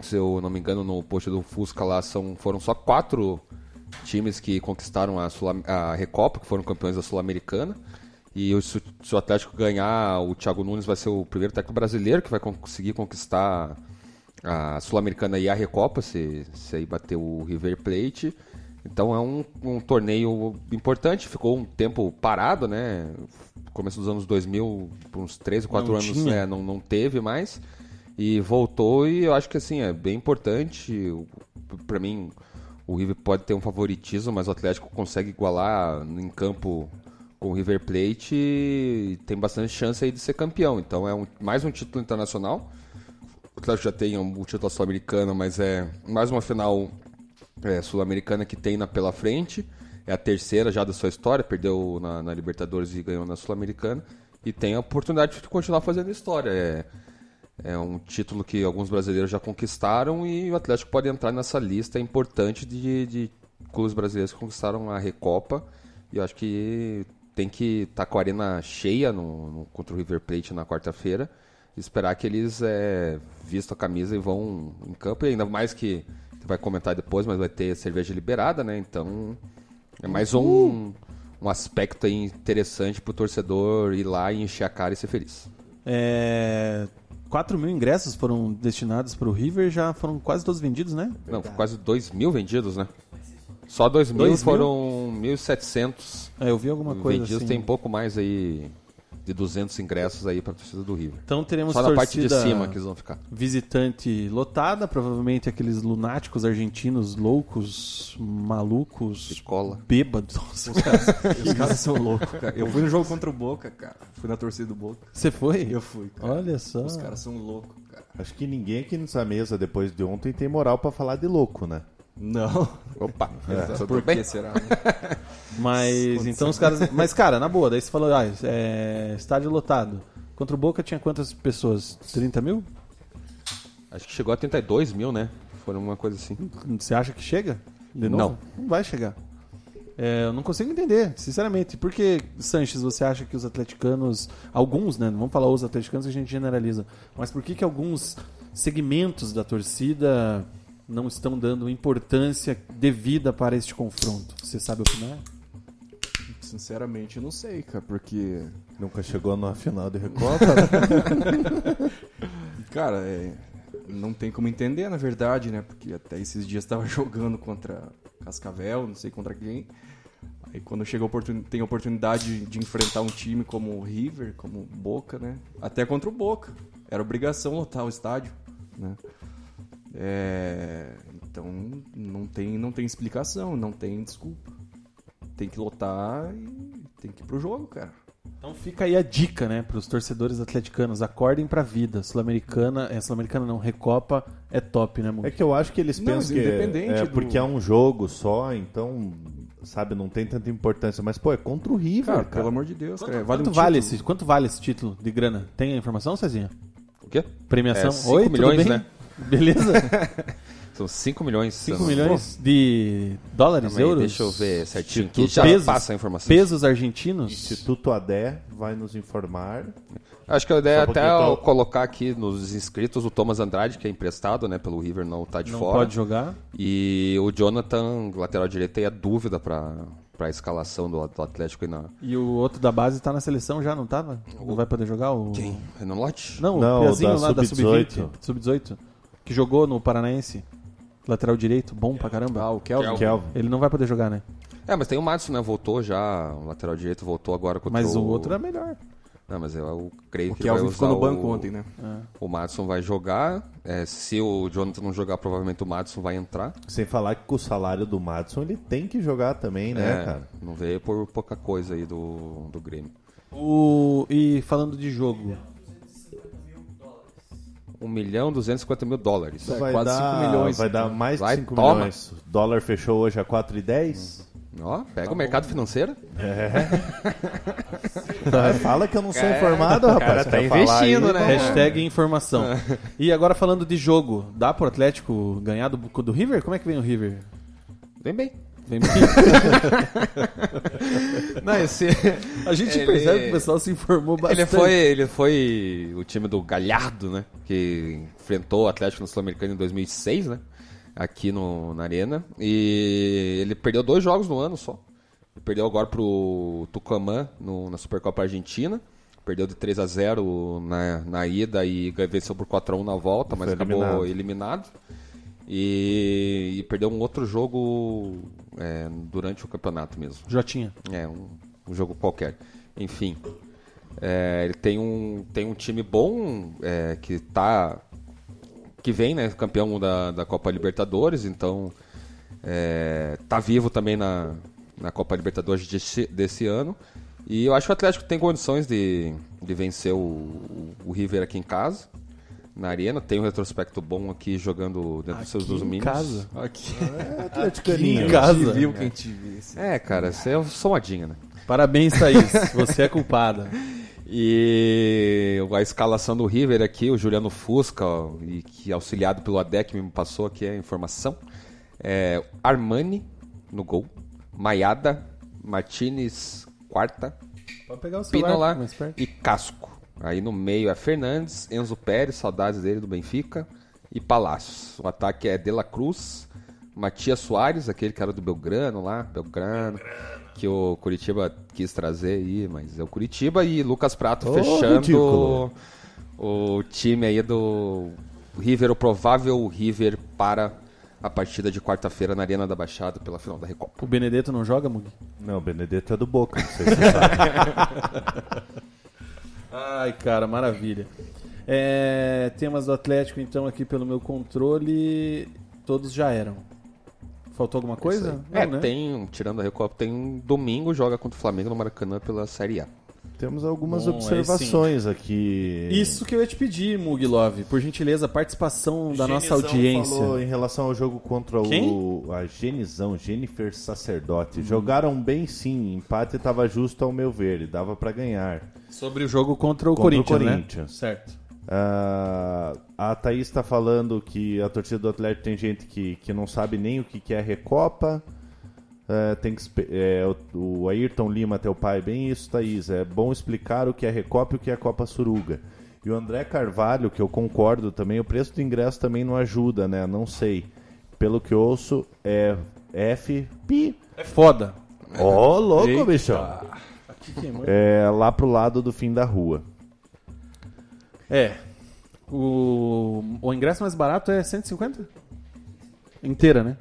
se eu não me engano no post do Fusca lá são, foram só quatro times que conquistaram a, Sul- a Recopa, que foram campeões da Sul-Americana. E se, o- Atlético ganhar, o Thiago Nunes vai ser o primeiro técnico brasileiro que vai conseguir conquistar a Sul-Americana e a Recopa, se, se aí bater o River Plate. Então é um, um torneio importante, ficou um tempo parado, né? Começo dos anos 2000, por uns 3 ou 4 Não anos, é, não, não teve mais. E voltou e eu acho que assim, é bem importante. Para mim, o River pode ter um favoritismo, mas o Atlético consegue igualar em campo com o River Plate tem bastante chance aí de ser campeão. Então é um- mais um título internacional. O Atlético já tem um título sul-americano, mas é mais uma final é, sul-americana que tem na, pela frente. É a terceira já da sua história, perdeu na, na Libertadores e ganhou na Sul-Americana. E tem a oportunidade de continuar fazendo história. É, é um título que alguns brasileiros já conquistaram e o Atlético pode entrar nessa lista importante de, de clubes brasileiros que conquistaram a Recopa. E acho que tem que estar com a arena cheia no, no- contra o River Plate na quarta-feira. Esperar que eles é, vistam a camisa e vão em campo. E ainda mais que você vai comentar depois, mas vai ter cerveja liberada, né? Então é mais um, um aspecto interessante pro torcedor ir lá e encher a cara e ser feliz. É, 4 mil ingressos foram destinados para o River, já foram quase todos vendidos, né? Não, quase 2 mil vendidos, né? Só 2 mil Dois mil? foram 1.700 É, eu vi alguma coisa vendidos. assim. Tem pouco mais aí de 200 ingressos aí pra torcida do River. Então teremos Só na parte de cima que eles vão ficar. visitante lotada, provavelmente aqueles lunáticos argentinos loucos, malucos, Escola. bêbados. Nossa, Os <laughs> caras são loucos, cara. Eu fui no jogo contra o Boca, cara. Fui na torcida do Boca. Você foi? Eu fui, cara. Olha só. Os caras são loucos, cara. Acho que ninguém aqui nessa mesa, depois de ontem, tem moral pra falar de louco, né? Não. Opa, <laughs> tudo Por que será? né? <laughs> Mas então os caras. Mas, cara, na boa, daí você falou, ah, é, estádio lotado. Contra o Boca tinha quantas pessoas? 30 mil? Acho que chegou a 32 mil, né? Foram uma coisa assim. Você acha que chega? De novo? Não. Não vai chegar. É, eu não consigo entender, sinceramente. Por que, Sanches, você acha que os atleticanos, alguns, né? Não vamos falar os atleticanos que a gente generaliza, mas por que, que alguns segmentos da torcida não estão dando importância devida para este confronto? Você sabe opinar? Sinceramente, eu não sei, cara, porque. Nunca chegou numa final de Recopa. né? <laughs> Cara, é, não tem como entender, na verdade, né? Porque até esses dias tava <laughs> jogando contra Cascavel, não sei contra quem. Aí quando chega a oportun... tem a oportunidade de enfrentar um time como o River, como o Boca, né? Até contra o Boca. Era obrigação lotar o estádio, né? É, Então não tem, não tem explicação, não tem desculpa. Tem que lotar e tem que ir pro jogo, cara. Então fica aí a dica, né, para os torcedores atleticanos. Acordem pra vida. Sul-Americana, é Sul-Americana não, Recopa é top, né? É que eu acho que eles Não, pensam que independente é do- porque é um jogo só, então, sabe, não tem tanta importância. Mas, pô, é contra o River, Cara, cara. pelo amor de Deus, Quanto, cara. Vale quanto um vale título. esse, quanto vale esse título de grana? Tem a informação, Cezinha? O quê? Premiação? É, cinco Oi, tudo milhões, bem? né? Beleza? <laughs> São 5 milhões. 5 se eu não- milhões de dólares, aí, euros? Deixa eu ver certinho. Instituto Já Pesos. passa a informação. Pesos argentinos? Instituto ADE vai nos informar. Acho que a ideia é até eu tô- colocar aqui nos inscritos o Thomas Andrade, que é emprestado, né, pelo River, não tá de Não fora. pode jogar? E o Jonathan, lateral direito, tem a dúvida pra, pra escalação do, Atlético aí na. E o outro da base tá na seleção já, não tava? Não vai poder jogar? O... Quem? Renan Lote? Não, Não, o Piazinho da lá da Sub-18. Sub-20, Sub-18, que jogou no Paranaense, lateral direito, bom pra caramba. Ah, o Kelvin. Kelvin. Ele não vai poder jogar, né? É, mas tem o Madison, né? Voltou já, o lateral direito voltou agora contra Mas o outro é melhor. Não, mas eu, eu creio O que ele vai Kelvin usar ficou no o- banco ontem, né? O Madison vai jogar. é, se o Jonathan não jogar, provavelmente o Madison vai entrar. Sem falar que com o salário do Madison ele tem que jogar também, né, É, cara? Não veio por pouca coisa aí do, do Grêmio. O... E falando de jogo, 1 milhão 250 mil dólares. É, vai quase dar, cinco milhões, Vai dar então. mais de Vai, 5 toma. milhões. O dólar fechou hoje a 4,10. Ó, pega o mercado financeiro. <laughs> Tá, Fala que eu não sou Cara, informado, rapaz. cara Você tá investindo, aí, né? hashtag informação. E agora falando de jogo, dá pro Atlético ganhar do, do River? Como é que vem o River? Vem bem. Vem. <laughs> Não, esse... A gente Ele- percebe que o pessoal se informou bastante. ele, foi, ele foi o time do Galhardo, né? Que enfrentou o Atlético no Sul-Americano em 2006, né? Aqui no, na Arena. E ele perdeu dois jogos no ano só. Ele perdeu agora pro Tucumã no, na Supercopa Argentina. Perdeu de 3 a 0 na, na ida e venceu por 4 a 1 na volta, mas Foi acabou eliminado. eliminado. E, e perdeu um outro jogo é, durante o campeonato mesmo. Jotinha. É, um, um jogo qualquer. Enfim. é, ele tem um, tem um time bom é, que tá. que vem, né? Campeão da, da Copa Libertadores, então. É, tá vivo também na, na Copa Libertadores desse, desse ano. E eu acho que o Atlético tem condições de, de vencer o, o, o River aqui em casa. Na arena, tem um retrospecto bom aqui jogando dentro dos seus Aqui em domínios. casa. Aqui. <laughs> Atleticaninho. Em casa. viu quem te viu. assim. É, cara, você é só modinha, né? Parabéns, Thaís. Você é culpada. <laughs> E a escalação do River aqui, o Juliano Fusca, ó, e que auxiliado pelo ADEC me passou aqui a informação. É, Armani no gol, Maiada, Martinez quarta, Pode pegar o Pino lá mais perto. e Casco. Aí no meio é Fernandes, Enzo Pérez, saudades dele do Benfica, e Palácios. O ataque é De La Cruz, Matias Soares, aquele cara do Belgrano lá, Belgrano, que o Curitiba quis trazer aí, mas é o Curitiba e Lucas Prato Ô, fechando ridículo. o time aí do River, o provável River para a partida de quarta-feira na Arena da Baixada pela final da Recopa. O Benedetto não joga, Mug? Não, o Benedetto é do Boca, não sei se você <laughs> sabe. Ai, cara, maravilha. É, temas do Atlético, então, aqui pelo meu controle, todos já eram. Faltou alguma coisa? é, Não, né? tem, tirando a Recopa, tem um domingo, joga contra o Flamengo no Maracanã pela Série A. Temos algumas Bom, aí observações aqui. Isso que eu ia te pedir, Mug Love. Por gentileza, participação da nossa Genizão audiência. falou em relação ao jogo contra Quem? o a Genizão, Jennifer Sacerdote. Jogaram bem sim, empate estava justo ao meu ver, e dava para ganhar. Sobre o jogo contra o Contra o Corinthians, né? Corinthians. Certo. Ah, a Thaís está falando que a torcida do Atlético tem gente que, que não sabe nem o que, que é Recopa. É, tem que, é, o, o Ayrton Lima, teu pai, bem isso, Thaís. É bom explicar o que é Recopa e o que é Copa Suruga. E o André Carvalho, que eu concordo também, o preço do ingresso também não ajuda, né? Não sei. Pelo que ouço, é F. Pi. É foda. Ô, louco, Eita. bicho. Aqui queimou. É lá pro lado do fim da rua. É. O, o ingresso mais barato é 150? Inteira, né?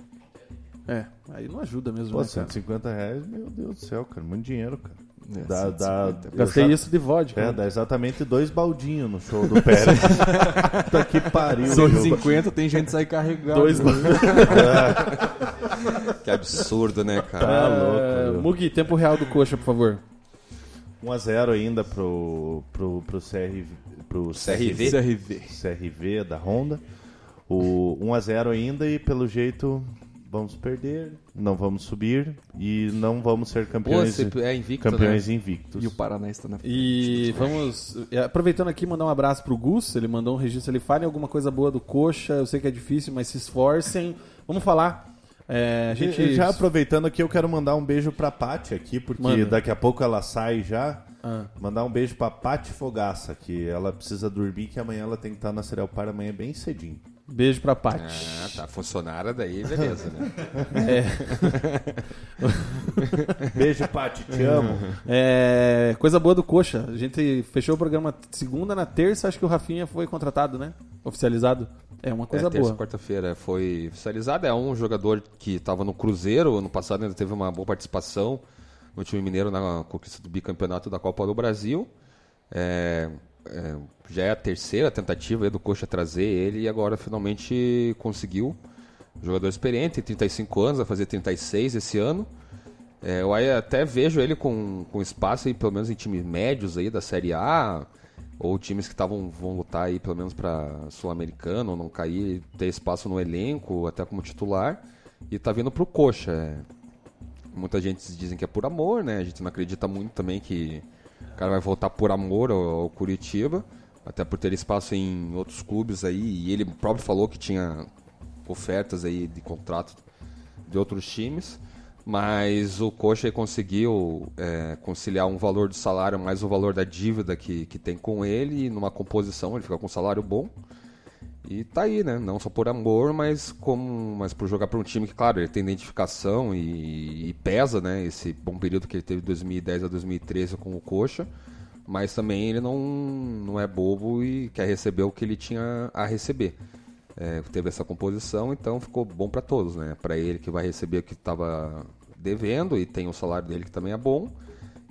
É. Aí não ajuda mesmo, Pô, né, cara? 150 reais, meu Deus do céu, cara. Muito dinheiro, cara. É, Dá, dá, 150. Gastei exa- isso de vodka. É, né? dá exatamente dois baldinhos no show do Pérez. <laughs> Puta que pariu. São meu. 50, tem gente que sai carregado. Dois Que absurdo, né, cara? Tá É, louco, meu. Mugi, tempo real do coxa, por favor. 1x0 ainda pro, pro, pro, CR, pro CRV. CRV. CRV da Honda. O 1x0 ainda e pelo jeito vamos perder, não vamos subir e não vamos ser Pô, campeões, você é invicto, campeões né? invictos. E o Paraná está na frente. E vamos. e Aproveitando aqui, mandar um abraço pro Gus. Ele mandou um registro. Ele fale alguma coisa boa do coxa. Eu sei que é difícil, mas se esforcem. Vamos falar. É, a gente. E Já aproveitando aqui, eu quero mandar um beijo pra Paty aqui, porque Manda. daqui a pouco ela sai já. Ah. Mandar um beijo pra Paty Fogaça, que ela precisa dormir, que amanhã ela tem que estar na Serial Par amanhã bem cedinho. Beijo pra Paty. Ah, tá. Funcionária daí, beleza, né? <laughs> <laughs> Beijo, Paty, te amo. É, coisa boa do coxa. A gente fechou o programa segunda, na terça, acho que o Rafinha foi contratado, né? Oficializado. É uma coisa é, terça, boa. quarta-feira foi oficializado. É um jogador que estava no Cruzeiro, ano passado ainda teve uma boa participação no time mineiro na conquista do bicampeonato da Copa do Brasil. É, é, já é a terceira tentativa do Coxa trazer ele e agora finalmente conseguiu. Jogador experiente, 35 anos, vai fazer 36 esse ano. É, eu até vejo ele com, com espaço aí, pelo menos em times médios aí da Série A, ou times que estavam vão lutar aí pelo menos para sul-americano, não cair, ter espaço no elenco, até como titular, e tá vindo pro Coxa. é. Muita gente dizem que é por amor, né? A gente não acredita muito também que o cara vai voltar por amor ao, Curitiba, até por ter espaço em outros clubes aí, e ele próprio falou que tinha ofertas aí de contrato de outros times, mas o Coxa conseguiu é, conciliar um valor de salário mais o valor da dívida que, que tem com ele, numa composição ele fica com um salário bom. E tá aí, né? Não só por amor, mas como mas por jogar para um time que, claro, ele tem identificação e, e pesa, né? Esse bom período que ele teve de 2010 a 2013 com o Coxa. Mas também ele não, não é bobo e quer receber o que ele tinha a receber. É, teve essa composição, então ficou bom para todos, né? Para ele que vai receber o que estava devendo e tem o salário dele que também é bom.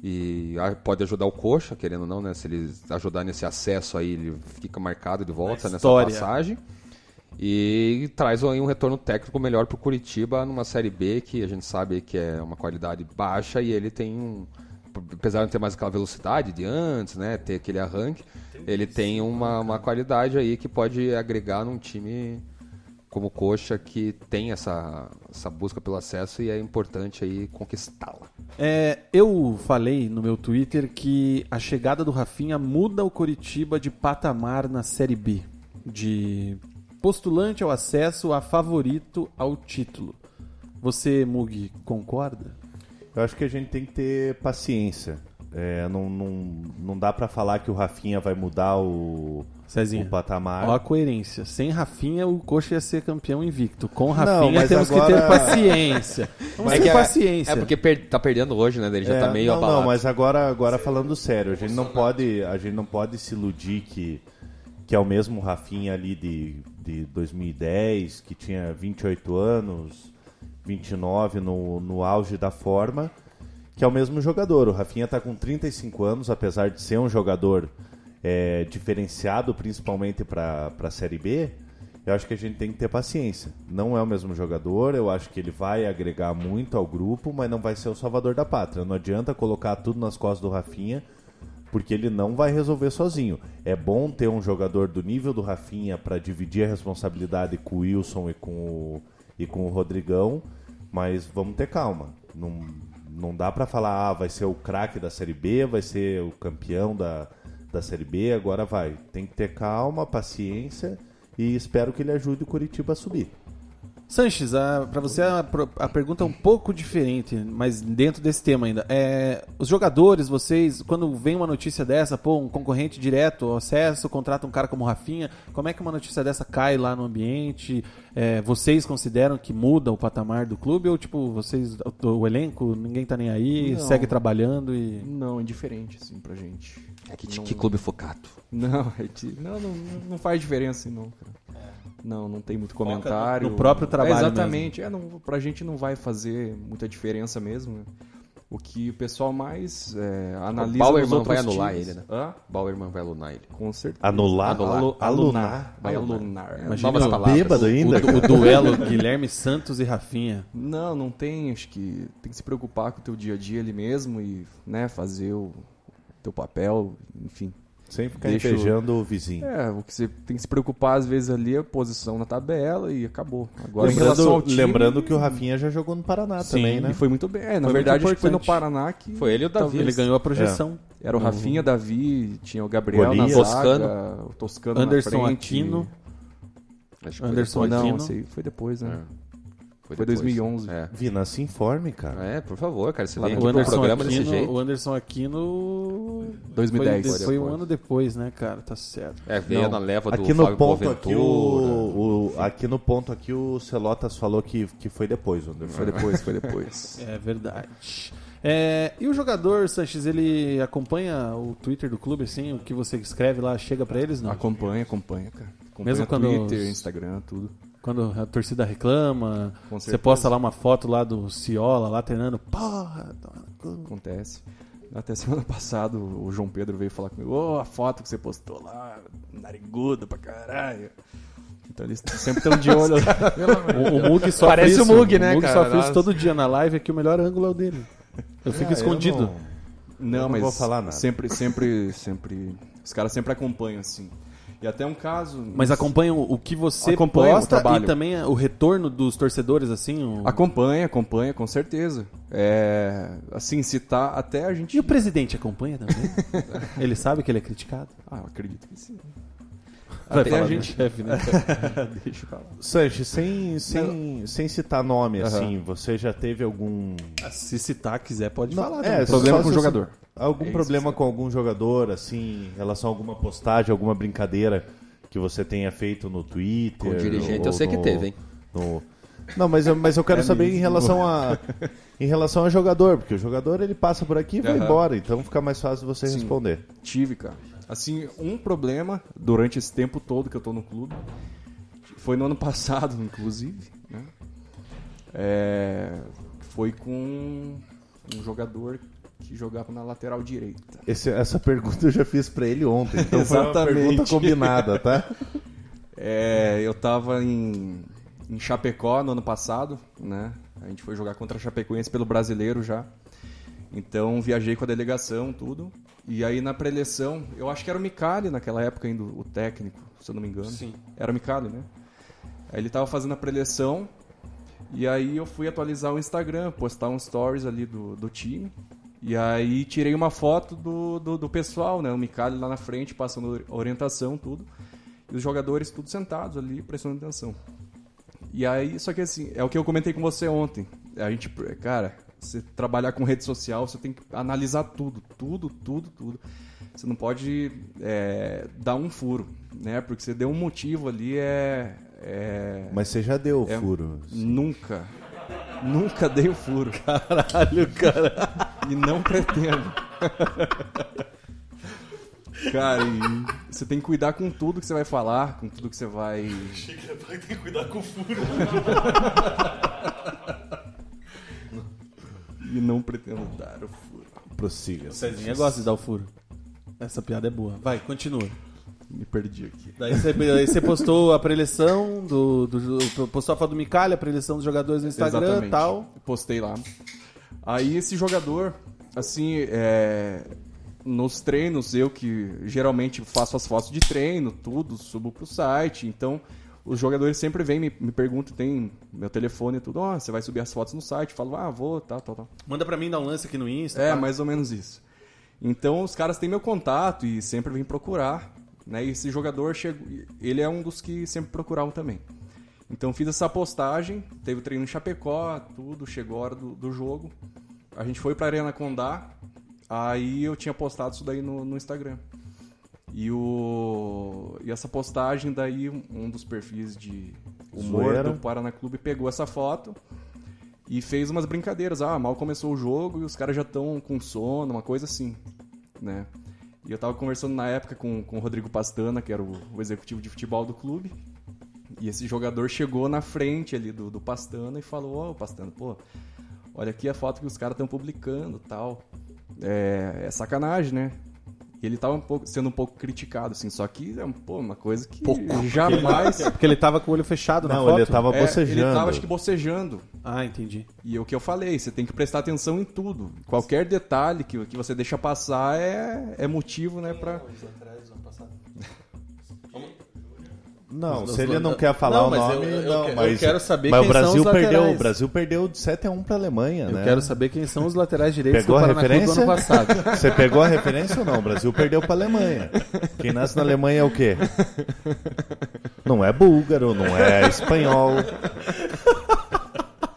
E pode ajudar o Coxa, querendo ou não, né? Se ele ajudar nesse acesso aí, ele fica marcado de volta Na nessa passagem. E traz aí um retorno técnico melhor para o Curitiba numa Série B que a gente sabe que é uma qualidade baixa e ele tem um. Apesar de não ter mais aquela velocidade de antes, né? Ter aquele arranque, ele tem uma, uma qualidade aí que pode agregar num time como Coxa que tem essa, essa busca pelo acesso e é importante aí conquistá-la. É, eu falei no meu Twitter que a chegada do Rafinha muda o Coritiba de patamar na Série B. De postulante ao acesso a favorito ao título. Você, Mug, concorda? Eu acho que a gente tem que ter paciência. É, não, não, não dá pra falar que o Rafinha vai mudar o, Cezinha. o patamar. Ó a coerência. Sem Rafinha, o Coxa ia ser campeão invicto. Com Rafinha, mas temos agora- que ter paciência. <laughs> Vamos É ter que é- paciência. É porque per- tá perdendo hoje, né? Ele já É, tá meio não, abalado. não, mas agora, agora falando sério, a gente não pode, a gente não pode se iludir que, que é o mesmo Rafinha ali de, de 2010, que tinha 28 anos, 29 no, no auge da forma, que é o mesmo jogador. O Rafinha está com 35 anos, apesar de ser um jogador é, diferenciado principalmente para a Série B, eu acho que a gente tem que ter paciência. Não é o mesmo jogador, eu acho que ele vai agregar muito ao grupo, mas não vai ser o salvador da pátria. Não adianta colocar tudo nas costas do Rafinha, porque ele não vai resolver sozinho. É bom ter um jogador do nível do Rafinha para dividir a responsabilidade com o Wilson e com o, e com o Rodrigão, mas vamos ter calma. Não, não dá para falar, ah, vai ser o craque da Série B, vai ser o campeão da, da Série B, agora vai. Tem que ter calma, paciência e espero que ele ajude o Curitiba a subir. Sanches, para você a, a pergunta é um pouco diferente, mas dentro desse tema ainda. É, os jogadores, vocês, quando vem uma notícia dessa, pô, um concorrente direto, acesso, contrata um cara como Rafinha, como é que uma notícia dessa cai lá no ambiente? É, vocês consideram que muda o patamar do clube ou tipo, vocês, o, o elenco, ninguém tá nem aí, Não. segue trabalhando e. Não, indiferente, assim, pra gente. É que, Não- que clube focado. Não, é de- não, não, não faz diferença, assim, não, cara. Não, não tem muito comentário. no próprio trabalho É, exatamente. É, não, pra gente não vai fazer muita diferença mesmo. O que o pessoal mais é, analisa o Bauerman vai anular times. ele, né? Hã? Bauerman vai alunar ele. Com certeza. Anular? Anular. Alu- Alunar. Vai alunar. Imagina novas o- palavras. Bêbado ainda? O, o duelo <laughs> Guilherme Santos e Rafinha. Não, não tem. Acho que tem que se preocupar com o teu dia a dia ali mesmo e né, fazer o teu papel, enfim. Sem ficar Deixa o- invejando o vizinho. É, o que você tem que se preocupar às vezes ali é a posição na tabela e acabou. Agora, Lembrando, ao time, lembrando que o Rafinha já jogou no Paraná também, né? E foi muito bem. É, na Foi verdade, acho que foi no. Paraná que. Foi ele e o Davi. talvez- Ele ganhou a projeção. Era o Uhum. Rafinha, Davi, tinha o Gabriel Golias. na Toscano. zaga, o Toscano Anderson na frente. Aquino. Acho que foi Anderson depois. Não, aí foi depois, né? É. Foi depois. 2011. É. Vina, se informe, cara. É, por favor, cara. Você Lá vem no aqui pro Anderson, programa desse Aquino, jeito. o Anderson Aquino 2010. foi, Foi foi um ano depois, né, cara? Tá certo. É, veio Não. na leva do Aqui no Fábio ponto aqui o, o- aqui no ponto aqui o Celotas falou que, que foi depois, Anderson. Foi depois, foi depois. <laughs> É verdade. É, e o jogador, Sanches, ele acompanha o Twitter do clube, assim? O que você escreve lá chega pra eles, não? acompanha, acompanha, cara. Acompanha Mesmo quando Twitter, os- Instagram, tudo. Quando a torcida reclama, você posta lá uma foto lá do Ciola, lá treinando. Porra! Acontece. Até semana passada o João Pedro veio falar comigo, ô, a foto que você postou lá, narigudo pra caralho. Então eles sempre estão de <laughs> olho. <laughs> O, o Mug sofre Parece isso. o Mug, né, O Mug cara? isso Nossa. todo dia na live, é que o melhor ângulo é o dele. Eu fico Ah, escondido. não- Não, Eu não mas vou falar nada. sempre, sempre, sempre. Os caras sempre acompanham, assim. E até um caso. Mas acompanham o que você Acompanham o posta e também o retorno dos torcedores, assim? o- Acompanha, acompanha, com certeza. É. Assim, citar até a gente. E o presidente acompanha também? <laughs> ele sabe que ele é criticado? Ah, eu acredito que sim. Vai Até falar a gente. chefe, né? <laughs> Deixa eu falar. Sanches, sem, sem, sem citar nome, assim, você já teve algum... Se citar, quiser, pode Não, falar. é. Problema com o jogador. Algum É isso, problema sim. com algum jogador, assim, em relação a alguma postagem, alguma brincadeira que você tenha feito no Twitter? Com o dirigente ou eu sei que no- teve, hein? no- Não, mas eu, mas eu É quero saber <laughs> em relação a em relação ao jogador, porque o jogador ele passa por aqui e vai Aham. embora, então fica mais fácil você Sim. responder. Tive, cara. Assim, um problema durante esse tempo todo que eu tô no clube foi no ano <laughs> passado, inclusive, né? É, foi com um jogador que jogava na lateral direita. Esse- essa pergunta eu já fiz pra ele ontem, então foi uma Exatamente. pergunta combinada, tá? <laughs> É, eu tava em, em Chapecó no ano passado, né? A gente foi jogar contra a Chapecoense pelo brasileiro já. Então viajei com a delegação, tudo. E aí na preleção, eu acho que era o Micali naquela época ainda, o técnico, se eu não me engano. Sim. Era o Micali, né? Aí ele tava fazendo a preleção. E aí eu fui atualizar o Instagram, postar uns stories ali do, do time. E aí tirei uma foto do, do, do pessoal, né? O Micali lá na frente, passando orientação, tudo. E os jogadores tudo sentados ali, prestando atenção. E aí, só que assim, é o que eu comentei com você ontem. A gente, cara, você trabalhar com rede social, você tem que analisar tudo, tudo, tudo, tudo. Você não pode é, dar um furo, né? Porque você deu um motivo ali, é. é- Mas você já deu o é- furo. Nunca. Nunca dei o furo. Caralho, cara. E não pretendo. Cara, e você tem que cuidar com tudo que você vai falar, com tudo que você vai. Tem que cuidar com o furo. <laughs> pretendo dar o furo. Prossiga. Cezinha gosta de dar o furo. Essa piada é boa. Vai, continua. Me perdi aqui. Daí você, daí você postou a preleção do, do. Postou a foto do Micalha, a preleção dos jogadores no Instagram e tal. Postei lá. Aí esse jogador, assim, é, nos treinos, eu que geralmente faço as fotos de treino, tudo, subo pro site. Então, os jogadores sempre vêm, me, me perguntam, tem meu telefone e tudo. Ó, você vai subir as fotos no site? Falo, ah, vou, tal, tal, tal. Manda pra mim dar um lance aqui no Insta. É, pá. mais ou menos isso. Então os caras têm meu contato e sempre vêm procurar. Né? E esse jogador chegou. Ele é um dos que sempre procuravam também. Então fiz essa postagem, teve o treino em Chapecó, tudo, chegou a hora do, do jogo. A gente foi pra Arena Condá, aí eu tinha postado isso daí no, no Instagram. E, o, e essa postagem daí, um dos perfis de humor Zoeira. do Paraná Clube pegou essa foto e fez umas brincadeiras. Ah, mal começou o jogo e os caras já estão com sono, uma coisa assim, né? E eu tava conversando na época com, com o Rodrigo Pastana, que era o, o executivo de futebol do clube. E esse jogador chegou na frente ali do, do Pastana e falou: Ó, Pastana, pô, olha aqui a foto que os caras estão publicando tal. É, é sacanagem, né? E ele tava um pouco, sendo um pouco criticado, assim, só que é um- pô, uma coisa que jamais. <laughs> Porque ele tava com o olho fechado na Não, foto? ele tava É, bocejando. ele tava, acho que, bocejando. Ah, entendi. E é o que eu falei, você tem que prestar atenção em tudo. Qualquer detalhe que, que você deixa passar é, é motivo, né, pra... Não, se ele não quer falar Não, o mas nome, eu- eu não. que- eu mas, quero saber mas quem o Brasil são os perdeu, laterais. o Brasil perdeu de 7 a 1 pra Alemanha, Eu né? quero saber quem são os laterais direitos Pegou do a Paraná Clube do referência? ano passado. <laughs> Você pegou a referência ou não? O Brasil perdeu pra Alemanha. Quem nasce na Alemanha é o quê? Não é búlgaro, não é espanhol.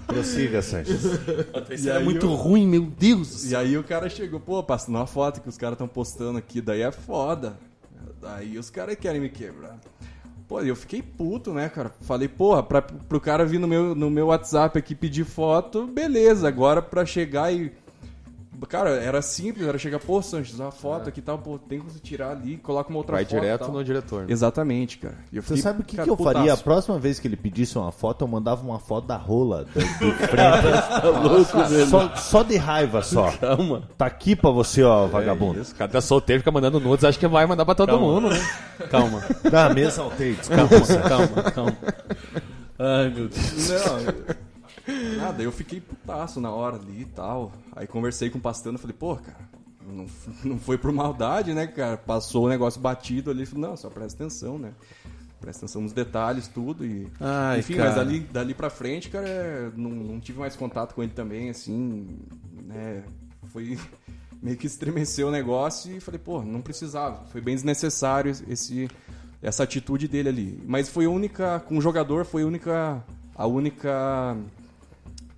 Prossiga, Sanches. Isso é muito ruim, meu Deus. E aí o cara chegou, pô, passando uma foto que os caras estão postando aqui, daí é foda. Daí os caras querem me quebrar. Pô, eu fiquei puto, né, cara? Falei, porra, pra, pro cara vir no meu, no meu WhatsApp aqui pedir foto, beleza. Agora pra chegar e. Cara, era simples, era chegar, pô, Sanches, uma foto aqui e tal, pô, tem que você tirar ali, coloca uma outra Vai foto. e direto tal. no diretor. né? Exatamente, cara. E eu Você fiquei, sabe o que, cara, que eu faria? A putaço. próxima vez que ele pedisse uma foto, eu mandava uma foto da rola do, do Freitas. <laughs> só, só de raiva só. Calma. Tá aqui pra você, ó, vagabundo. Isso, o cara tá solteiro, fica mandando nudes, acho que vai mandar pra todo mundo, né? Calma. Dá a mesa, altei, desculpa. Calma, calma, calma. Ai, meu Deus. Não, <laughs> nada, eu fiquei putaço na hora ali e tal. Aí conversei com o Pastano, falei, pô, cara, não, <laughs> não foi por maldade, né, cara? Passou o negócio batido ali, falei, não, só presta atenção, né? Presta atenção nos detalhes, tudo e... Ai, Enfim, cara. mas dali, dali pra frente, cara, não, não tive mais contato com ele também, assim, né? Foi... <laughs> Meio que estremeceu o negócio e falei, pô, não precisava. Foi bem desnecessário esse, essa atitude dele ali. Mas foi a única, com o jogador, foi a única, a única,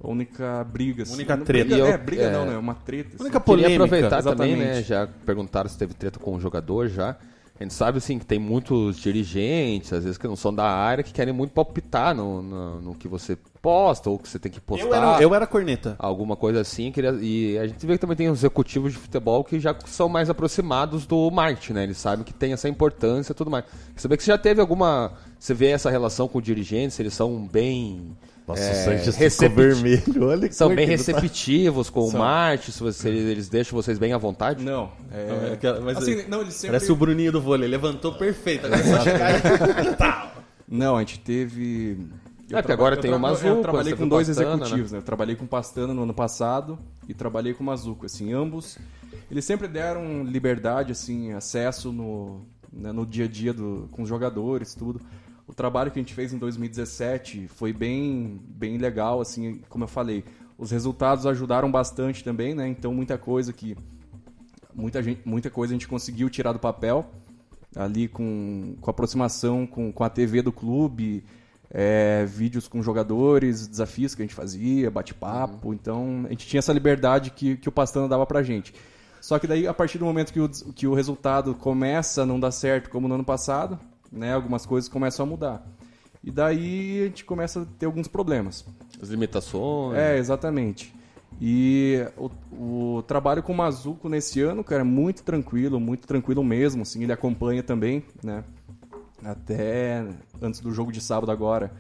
a única briga. assim. Única Não- treta. Briga, eu- é, briga é. não, né? Uma treta. Única assim. polêmica. Queria aproveitar também, exatamente. né? Já perguntaram se teve treta com o jogador já. A gente sabe assim que tem muitos dirigentes, às vezes que não são da área, que querem muito palpitar no, no, no que você posta ou que você tem que postar. Eu era, eu era corneta. Alguma coisa assim. Queria, e a gente vê que também tem os executivos de futebol que já são mais aproximados do marketing, né? Eles sabem que tem essa importância e tudo mais. Saber que você já teve alguma. Você vê essa relação com dirigentes, eles são bem. Nossa, é, o Sanches recepti- vermelho. Olha que São bem tá. receptivos com o marketing, se você, eles deixam vocês bem à vontade. Não, é... É aquela- mas assim, não, ele sempre... Parece o Bruninho do vôlei. Levantou perfeito. <laughs> Agora só chegar e... Não, a gente teve. É, porque agora tem o Mazuco, Eu trabalhei com dois Pastana, executivos, né? Eu trabalhei com o Pastana no ano passado e trabalhei com o Mazuco. Assim, ambos. Eles sempre deram liberdade, assim, acesso no, né, no dia a dia do, com os jogadores, tudo. O trabalho que a gente fez em 2017 foi bem, bem legal, assim, como eu falei. Os resultados ajudaram bastante também, né? Então, muita coisa que muita, gente, muita coisa a gente conseguiu tirar do papel ali com, com a aproximação com, com a TV do clube, é, vídeos com jogadores, desafios que a gente fazia, bate-papo. Uhum. Então, a gente tinha essa liberdade que, que o Pastana dava pra gente. Só que daí, a partir do momento que o, que o resultado começa a não dar certo, como no ano passado, né, algumas coisas começam a mudar. E daí a gente começa a ter alguns problemas. As limitações. É, exatamente. E o, o trabalho com o Mazuco nesse ano, cara, é muito tranquilo, muito tranquilo mesmo, assim, ele acompanha também, né? Até antes do jogo de sábado agora,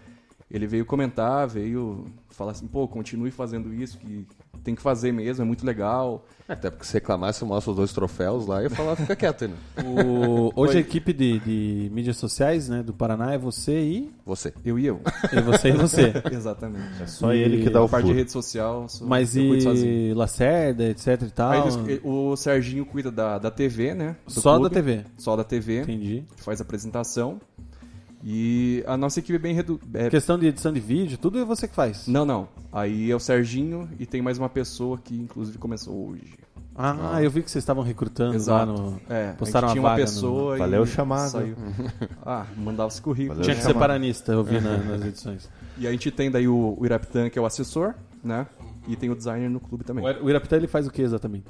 ele veio comentar, veio falar assim, pô, continue fazendo isso, que tem que fazer mesmo, é muito legal. Até porque se reclamasse, mostra os dois troféus lá e falar, fica quieto, né? <laughs> O- hoje a equipe de, de mídias sociais né, do Paraná é você e. Você. Eu e eu. É você e você. <laughs> Exatamente. Só E ele que dá o parte de rede social, sou- Mas eu e Lacerda, etc e tal? Aí eles- o Serginho cuida da, da TV, né? do Só clube. da TV. Só da TV. Entendi. faz a apresentação. E a nossa equipe é bem redu... é- Questão de edição de vídeo, tudo é você que faz. Não, não. Aí é o Serginho e tem mais uma pessoa que inclusive começou hoje. Ah, eu vi que vocês estavam recrutando Exato. lá no. É, Postaram a gente tinha uma uma vaga pessoa e Valeu o chamado. saiu. <laughs> Ah, mandava os currículos. Valeu. Tinha que ser paranista, eu vi na- nas edições. <laughs> E a gente tem daí o, o Irapitã, que é o assessor, né? E tem o designer no clube também. O Irapitã ele faz o que exatamente?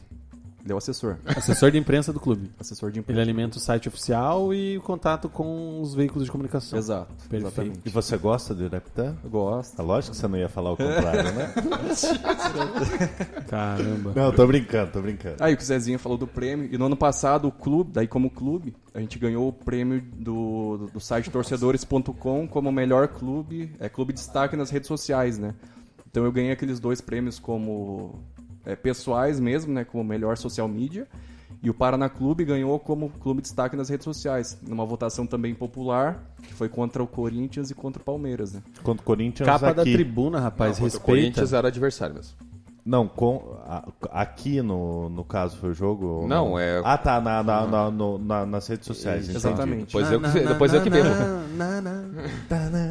Ele é o assessor. Assessor de imprensa do clube. Assessor de Ele imprensa. alimenta o site oficial e o contato com os veículos de comunicação. Exato. Perfeito. Exatamente. E você gosta do Irapitã? Gosto. É lógico que você não ia falar o contrário, né? <laughs> Caramba. Não, tô brincando, tô brincando. Aí o que o Zezinho falou do prêmio. E no ano passado, o clube, daí como clube, a gente ganhou o prêmio do, do, do site torcedores.com como melhor clube, é clube de destaque nas redes sociais, né? Então eu ganhei aqueles dois prêmios como é, pessoais mesmo, né? Como melhor social media. E o Paraná Clube ganhou como clube de destaque nas redes sociais, numa votação também popular, que foi contra o Corinthians e contra o Palmeiras, né? Contra o Corinthians Capa da aqui. tribuna, rapaz, Contra o respeita. Corinthians era adversário mesmo. Não, com, a- aqui no, no caso foi o jogo? ou Não, é- Ah, tá, na, na, na- no- na- nas redes sociais. Isso, entendi. Exatamente. Depois eu, que- depois eu que bebo.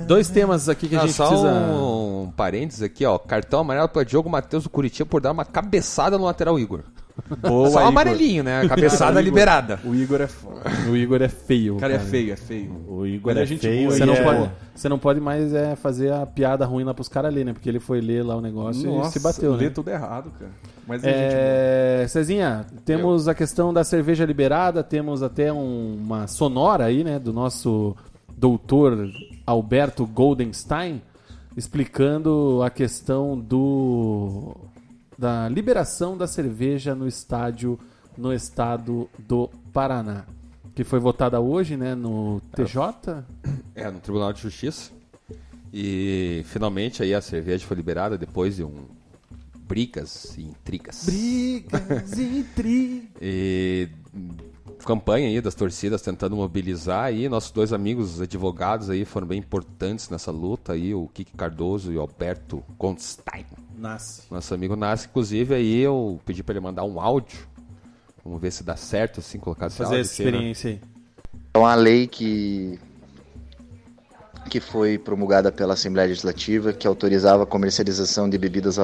Dois temas aqui que a Ah, gente só precisa. um parênteses aqui, ó. Cartão amarelo para Diogo Matheus do Curitiba por dar uma cabeçada no lateral Igor. Boa, só Igor. amarelinho, né? Cabeçada <laughs> Igor. liberada. O Igor é foda. O Igor é feio. O cara é feio, é feio. O Igor é, é gente feio Você não, é- pode, você não pode mais é, fazer a piada ruim lá pros caras ali, né? Porque ele foi ler lá o negócio e se bateu, lê né? tudo errado, cara. Mas é, gente. É, Cezinha, temos a questão da cerveja liberada, temos até um- uma sonora aí, né, do nosso doutor Alberto Goldenstein, explicando a questão do da liberação da cerveja no estádio no estado do Paraná, que foi votada hoje, né, no TJ. É, no Tribunal de Justiça. E finalmente aí a cerveja foi liberada depois de um brigas e intrigas. Brigas e tri. <laughs> E campanha aí das torcidas tentando mobilizar aí. Nossos dois amigos advogados aí foram bem importantes nessa luta aí, o Kiki Cardoso e o Alberto Goldstein. Nasce. Nosso amigo Nasce, inclusive aí eu pedi pra ele mandar um áudio. Vamos ver se dá certo assim colocar esse Fazer áudio essa aqui, né? experiência aí. É uma lei que, que foi promulgada pela Assembleia Legislativa, que autorizava a comercialização de bebidas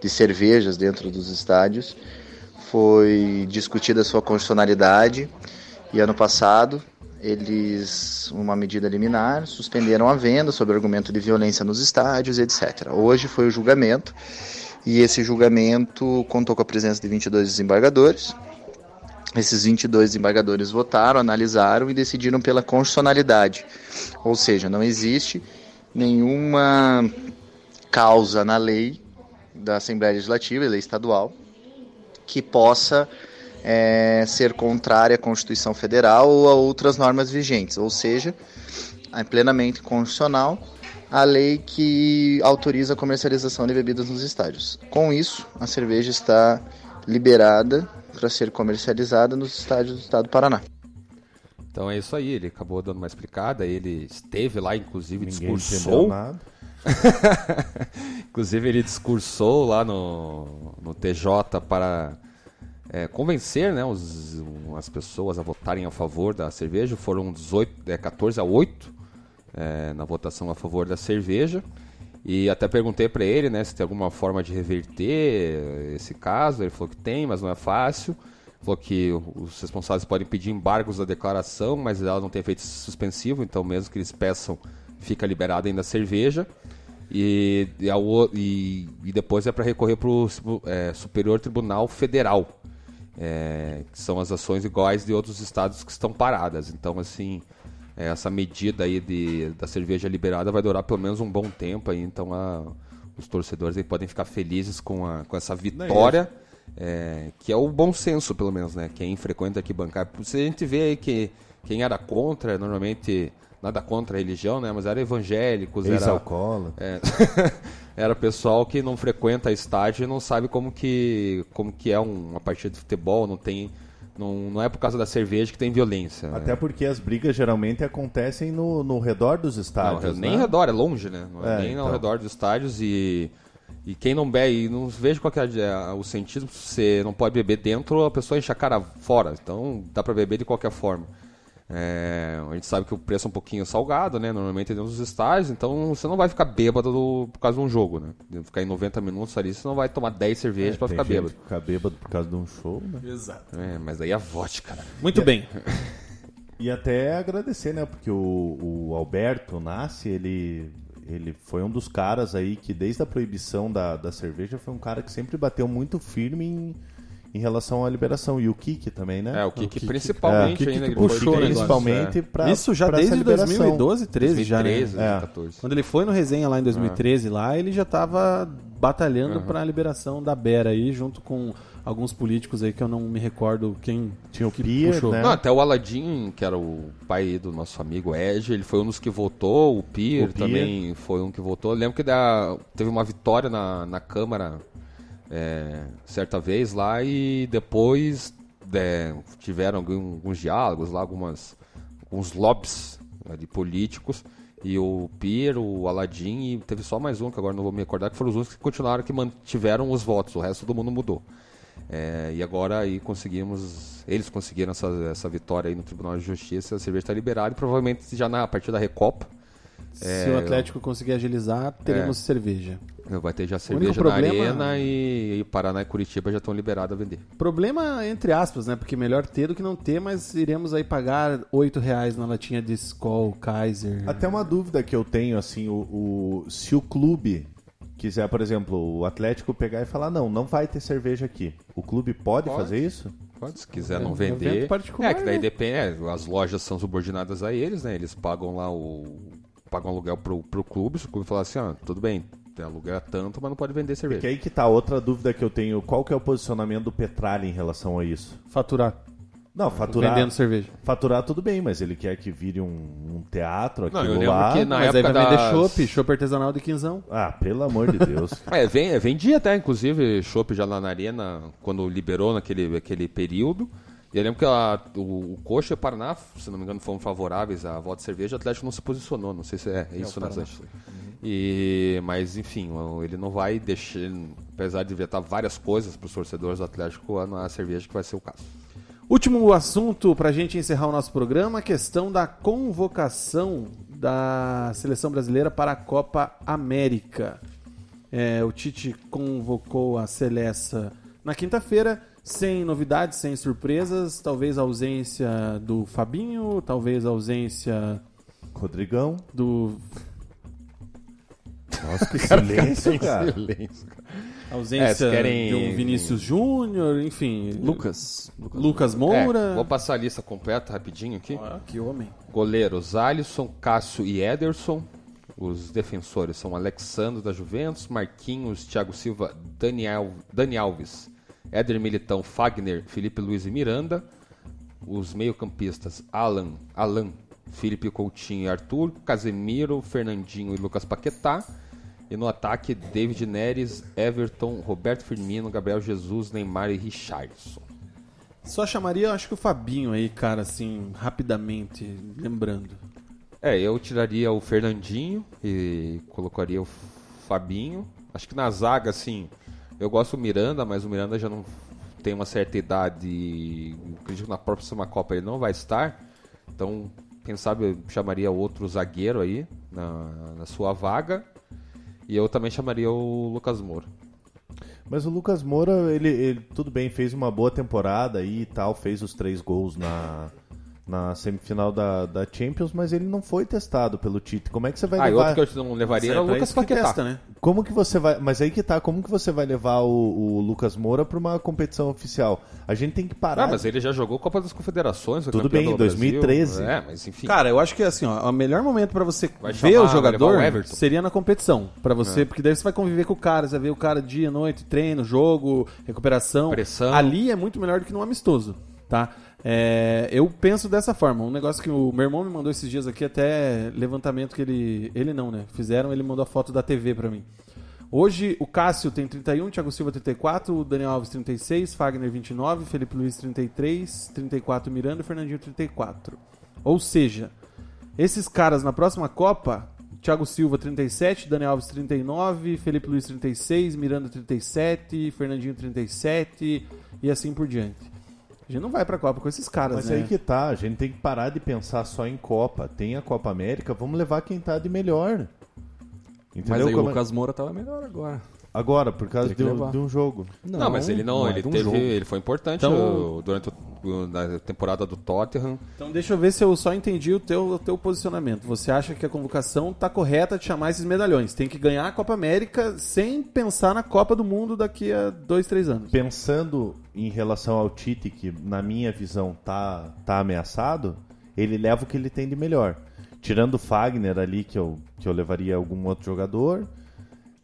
de cervejas dentro dos estádios. Foi discutida a sua constitucionalidade e ano passado eles, uma medida liminar, suspenderam a venda sob argumento de violência nos estádios, etc. Hoje foi o julgamento e esse julgamento contou com a presença de 22 desembargadores, esses 22 desembargadores votaram, analisaram e decidiram pela constitucionalidade. Ou seja, não existe nenhuma causa na lei da Assembleia Legislativa, lei estadual, que possa é, ser contrária à Constituição Federal ou a outras normas vigentes. Ou seja, é plenamente constitucional a lei que autoriza a comercialização de bebidas nos estádios. Com isso, a cerveja está liberada para ser comercializada nos estádios do estado do Paraná. Então é isso aí, ele acabou dando uma explicada, ele esteve lá, inclusive, Ninguém entendeu discursou. nada. <laughs> Inclusive ele discursou lá no, no TJ para é, convencer né, os- as pessoas a votarem a favor da cerveja. Foram 18, é, 14 a 8 é, na votação a favor da cerveja. E até perguntei para ele né, se tem alguma forma de reverter esse caso. Ele falou que tem, mas não é fácil. Falou que os responsáveis podem pedir embargos da declaração, mas ela não tem efeito suspensivo, então mesmo que eles peçam fica liberada ainda a cerveja. E, e, e- e depois é para recorrer para o Superior Tribunal Federal, é, que são as ações iguais de outros estados que estão paradas. Então, assim, é, essa medida aí de, da cerveja liberada vai durar pelo menos um bom tempo. Aí, então, a- os torcedores aí podem ficar felizes com, a, com essa vitória, é, que é o bom senso, pelo menos, né? Quem frequenta aqui bancário. Se a gente vê aí que quem era contra, normalmente nada contra a religião, né? Mas era evangélicos, era Ex-alcoólatra. é, <laughs> era pessoal que não frequenta estádio e não sabe como que, como que é um- uma partida de futebol, não tem. Não, não é por causa da cerveja que tem violência. Até porque as brigas geralmente acontecem no, no redor dos Não, estádios. nem né? ao redor, é longe, né? Não é, É, nem ao então. redor dos estádios e. E quem não bebe, e não vejo qual é o sentido, você não pode beber dentro, a pessoa enche a cara fora. Então dá pra beber de qualquer forma. É, a gente sabe que o preço é um pouquinho salgado, né? Normalmente dentro dos estádios, então você não vai ficar bêbado do- por causa de um jogo, né? Ficar em 90 minutos ali, você não vai tomar 10 cervejas pra Tem ficar gente bêbado. que fica bêbado por causa de um show, né? Exato. É, mas aí é vodka, né? Muito bem. <laughs> E até agradecer, né? Porque o, o Alberto Nassi, ele, ele foi um dos caras aí que desde a proibição da, da cerveja foi um cara que sempre bateu muito firme em, em relação à liberação. E o Kiki também, né? É, o Kiki principalmente É, o Kiki ainda. que ele puxou, bem, principalmente é. pra, Isso já pra desde liberação. 2012, 13 já, né? 2013, É. 2014. Quando ele foi no resenha lá em 2013 lá, ele já tava batalhando pra liberação da Bera aí, junto com alguns políticos aí que eu não me recordo quem Tinha o que Pier, puxou. né? Não, até o Aladim, que era o pai do nosso amigo Ed, ele foi um dos que votou, o Pier, O Pier. também foi um que votou. Eu lembro que da, teve uma vitória na, na Câmara é, certa vez lá e depois é, tiveram alguns diálogos lá, algumas, alguns lobbies né, de políticos. E o Pier, o Aladim e teve só mais um, que agora não vou me recordar, que foram os únicos que continuaram, que mantiveram os votos, o resto todo mundo mudou. É, e agora aí conseguimos, eles conseguiram essa, essa vitória aí no Tribunal de Justiça, a cerveja está liberada e provavelmente já na a partir da Recopa Se o Atlético conseguir agilizar, teremos cerveja. vai ter já cerveja problema- na Arena e, e Paraná e Curitiba já estão liberados a vender. Problema entre aspas, né? Porque melhor ter do que não ter, mas iremos aí pagar 8 reais na latinha de Skol, Kaiser. Até uma dúvida que eu tenho, assim, o, o- se o clube quiser, por exemplo, o Atlético pegar e falar, não, não vai ter cerveja aqui. O clube pode, Pode. fazer isso? Pode, se quiser não um vender. é, que daí né? depende, é, as lojas são subordinadas a eles, né? Eles pagam lá o. pagam aluguel pro, pro clube, se o clube falar assim, ó, tudo bem, tem aluguel é tanto, mas não pode vender cerveja. Que aí que tá outra dúvida que eu tenho, qual que é o posicionamento do Petralha em relação a isso? Faturar. Não, faturar, Vendendo cerveja. faturar tudo bem, mas ele quer que vire um, um teatro Não, eu lembro lá. que na mas aí época vai vender das- chopp, chopp artesanal de quinzão. Ah, pelo amor de Deus. <laughs> É, vem, vendia até, inclusive, chopp já lá na arena, quando liberou naquele aquele período. E eu lembro que a- o, o Coxa e o Paraná, se não me engano, foram favoráveis à volta de cerveja, o Atlético não se posicionou, não sei se é, isso, né, Sanches? E, mas, enfim, ele não vai deixar, apesar de vetar várias coisas para os torcedores do Atlético, a, a cerveja que vai ser o caso. Último assunto para a gente encerrar o nosso programa, a questão da convocação da seleção brasileira para a Copa América. É, o Tite convocou a Celessa na quinta-feira, sem novidades, sem surpresas, talvez a ausência do Fabinho, talvez a ausência Rodrigão. do Nossa, que <laughs> silêncio, cara. a ausência É, querem- de um Vinícius Júnior, enfim, Lucas. Lucas É, Moura. vou passar a lista completa rapidinho aqui. Ah, que homem. Goleiros Alisson, Cássio e Ederson. Os defensores são Alexandre da Juventus, Marquinhos, Thiago Silva, Daniel, Dani Alves, Éder Militão, Fagner, Felipe Luiz e Miranda. Os meio-campistas Alan, Alan, Felipe Coutinho e Arthur, Casemiro, Fernandinho e Lucas Paquetá. E no ataque, David Neres, Everton, Roberto Firmino, Gabriel Jesus, Neymar e Richardson. Só chamaria, acho que o Fabinho aí, cara, assim, rapidamente, lembrando. É, eu tiraria o Fernandinho e colocaria o Fabinho. Acho que na zaga, assim, eu gosto do Miranda, mas o Miranda já não tem uma certa idade. Acredito que na próxima Copa ele não vai estar. Então, quem sabe eu chamaria outro zagueiro aí na, na sua vaga. E eu também chamaria o Lucas Moura. Mas o Lucas Moura, ele, ele, tudo bem, fez uma boa temporada aí e tal, fez os três gols na, na semifinal da, da Champions, mas ele não foi testado pelo Tite. Como é que você vai Ah, levar? outro que eu não levaria era o pra Lucas Paquetá. testa, né? Como que você vai. Mas aí que tá, como que você vai levar o, o Lucas Moura pra uma competição oficial? A gente tem que parar. Ah, mas ele já jogou Copa das Confederações. Tudo bem, Brasil. 2013. É, mas enfim. Cara, eu acho que assim, ó, o melhor momento pra você Vai ver chamar, o jogador o seria na competição. Pra você, porque daí você vai conviver com o cara, você vai ver o cara dia, noite, treino, jogo, recuperação. Pressão. Ali é muito melhor do que num amistoso, tá? É, eu penso dessa forma. Um negócio que o meu irmão me mandou esses dias aqui, até levantamento que ele. Ele não, né? Fizeram, ele mandou a foto da TV pra mim. Hoje o Cássio tem 31, Thiago Silva 34, o Daniel Alves 36, Fagner 29, Felipe Luiz 33, 34 Miranda e Fernandinho 34. Ou seja, esses caras na próxima Copa, Thiago Silva 37, Daniel Alves 39, Felipe Luiz 36, Miranda 37, Fernandinho 37 e assim por diante. A gente não vai pra Copa com esses caras, Mas né? aí que tá, a gente tem que parar de pensar só em Copa. Tem a Copa América, vamos levar quem tá de melhor. Entendeu? Mas aí o Como- Lucas Moura tava melhor agora. Agora, por causa de, um- de um jogo. Não, mas ele não, é ele um teve, jogo. ele foi importante Então- durante o, na temporada do Tottenham. Então deixa eu ver se eu só entendi o teu, o teu posicionamento. Você acha que a convocação tá correta de chamar esses medalhões? Tem que ganhar a Copa América sem pensar na Copa do Mundo daqui a dois, três anos. Pensando em relação ao Tite, que na minha visão tá, tá ameaçado, ele leva o que ele tem de melhor. Tirando o Fagner ali, que eu, que eu levaria algum outro jogador.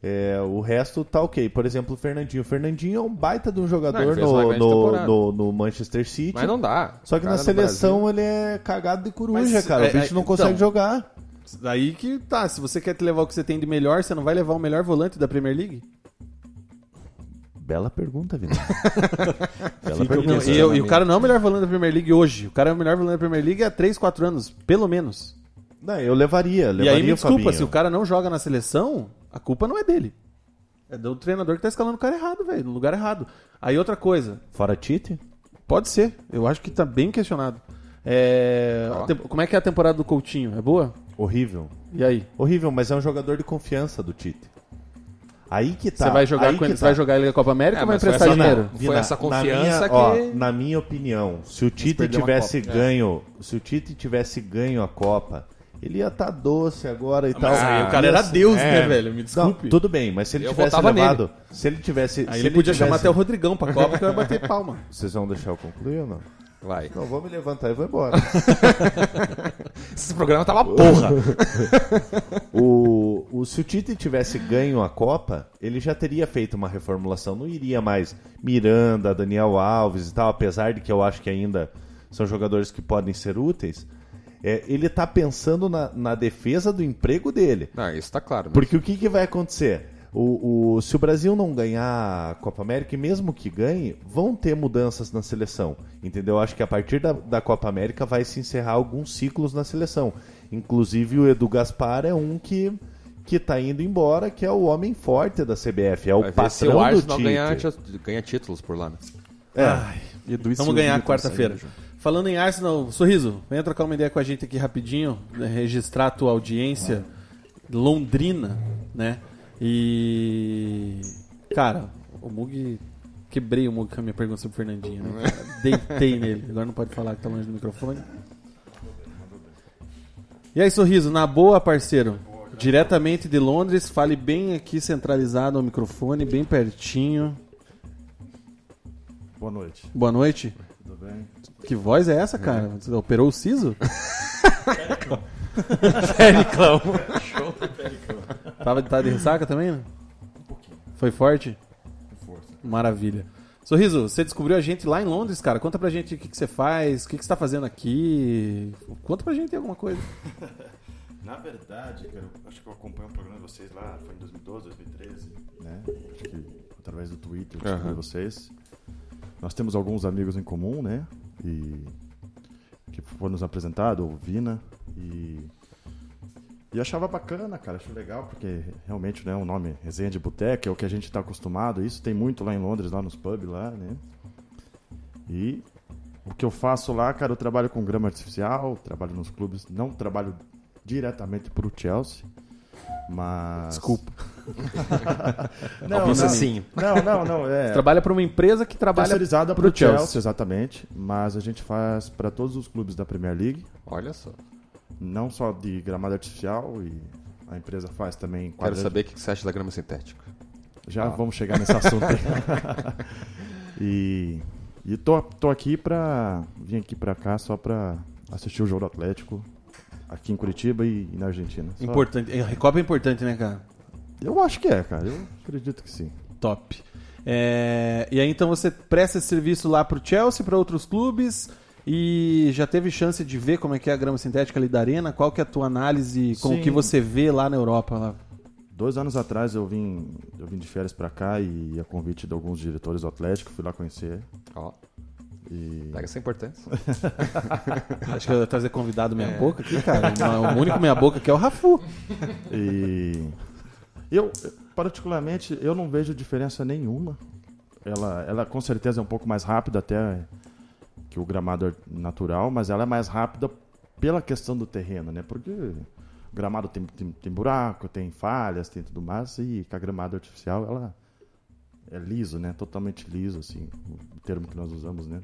É, o resto tá ok. Por exemplo, o Fernandinho. O Fernandinho é um baita de um Não, jogador uma no, no, no, no Manchester City. Mas não dá. Só que na seleção ele é cagado de coruja, Mas, cara. é, o bicho é, não consegue então, jogar. Daí que tá, se você quer te levar o que você tem de melhor, você não vai levar o melhor volante da Premier League? Bela pergunta, Vinícius. <laughs> Bela Não, pergunta. e, eu- e o cara não é o melhor volante da Premier League hoje. O cara é o melhor volante da Premier League há 3, 4 anos, pelo menos. Não, eu levaria, E levaria aí me desculpa, Fabinho. se o cara não joga na seleção, a culpa não é dele. É do treinador que tá escalando o cara errado, velho, no lugar errado. Aí outra coisa, Fora Tite? Pode ser. Eu acho que tá bem questionado. É, a tem- Como é que é a temporada do Coutinho? É boa? Horrível. E aí? Horrível, mas é um jogador de confiança do Tite. Aí que tá. você vai jogar aí com que ele? tá. Vai jogar ele na Copa América É, ou vai emprestar essa- dinheiro? Foi Vina, essa na confiança minha, que- ó, na minha opinião, se o Tite tivesse ganho, se o Tite tivesse ganho a Copa, ele ia estar doce agora e tal. Mas aí o cara Ia era ser- Deus, é. né, velho? Me Não, desculpe. tudo bem, mas se ele Eu tivesse levado, se ele tivesse, Aí se ele podia tivesse- chamar até o Rodrigão pra Copa que vai bater palma. <laughs> Vocês vão deixar eu concluir ou não? Vai. Não, vou me levantar e vou embora. <laughs> Esse programa tá uma porra. <laughs> O, o, se o Tite tivesse ganho a Copa, ele já teria feito uma reformulação. Não iria mais Miranda, Daniel Alves e tal, apesar de que eu acho que ainda são jogadores que podem ser úteis. É, ele tá pensando na, na defesa do emprego dele. Não, isso tá claro. mas- Porque o que, que vai acontecer? O, o- se o Brasil não ganhar a Copa América, e mesmo que ganhe, vão ter mudanças na seleção. Entendeu? Acho que a partir da, da Copa América vai se encerrar alguns ciclos na seleção. Inclusive o Edu Gaspar é um que, que tá indo embora, que é o homem forte da CBF, é o Vai ver se patrão o do Arsenal Tite. ganha, ti- ganha títulos por lá. Né? É. Edu e Vamos ganhar estão quarta-feira. Falando em Arsenal, Sorriso, venha trocar uma ideia com a gente aqui rapidinho, né, registrar a tua audiência londrina, né? E. Cara, o Mug. Quebrei o Mug com a minha pergunta sobre o Fernandinho, né? cara? <laughs> Deitei nele. Agora não pode falar que tá longe do microfone. E aí, Sorriso, na boa, parceiro? Diretamente de Londres, fale bem aqui centralizado ao microfone, bem pertinho. Boa noite. Boa noite. Tudo bem? Que voz é essa, cara? Você operou o siso? <laughs> Periclão. Show do Pericão. Tava tá de ressaca também? né? Foi forte? Força. Maravilha. Sorriso, você descobriu a gente lá em Londres, cara. Conta pra gente o que, que você faz, o que, que você tá fazendo aqui. Conta pra gente alguma coisa. <laughs> Na verdade, eu acho que eu acompanho o programa de vocês lá, foi em 2012, 2013, né? Acho que através do Twitter eu descobri Aham. vocês. Nós temos alguns amigos em comum, né? E que foram nos apresentados, o Vina, e e achava bacana, cara, acho legal, porque realmente, né, o nome Resenha de Boteca é o que a gente está acostumado, isso tem muito lá em Londres, lá nos pubs lá, né? E o que eu faço lá, cara, eu trabalho com grama artificial, trabalho nos clubes, não trabalho diretamente pro Chelsea, mas... Desculpa. <laughs> Não, Algum não, sacinho. não, não, não, é. Trabalha para uma empresa que trabalha terceirizada pro pro Chelsea. Chelsea. exatamente. Mas a gente faz para todos os clubes da Premier League, Olha só. não só de gramado artificial e a empresa faz também Quero saber o que você acha da grama sintética. Já vamos chegar nesse assunto aí. <laughs> e e tô, tô aqui pra. Vim aqui pra cá só pra assistir o jogo do Atlético. Aqui em Curitiba e, e na Argentina. Só- Importante. A Recopa é importante, né, cara? Eu acho que é, cara. Eu acredito que sim. Top. É, E aí então você presta esse serviço lá pro Chelsea, para outros clubes e já teve chance de ver como é que é a grama sintética ali da arena? Qual que é a tua análise com o Sim. que você vê lá na Europa? Lá? Dois anos atrás eu vim, eu vim de férias pra cá e a convite de alguns diretores do Atlético, fui lá conhecer. Ó, E pega essa importância. <laughs> Acho que eu ia trazer convidado meia boca aqui, cara. O único meia boca aqui é o Rafu. E eu, particularmente, eu não vejo diferença nenhuma. Ela, ela com certeza é um pouco mais rápida até que o gramado natural, mas ela é mais rápida pela questão do terreno, né? Porque o gramado tem, tem, tem buraco, tem falhas, tem tudo mais, e com a gramado artificial ela é liso, né? Totalmente liso, assim, o termo que nós usamos, né?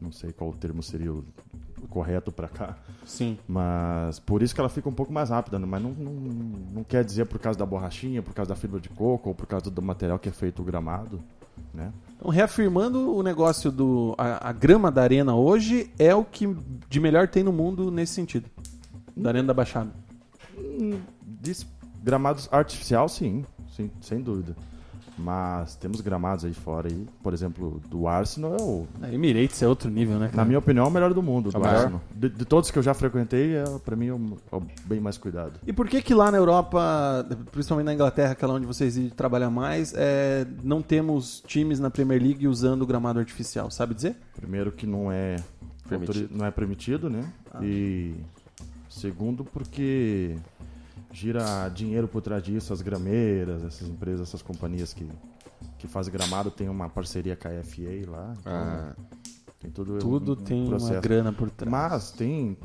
Não sei qual termo seria o o correto para cá. Sim. Mas por isso que ela fica um pouco mais rápida, né? mas não, não, não quer dizer por causa da borrachinha, por causa da fibra de coco ou por causa do material que é feito o gramado, né? Então, reafirmando o negócio do. A, a grama da arena hoje é o que de melhor tem no mundo nesse sentido. Da arena da Baixada. Diz gramados artificial, sim, sim, sem dúvida. Mas temos gramados aí fora aí, por exemplo, do Arsenal é o, Emirates é outro nível, né? na cara? minha opinião, é o melhor do mundo, do melhor? Arsenal. De, de todos que eu já frequentei, é, pra mim é o, é o bem mais cuidado. E por que que lá na Europa, principalmente na Inglaterra, que é lá onde vocês trabalham mais, é, não temos times na Premier League usando o gramado artificial? Sabe dizer? Primeiro que não é Permitido. não é permitido, né? E segundo porque gira dinheiro por trás disso, as grameiras, essas empresas, essas companhias que, que fazem gramado tem uma parceria com a FA lá. então Ah, tem tudo, Tudo um tem uma processo. grana por trás. Mas tem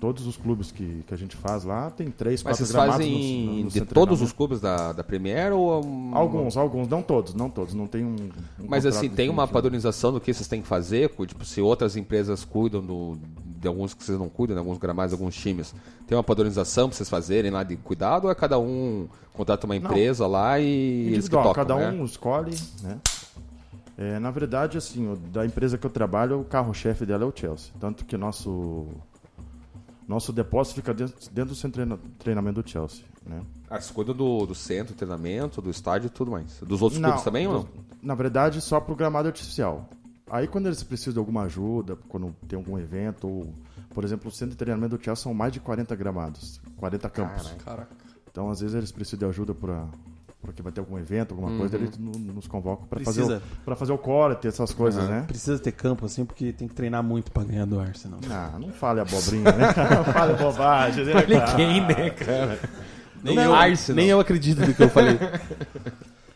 todos os clubes que, que a gente faz lá, tem três, mas quatro vocês gramados fazem no, no de centro todos os clubes da, da Premier ou... um- Alguns, alguns, não todos, não todos, não tem um, um Mas assim, tem uma padronização do que vocês têm que fazer? Tipo, se outras empresas cuidam do, de alguns que vocês não cuidam, de alguns gramados, alguns times, tem uma padronização pra vocês fazerem lá de cuidado ou é cada um contrata uma empresa lá e eles que tocam, cada né? um escolhe, né? É, na verdade, assim, o- da empresa que eu trabalho, o carro-chefe dela é o Chelsea. Tanto que nosso nosso depósito fica dentro, dentro do centro de treina- treinamento do Chelsea, né? Ah, vocês cuidam do, do centro, de treinamento, do estádio e tudo mais. Dos outros Não, clubes também ou não? do- Na verdade, só pro gramado artificial. Aí quando eles precisam de alguma ajuda, quando tem algum evento, ou, por exemplo, o centro de treinamento do Chelsea são mais de 40 gramados, 40 campos. Então, às vezes, eles precisam de ajuda para porque vai ter algum evento, alguma coisa, eles no- nos convocam para fazer, o- pra fazer o corte, essas coisas, né? Precisa ter campo assim, porque tem que treinar muito pra ganhar do Arsenal. Ah, não fale abobrinha, né? não fale bobagem, né, cara? né, cara? Nem, Não, eu, Arsenal. nem eu acredito no que eu falei.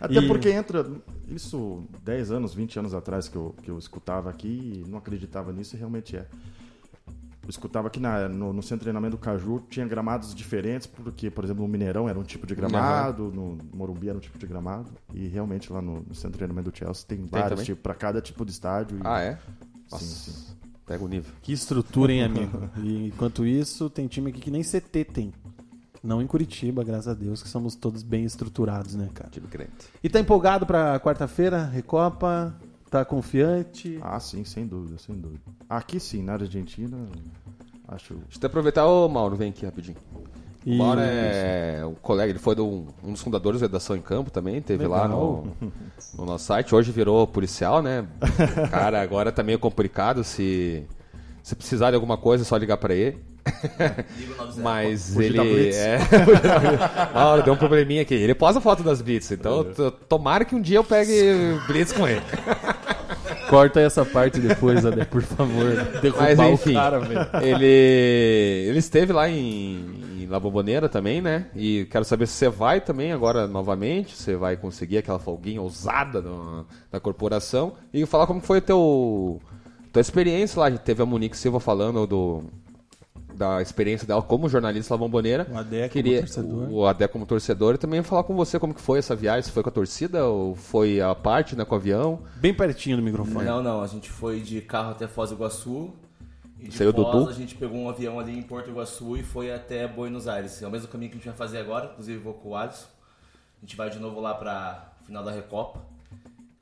Até E- porque entra. Isso 10 anos, 20 anos atrás que eu, que eu escutava aqui e não acreditava nisso e realmente é. Eu escutava que na, no, no centro de treinamento do Caju tinha gramados diferentes, porque, por exemplo, no Mineirão era um tipo de gramado, no Morumbi era um tipo de gramado, e realmente lá no, no centro de treinamento do Chelsea tem, vários também? tipos, para cada tipo de estádio. e- Ah, é? Sim, sim. Pega o nível. Que estrutura, hein, amigo? <laughs> E enquanto isso, tem time aqui que nem CT tem. Não em Curitiba, graças a Deus, que somos todos bem estruturados, né, cara? Time crente. E tá empolgado pra quarta-feira? Recopa? Tá confiante? Ah, sim, sem dúvida, sem dúvida. Aqui sim, na Argentina, acho. Deixa eu até aproveitar, ô Mauro, vem aqui rapidinho. O E- Mauro é um colega, ele foi do- um dos fundadores da Redação em Campo também, teve lá Legal. no, no nosso site. Hoje virou policial, né? Cara, agora tá meio complicado. Se, se precisar de alguma coisa, é só ligar pra ele. Mas Fugir da ele. É, <laughs> Mauro, deu um probleminha aqui. Ele posta foto das Blitz, então tomara que um dia eu pegue Blitz com ele. <laughs> Corta essa parte depois, Adé, por favor. Derrubar Mas o enfim, cara, velho. ele, ele esteve lá em, em La Bombonera também, né? E quero saber se você vai também agora novamente, você vai conseguir aquela folguinha ousada no- na corporação e falar como foi o teu tua experiência lá. A gente teve a Monique Silva falando do da experiência dela como jornalista da Bomboneira. O Adé como Queria, torcedor. O Adé como torcedor e também falar com você como que foi essa viagem. Se foi com a torcida ou foi a parte, né, com o avião? Bem pertinho do microfone. Não, não, a gente foi de carro até Foz do Iguaçu. E de Saiu do Foz Dudu? a gente pegou um avião ali em Porto Iguaçu e foi até Buenos Aires. É o mesmo caminho que a gente vai fazer agora, inclusive vou com o Alisson. A gente vai de novo lá pra final da Recopa.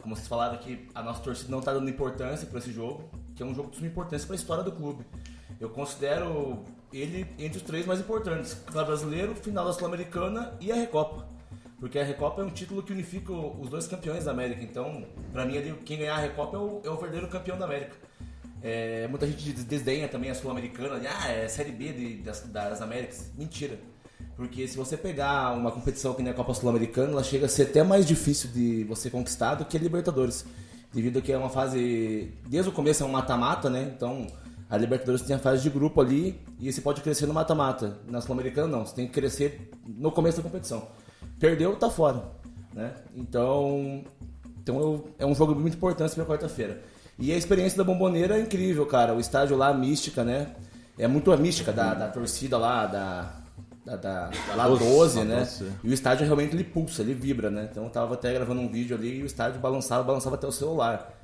Como vocês falaram aqui, a nossa torcida não tá dando importância para esse jogo, que é um jogo de suma importância para a história do clube. Eu considero ele entre os três mais importantes: Campeonato Brasileiro, final da Sul-Americana e a Recopa. Porque a Recopa é um título que unifica os dois campeões da América. Então, pra mim, quem ganhar a Recopa é o, é o verdadeiro campeão da América. É, muita gente des- desdenha também a Sul-Americana, ah, é Série B de- das, das Américas. Mentira. Porque se você pegar uma competição que nem a Copa Sul-Americana, ela chega a ser até mais difícil de você conquistar do que a Libertadores. Devido a que é uma fase. Desde o começo é um mata-mata, né? Então a Libertadores tem a fase de grupo ali e você pode crescer no mata-mata. Na Sul-Americana não, você tem que crescer no começo da competição. Perdeu, tá fora. Né? Então, então eu- é um jogo muito importante para quarta-feira. E a experiência da Bomboneira é incrível, cara. O estádio lá, a mística, né? É muito a mística da, da torcida lá, da, da, da, da lá 12, né? E o estádio realmente ele pulsa, ele vibra, né? Então eu tava até gravando um vídeo ali e o estádio balançava, balançava até o celular.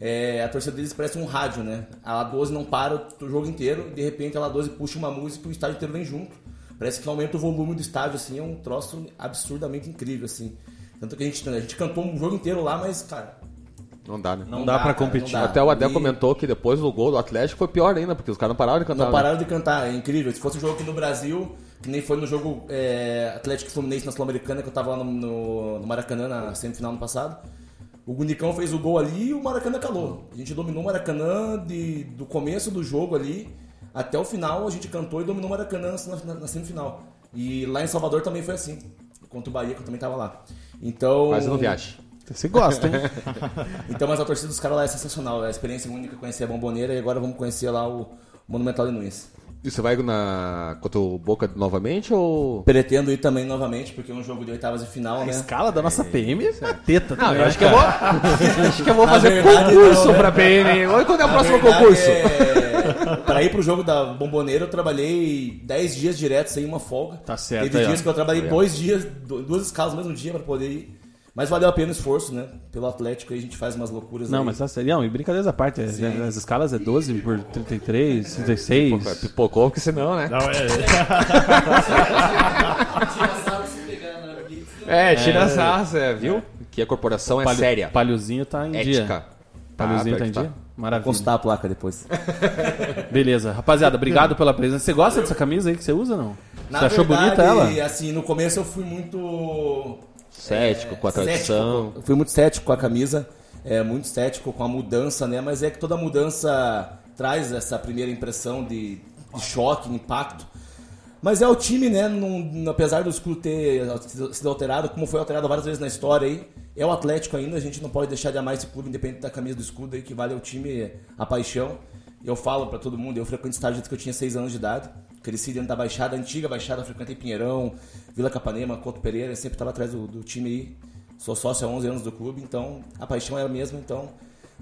É, a torcida deles parece um rádio, né? A La 12 não para o jogo inteiro, de repente a La 12 puxa uma música e o estádio inteiro vem junto. Parece que aumenta o volume do estádio, assim, é um troço absurdamente incrível, assim. Tanto que a gente, a gente cantou um jogo inteiro lá, mas, cara, Não dá, né? Não dá pra cara, competir. não dá. Até o Adé E- comentou que depois do gol do Atlético foi pior ainda, porque os caras não pararam de cantar. Não né? pararam de cantar, é incrível. Se fosse um jogo aqui no Brasil, que nem foi no jogo é, Atlético Fluminense na Sul-Americana, que eu tava lá no, no- no Maracanã na semifinal no passado. O Gunicão fez o gol ali e o Maracanã calou. A gente dominou o Maracanã de, do começo do jogo ali até o final, a gente cantou e dominou o Maracanã na, na- na semifinal. E lá em Salvador também foi assim, contra o Bahia, que eu também tava lá. Então. Quase não viaja. Você gosta, hein? <laughs> Então, mas a torcida dos caras lá é sensacional. É a experiência única conhecer a Bomboneira e agora vamos conhecer lá o Monumental de Nunes. E você vai na contra o Boca novamente ou. Pretendo ir também novamente, porque é um jogo de oitavas de final, A né? escala da nossa PM é teta Não, também. eu acho que eu vou. <laughs> acho que eu vou fazer verdade, concurso não, né? pra PM. Olha quando é o próximo concurso. É... Pra ir pro jogo da Bomboneira, eu trabalhei 10 dias direto sem uma folga. Tá certo, Teve aí, dias ó. que eu trabalhei dois dias, du- duas escalas no mesmo dia pra poder ir. Mas valeu a pena o esforço, né? Pelo Atlético aí a gente faz umas loucuras Não, aí. mas tá sério. Não, e brincadeiras à parte. é- Sim. As escalas é 12 por 33, 36. Pipocou, porque senão, né? Não, é, <laughs> É, tira essa, é, viu? Que a corporação é Palio- séria. Paliozinho tá em Ética. dia. Paliozinho Tá, tá em tá. dia? Maravilha. Constar a placa depois. <laughs> Beleza. Rapaziada, obrigado pela presença. Você gosta dessa camisa aí que você usa não? Na você achou verdade, bonita ela? assim, no começo eu fui muito Cético com a tradição. Cético. Fui muito cético com a camisa, é, muito cético com a mudança, né? Mas é que toda mudança traz essa primeira impressão de, de choque, impacto. Mas é o time, né? Não- apesar do escudo ter sido alterado, como foi alterado várias vezes na história aí, é o Atlético ainda. A gente não pode deixar de amar esse clube, independente da camisa do escudo aí, que vale ao time a paixão. Eu falo pra todo mundo, eu frequento estádio desde que eu tinha 6 anos de idade. Cresci dentro da Baixada, antiga Baixada, frequentei Pinheirão, Vila Capanema, Couto Pereira, sempre estava atrás do, do time aí. Sou sócio há 11 anos do clube, então a paixão é a mesma, então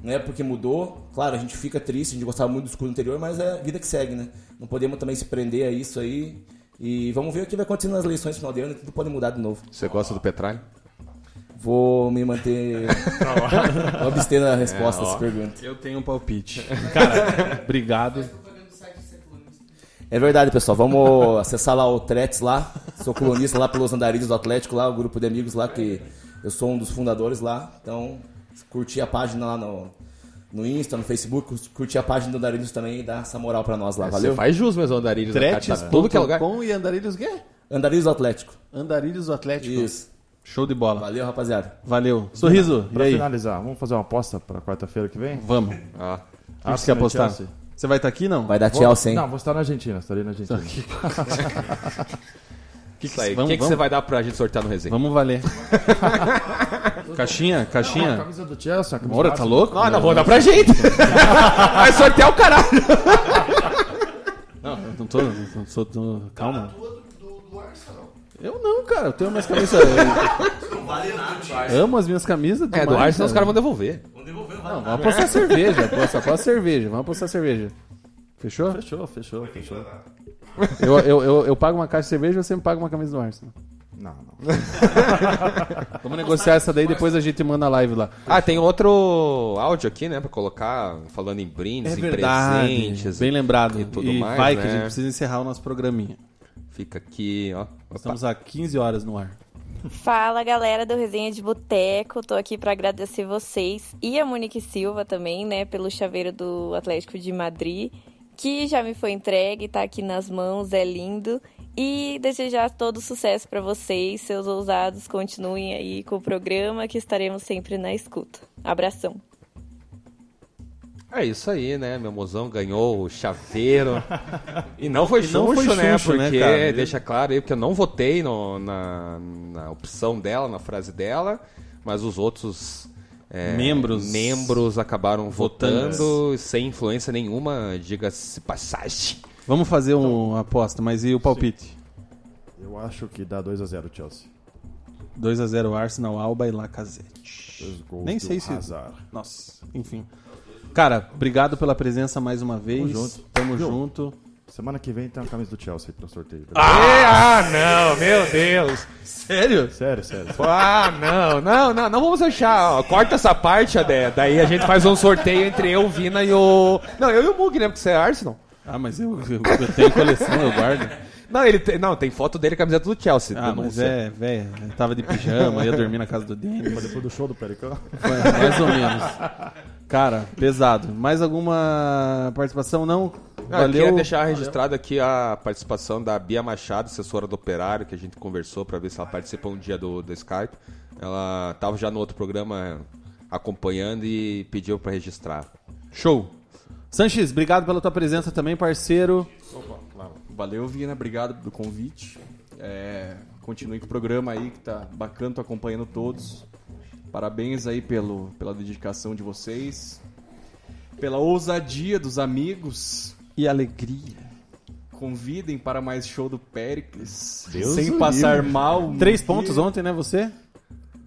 não é porque mudou. Claro, a gente fica triste, a gente gostava muito do escudo anterior, mas é a vida que segue, né? Não podemos também se prender a isso aí. E vamos ver o que vai acontecer nas eleições no final de ano, e tudo pode mudar de novo. Você gosta do Petralho? Vou me manter. Vou abster na resposta a essa pergunta. Eu tenho um palpite. Cara, <laughs> obrigado. É verdade, pessoal. Vamos <laughs> acessar lá o Tretes lá. Sou colunista lá pelos andarilhos do Atlético lá, o grupo de amigos lá que eu sou um dos fundadores lá. Então, curtir a página lá no, no Insta, no Facebook, curtir a página do Andarilhos também e dar essa moral pra nós lá. Valeu? Você faz jus mesmo, Andarilhos. né, cara? Tá Tretes, tudo que é lugar. Com e Andarilhos o quê? Andarilhos do Atlético. Andarilhos do Atlético. Isso. Show de bola. Valeu, rapaziada. Valeu. Sorriso, e pra aí? finalizar, vamos fazer uma aposta pra quarta-feira que vem? Vamos. Ah. O que você quer Arsenal apostar? Chelsea. Você vai estar aqui, não? Vai dar Vou- Chelsea, hein? Não, vou estar na Argentina, estarei na Argentina. Isso <laughs> aí. O Vamos- que, que você vai dar pra gente sortear no resenha? Vamos valer. <laughs> caixinha, A caixinha. camisa do Chelsea, a camisa do tá louco? Ah, não, vou dar pra gente. <laughs> vai sortear o caralho. Não, eu não tô. Não sou, tô- calma. Eu não, cara. Eu tenho minhas camisas. Eu amo as minhas camisas. É, do Arsenal os caras vão devolver. Não, vamos apostar cerveja. Aposta, aposta cerveja. Vamos apostar cerveja. Fechou? Fechou, fechou, fechou. Eu, eu, eu, eu pago uma caixa de cerveja e você me paga uma camisa do Arsenal. Não, não. <laughs> Vamos negociar essa daí, depois a gente manda a live lá. Ah, tem outro áudio aqui, né, pra colocar, falando em brindes, em presentes. Bem lembrado. E tudo e mais, vai né? que a gente precisa encerrar o nosso programinha. Fica aqui, ó. Opa. Estamos há 15 horas no ar. Fala galera do Resenha de Boteco, tô aqui pra agradecer vocês e a Monique Silva também, né, pelo chaveiro do Atlético de Madrid, que já me foi entregue, tá aqui nas mãos, é lindo. E desejar todo sucesso pra vocês, seus ousados, continuem aí com o programa que estaremos sempre na escuta. Abração. É isso aí, né? Meu mozão ganhou o chaveiro. e não foi <laughs> E não chuncho, foi né? né, Porque, cara? deixa claro aí, porque eu não votei no- na, na opção dela, na frase dela, mas os outros é, Membros. membros acabaram Votantes. votando sem influência nenhuma, diga-se passagem. Vamos fazer uma aposta, mas e o palpite? Eu acho que dá 2x0 Chelsea. 2x0 Arsenal, Alba e Lacazette. Nem sei se. Hazard. Nossa, enfim. Cara, obrigado pela presença mais uma vez. Tamo junto. Tamo Viu? junto. Semana que vem tem uma camisa do Chelsea pra sorteio. Ah, não, meu Deus. Sério? Sério, sério. Ah, não, não, não, não vamos deixar. ó, corta essa parte, Adé. Daí a gente faz um sorteio entre eu, o Vina e o. Não, eu e o Mug, né? Porque você é Arsenal. Ah, mas eu, eu, eu tenho coleção, eu guardo. Não, ele tem, não, tem foto dele com a camiseta do Chelsea. Ah, mas é, velho. Tava de pijama, ia dormir na casa do Denis. Depois do show do Pericão. Foi mais ou menos. Cara, pesado. Mais alguma participação? Não? Não, eu queria deixar registrado aqui a participação da Bia Machado, assessora do Operário, que a gente conversou para ver se ela participa um dia do, do Skype. Ela estava já no outro programa acompanhando e pediu para registrar. Show. Sanches, obrigado pela tua presença também, parceiro. Valeu, Vina. Obrigado pelo convite. É, continue com o programa aí, que tá bacana, tô acompanhando todos. Parabéns aí pelo, pela dedicação de vocês. Pela ousadia dos amigos. E alegria. Convidem para mais show do Péricles. Deus sem passar livre. mal. <laughs> Três dia. pontos ontem, né, você?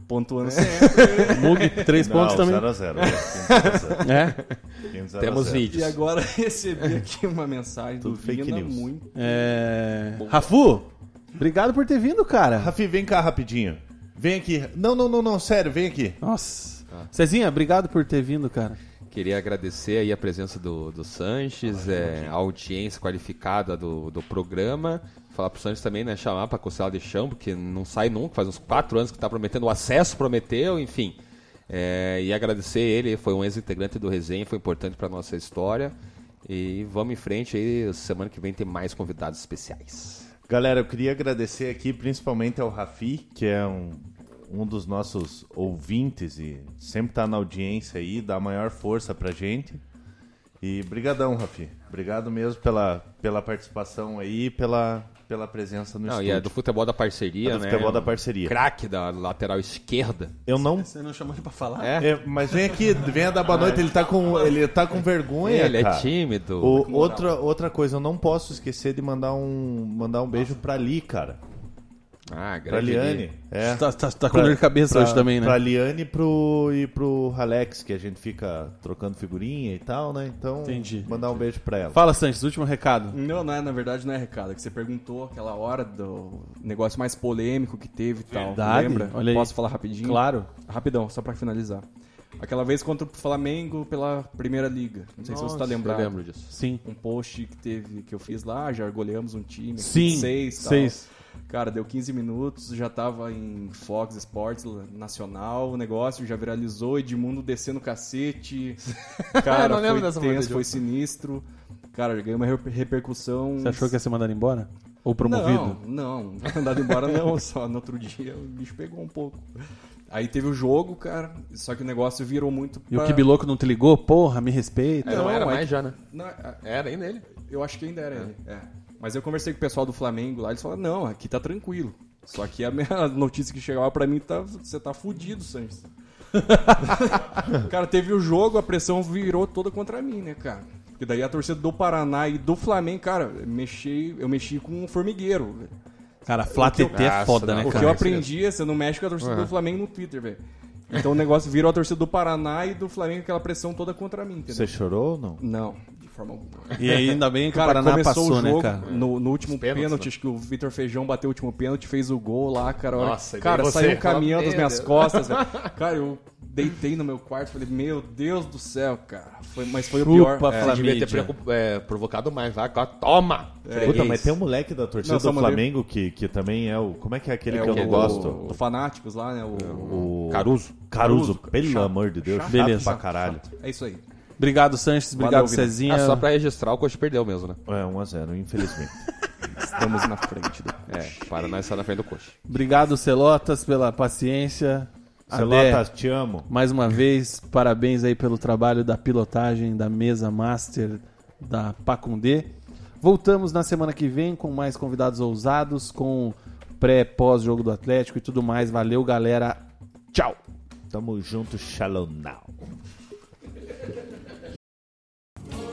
Pontuando sempre. <laughs> Mug, três pontos também. 0x0. <laughs> É? Temos E vídeos. agora recebi aqui uma mensagem do Tudo fake Vina news. muito. É... Rafu, obrigado por ter vindo, cara. Rafi, vem cá rapidinho. Vem aqui. Não, não, não, não, sério, vem aqui. Nossa. Cezinha, obrigado por ter vindo, cara. Queria agradecer aí a presença do, do Sanches, é, a audiência qualificada do, do programa. Falar pro Sanches também, né? Chamar pra Costela de Chão, porque não sai nunca, faz uns quatro anos que tá prometendo, o acesso prometeu, enfim. É, e agradecer ele, foi um ex-integrante do Resenha, foi importante pra nossa história. E vamos em frente aí, semana que vem tem mais convidados especiais. Galera, eu queria agradecer aqui principalmente ao Rafi, que é um, um dos nossos ouvintes e sempre tá na audiência aí, dá maior força pra gente. E brigadão, Rafi. Obrigado mesmo pela, pela participação aí pela, pela presença no Não, e estúdio. é do futebol da parceria, É do né? futebol da parceria. Craque da lateral esquerda. Eu não... Você não chamou ele pra falar? É? É, mas vem aqui, venha dar boa noite, ele tá com, ele tá com vergonha, Ele é cara. tímido. O- outra, outra coisa, eu não posso esquecer de mandar um, mandar um beijo pra Li, cara. Ah, Pra grande Liane. Li. É. Tá, tá, tá com dor de cabeça pra, hoje também, né? Pra Liane e pro, e pro Alex, que a gente fica trocando figurinha e tal, né? Então, Entendi. mandar um beijo pra ela. Fala, Sanches, último recado. Não, não é, na verdade não é recado. É que você perguntou aquela hora do negócio mais polêmico que teve e tal. Verdade? Lembra? Olha aí. Posso falar rapidinho? Claro. Rapidão, só pra finalizar. Aquela vez contra o Flamengo pela Primeira Liga. Não sei se você tá Nossa, lembrado. Eu lembro disso. Sim. Um post que teve que eu fiz lá, já goleamos um time. Sim, Seis, tal. seis. Cara, deu 15 minutos, já tava em Fox Sports Nacional, o negócio já viralizou, Edmundo descendo o cacete. <laughs> Cara, Não lembro foi dessa tenso, foi sinistro. Cara, já ganhou uma re- repercussão. Você achou que ia ser mandado embora? Ou promovido? Não, não, não mandado embora não, <laughs> só no outro dia o bicho pegou um pouco. Aí teve o jogo, cara, só que o negócio virou muito E o pra- Kibiloco não te ligou? Porra, me respeita. É, não, era é mais que- já, né? Não, é- Era ainda ele. eu acho que ainda era ele. É. Mas eu conversei com o pessoal do Flamengo lá, eles falaram, não, aqui tá tranquilo. Só que a minha <laughs> notícia que chegava pra mim tá. Você tá fudido, Sanches. <laughs> cara, teve o jogo, a pressão virou toda contra mim, né, cara? Porque daí a torcida do Paraná e do Flamengo, cara, eu mexi, eu mexi com um formigueiro. velho. Cara, Flá TT é foda, né, O que cara? eu aprendi é você não mexe com a torcida do Flamengo no Twitter, velho. Então o negócio virou a torcida do Paraná e do Flamengo, aquela pressão toda contra mim, entendeu? Você chorou ou não? Não, forma alguma. E aí, ainda bem que <laughs> o cara, Paraná começou passou, o né, jogo, cara? No, no último pênalti, né? acho que o Vitor Feijão bateu o último pênalti, fez o gol lá, cara. a hora- Nossa, daí cara, você saiu um fala, caminhão das "Meu minhas Deus." costas, velho. <laughs> Cara, eu deitei no meu quarto, falei, meu Deus do céu, cara. Foi, mas foi o Chupa, pior. Flamengo. Você devia ter preocup- é, provocado mais. Vai, agora toma! Puta, mas tem um moleque da torcida Não, do mandei- Flamengo que, que também é o. Como é que é aquele É que eu o- não gosto? O Fanáticos lá, né? O, O Caruso. Caruso, Caruso, pelo chato. amor de Deus. Chato Beleza. pra caralho. É isso aí. Obrigado, Sanches. Obrigado, Valeu. Cezinha. Ah, só pra registrar, o Coxa perdeu mesmo, né? É, 1x0, infelizmente. <laughs> Estamos na frente do. É, Paraná está na frente do Coxa. Obrigado, Celotas, pela paciência. Adé, Celotas, te amo. mais uma vez, parabéns aí pelo trabalho da pilotagem da mesa master da Pacundê. Voltamos na semana que vem com mais convidados ousados, com pré, pós jogo do Atlético e tudo mais. Valeu, galera. Tchau. Tamo junto, shalom now.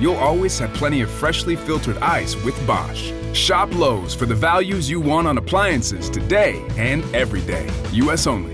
you'll always have plenty of freshly filtered ice with Bosch. Shop Lowe's for the values you want on appliances today and every day. US only.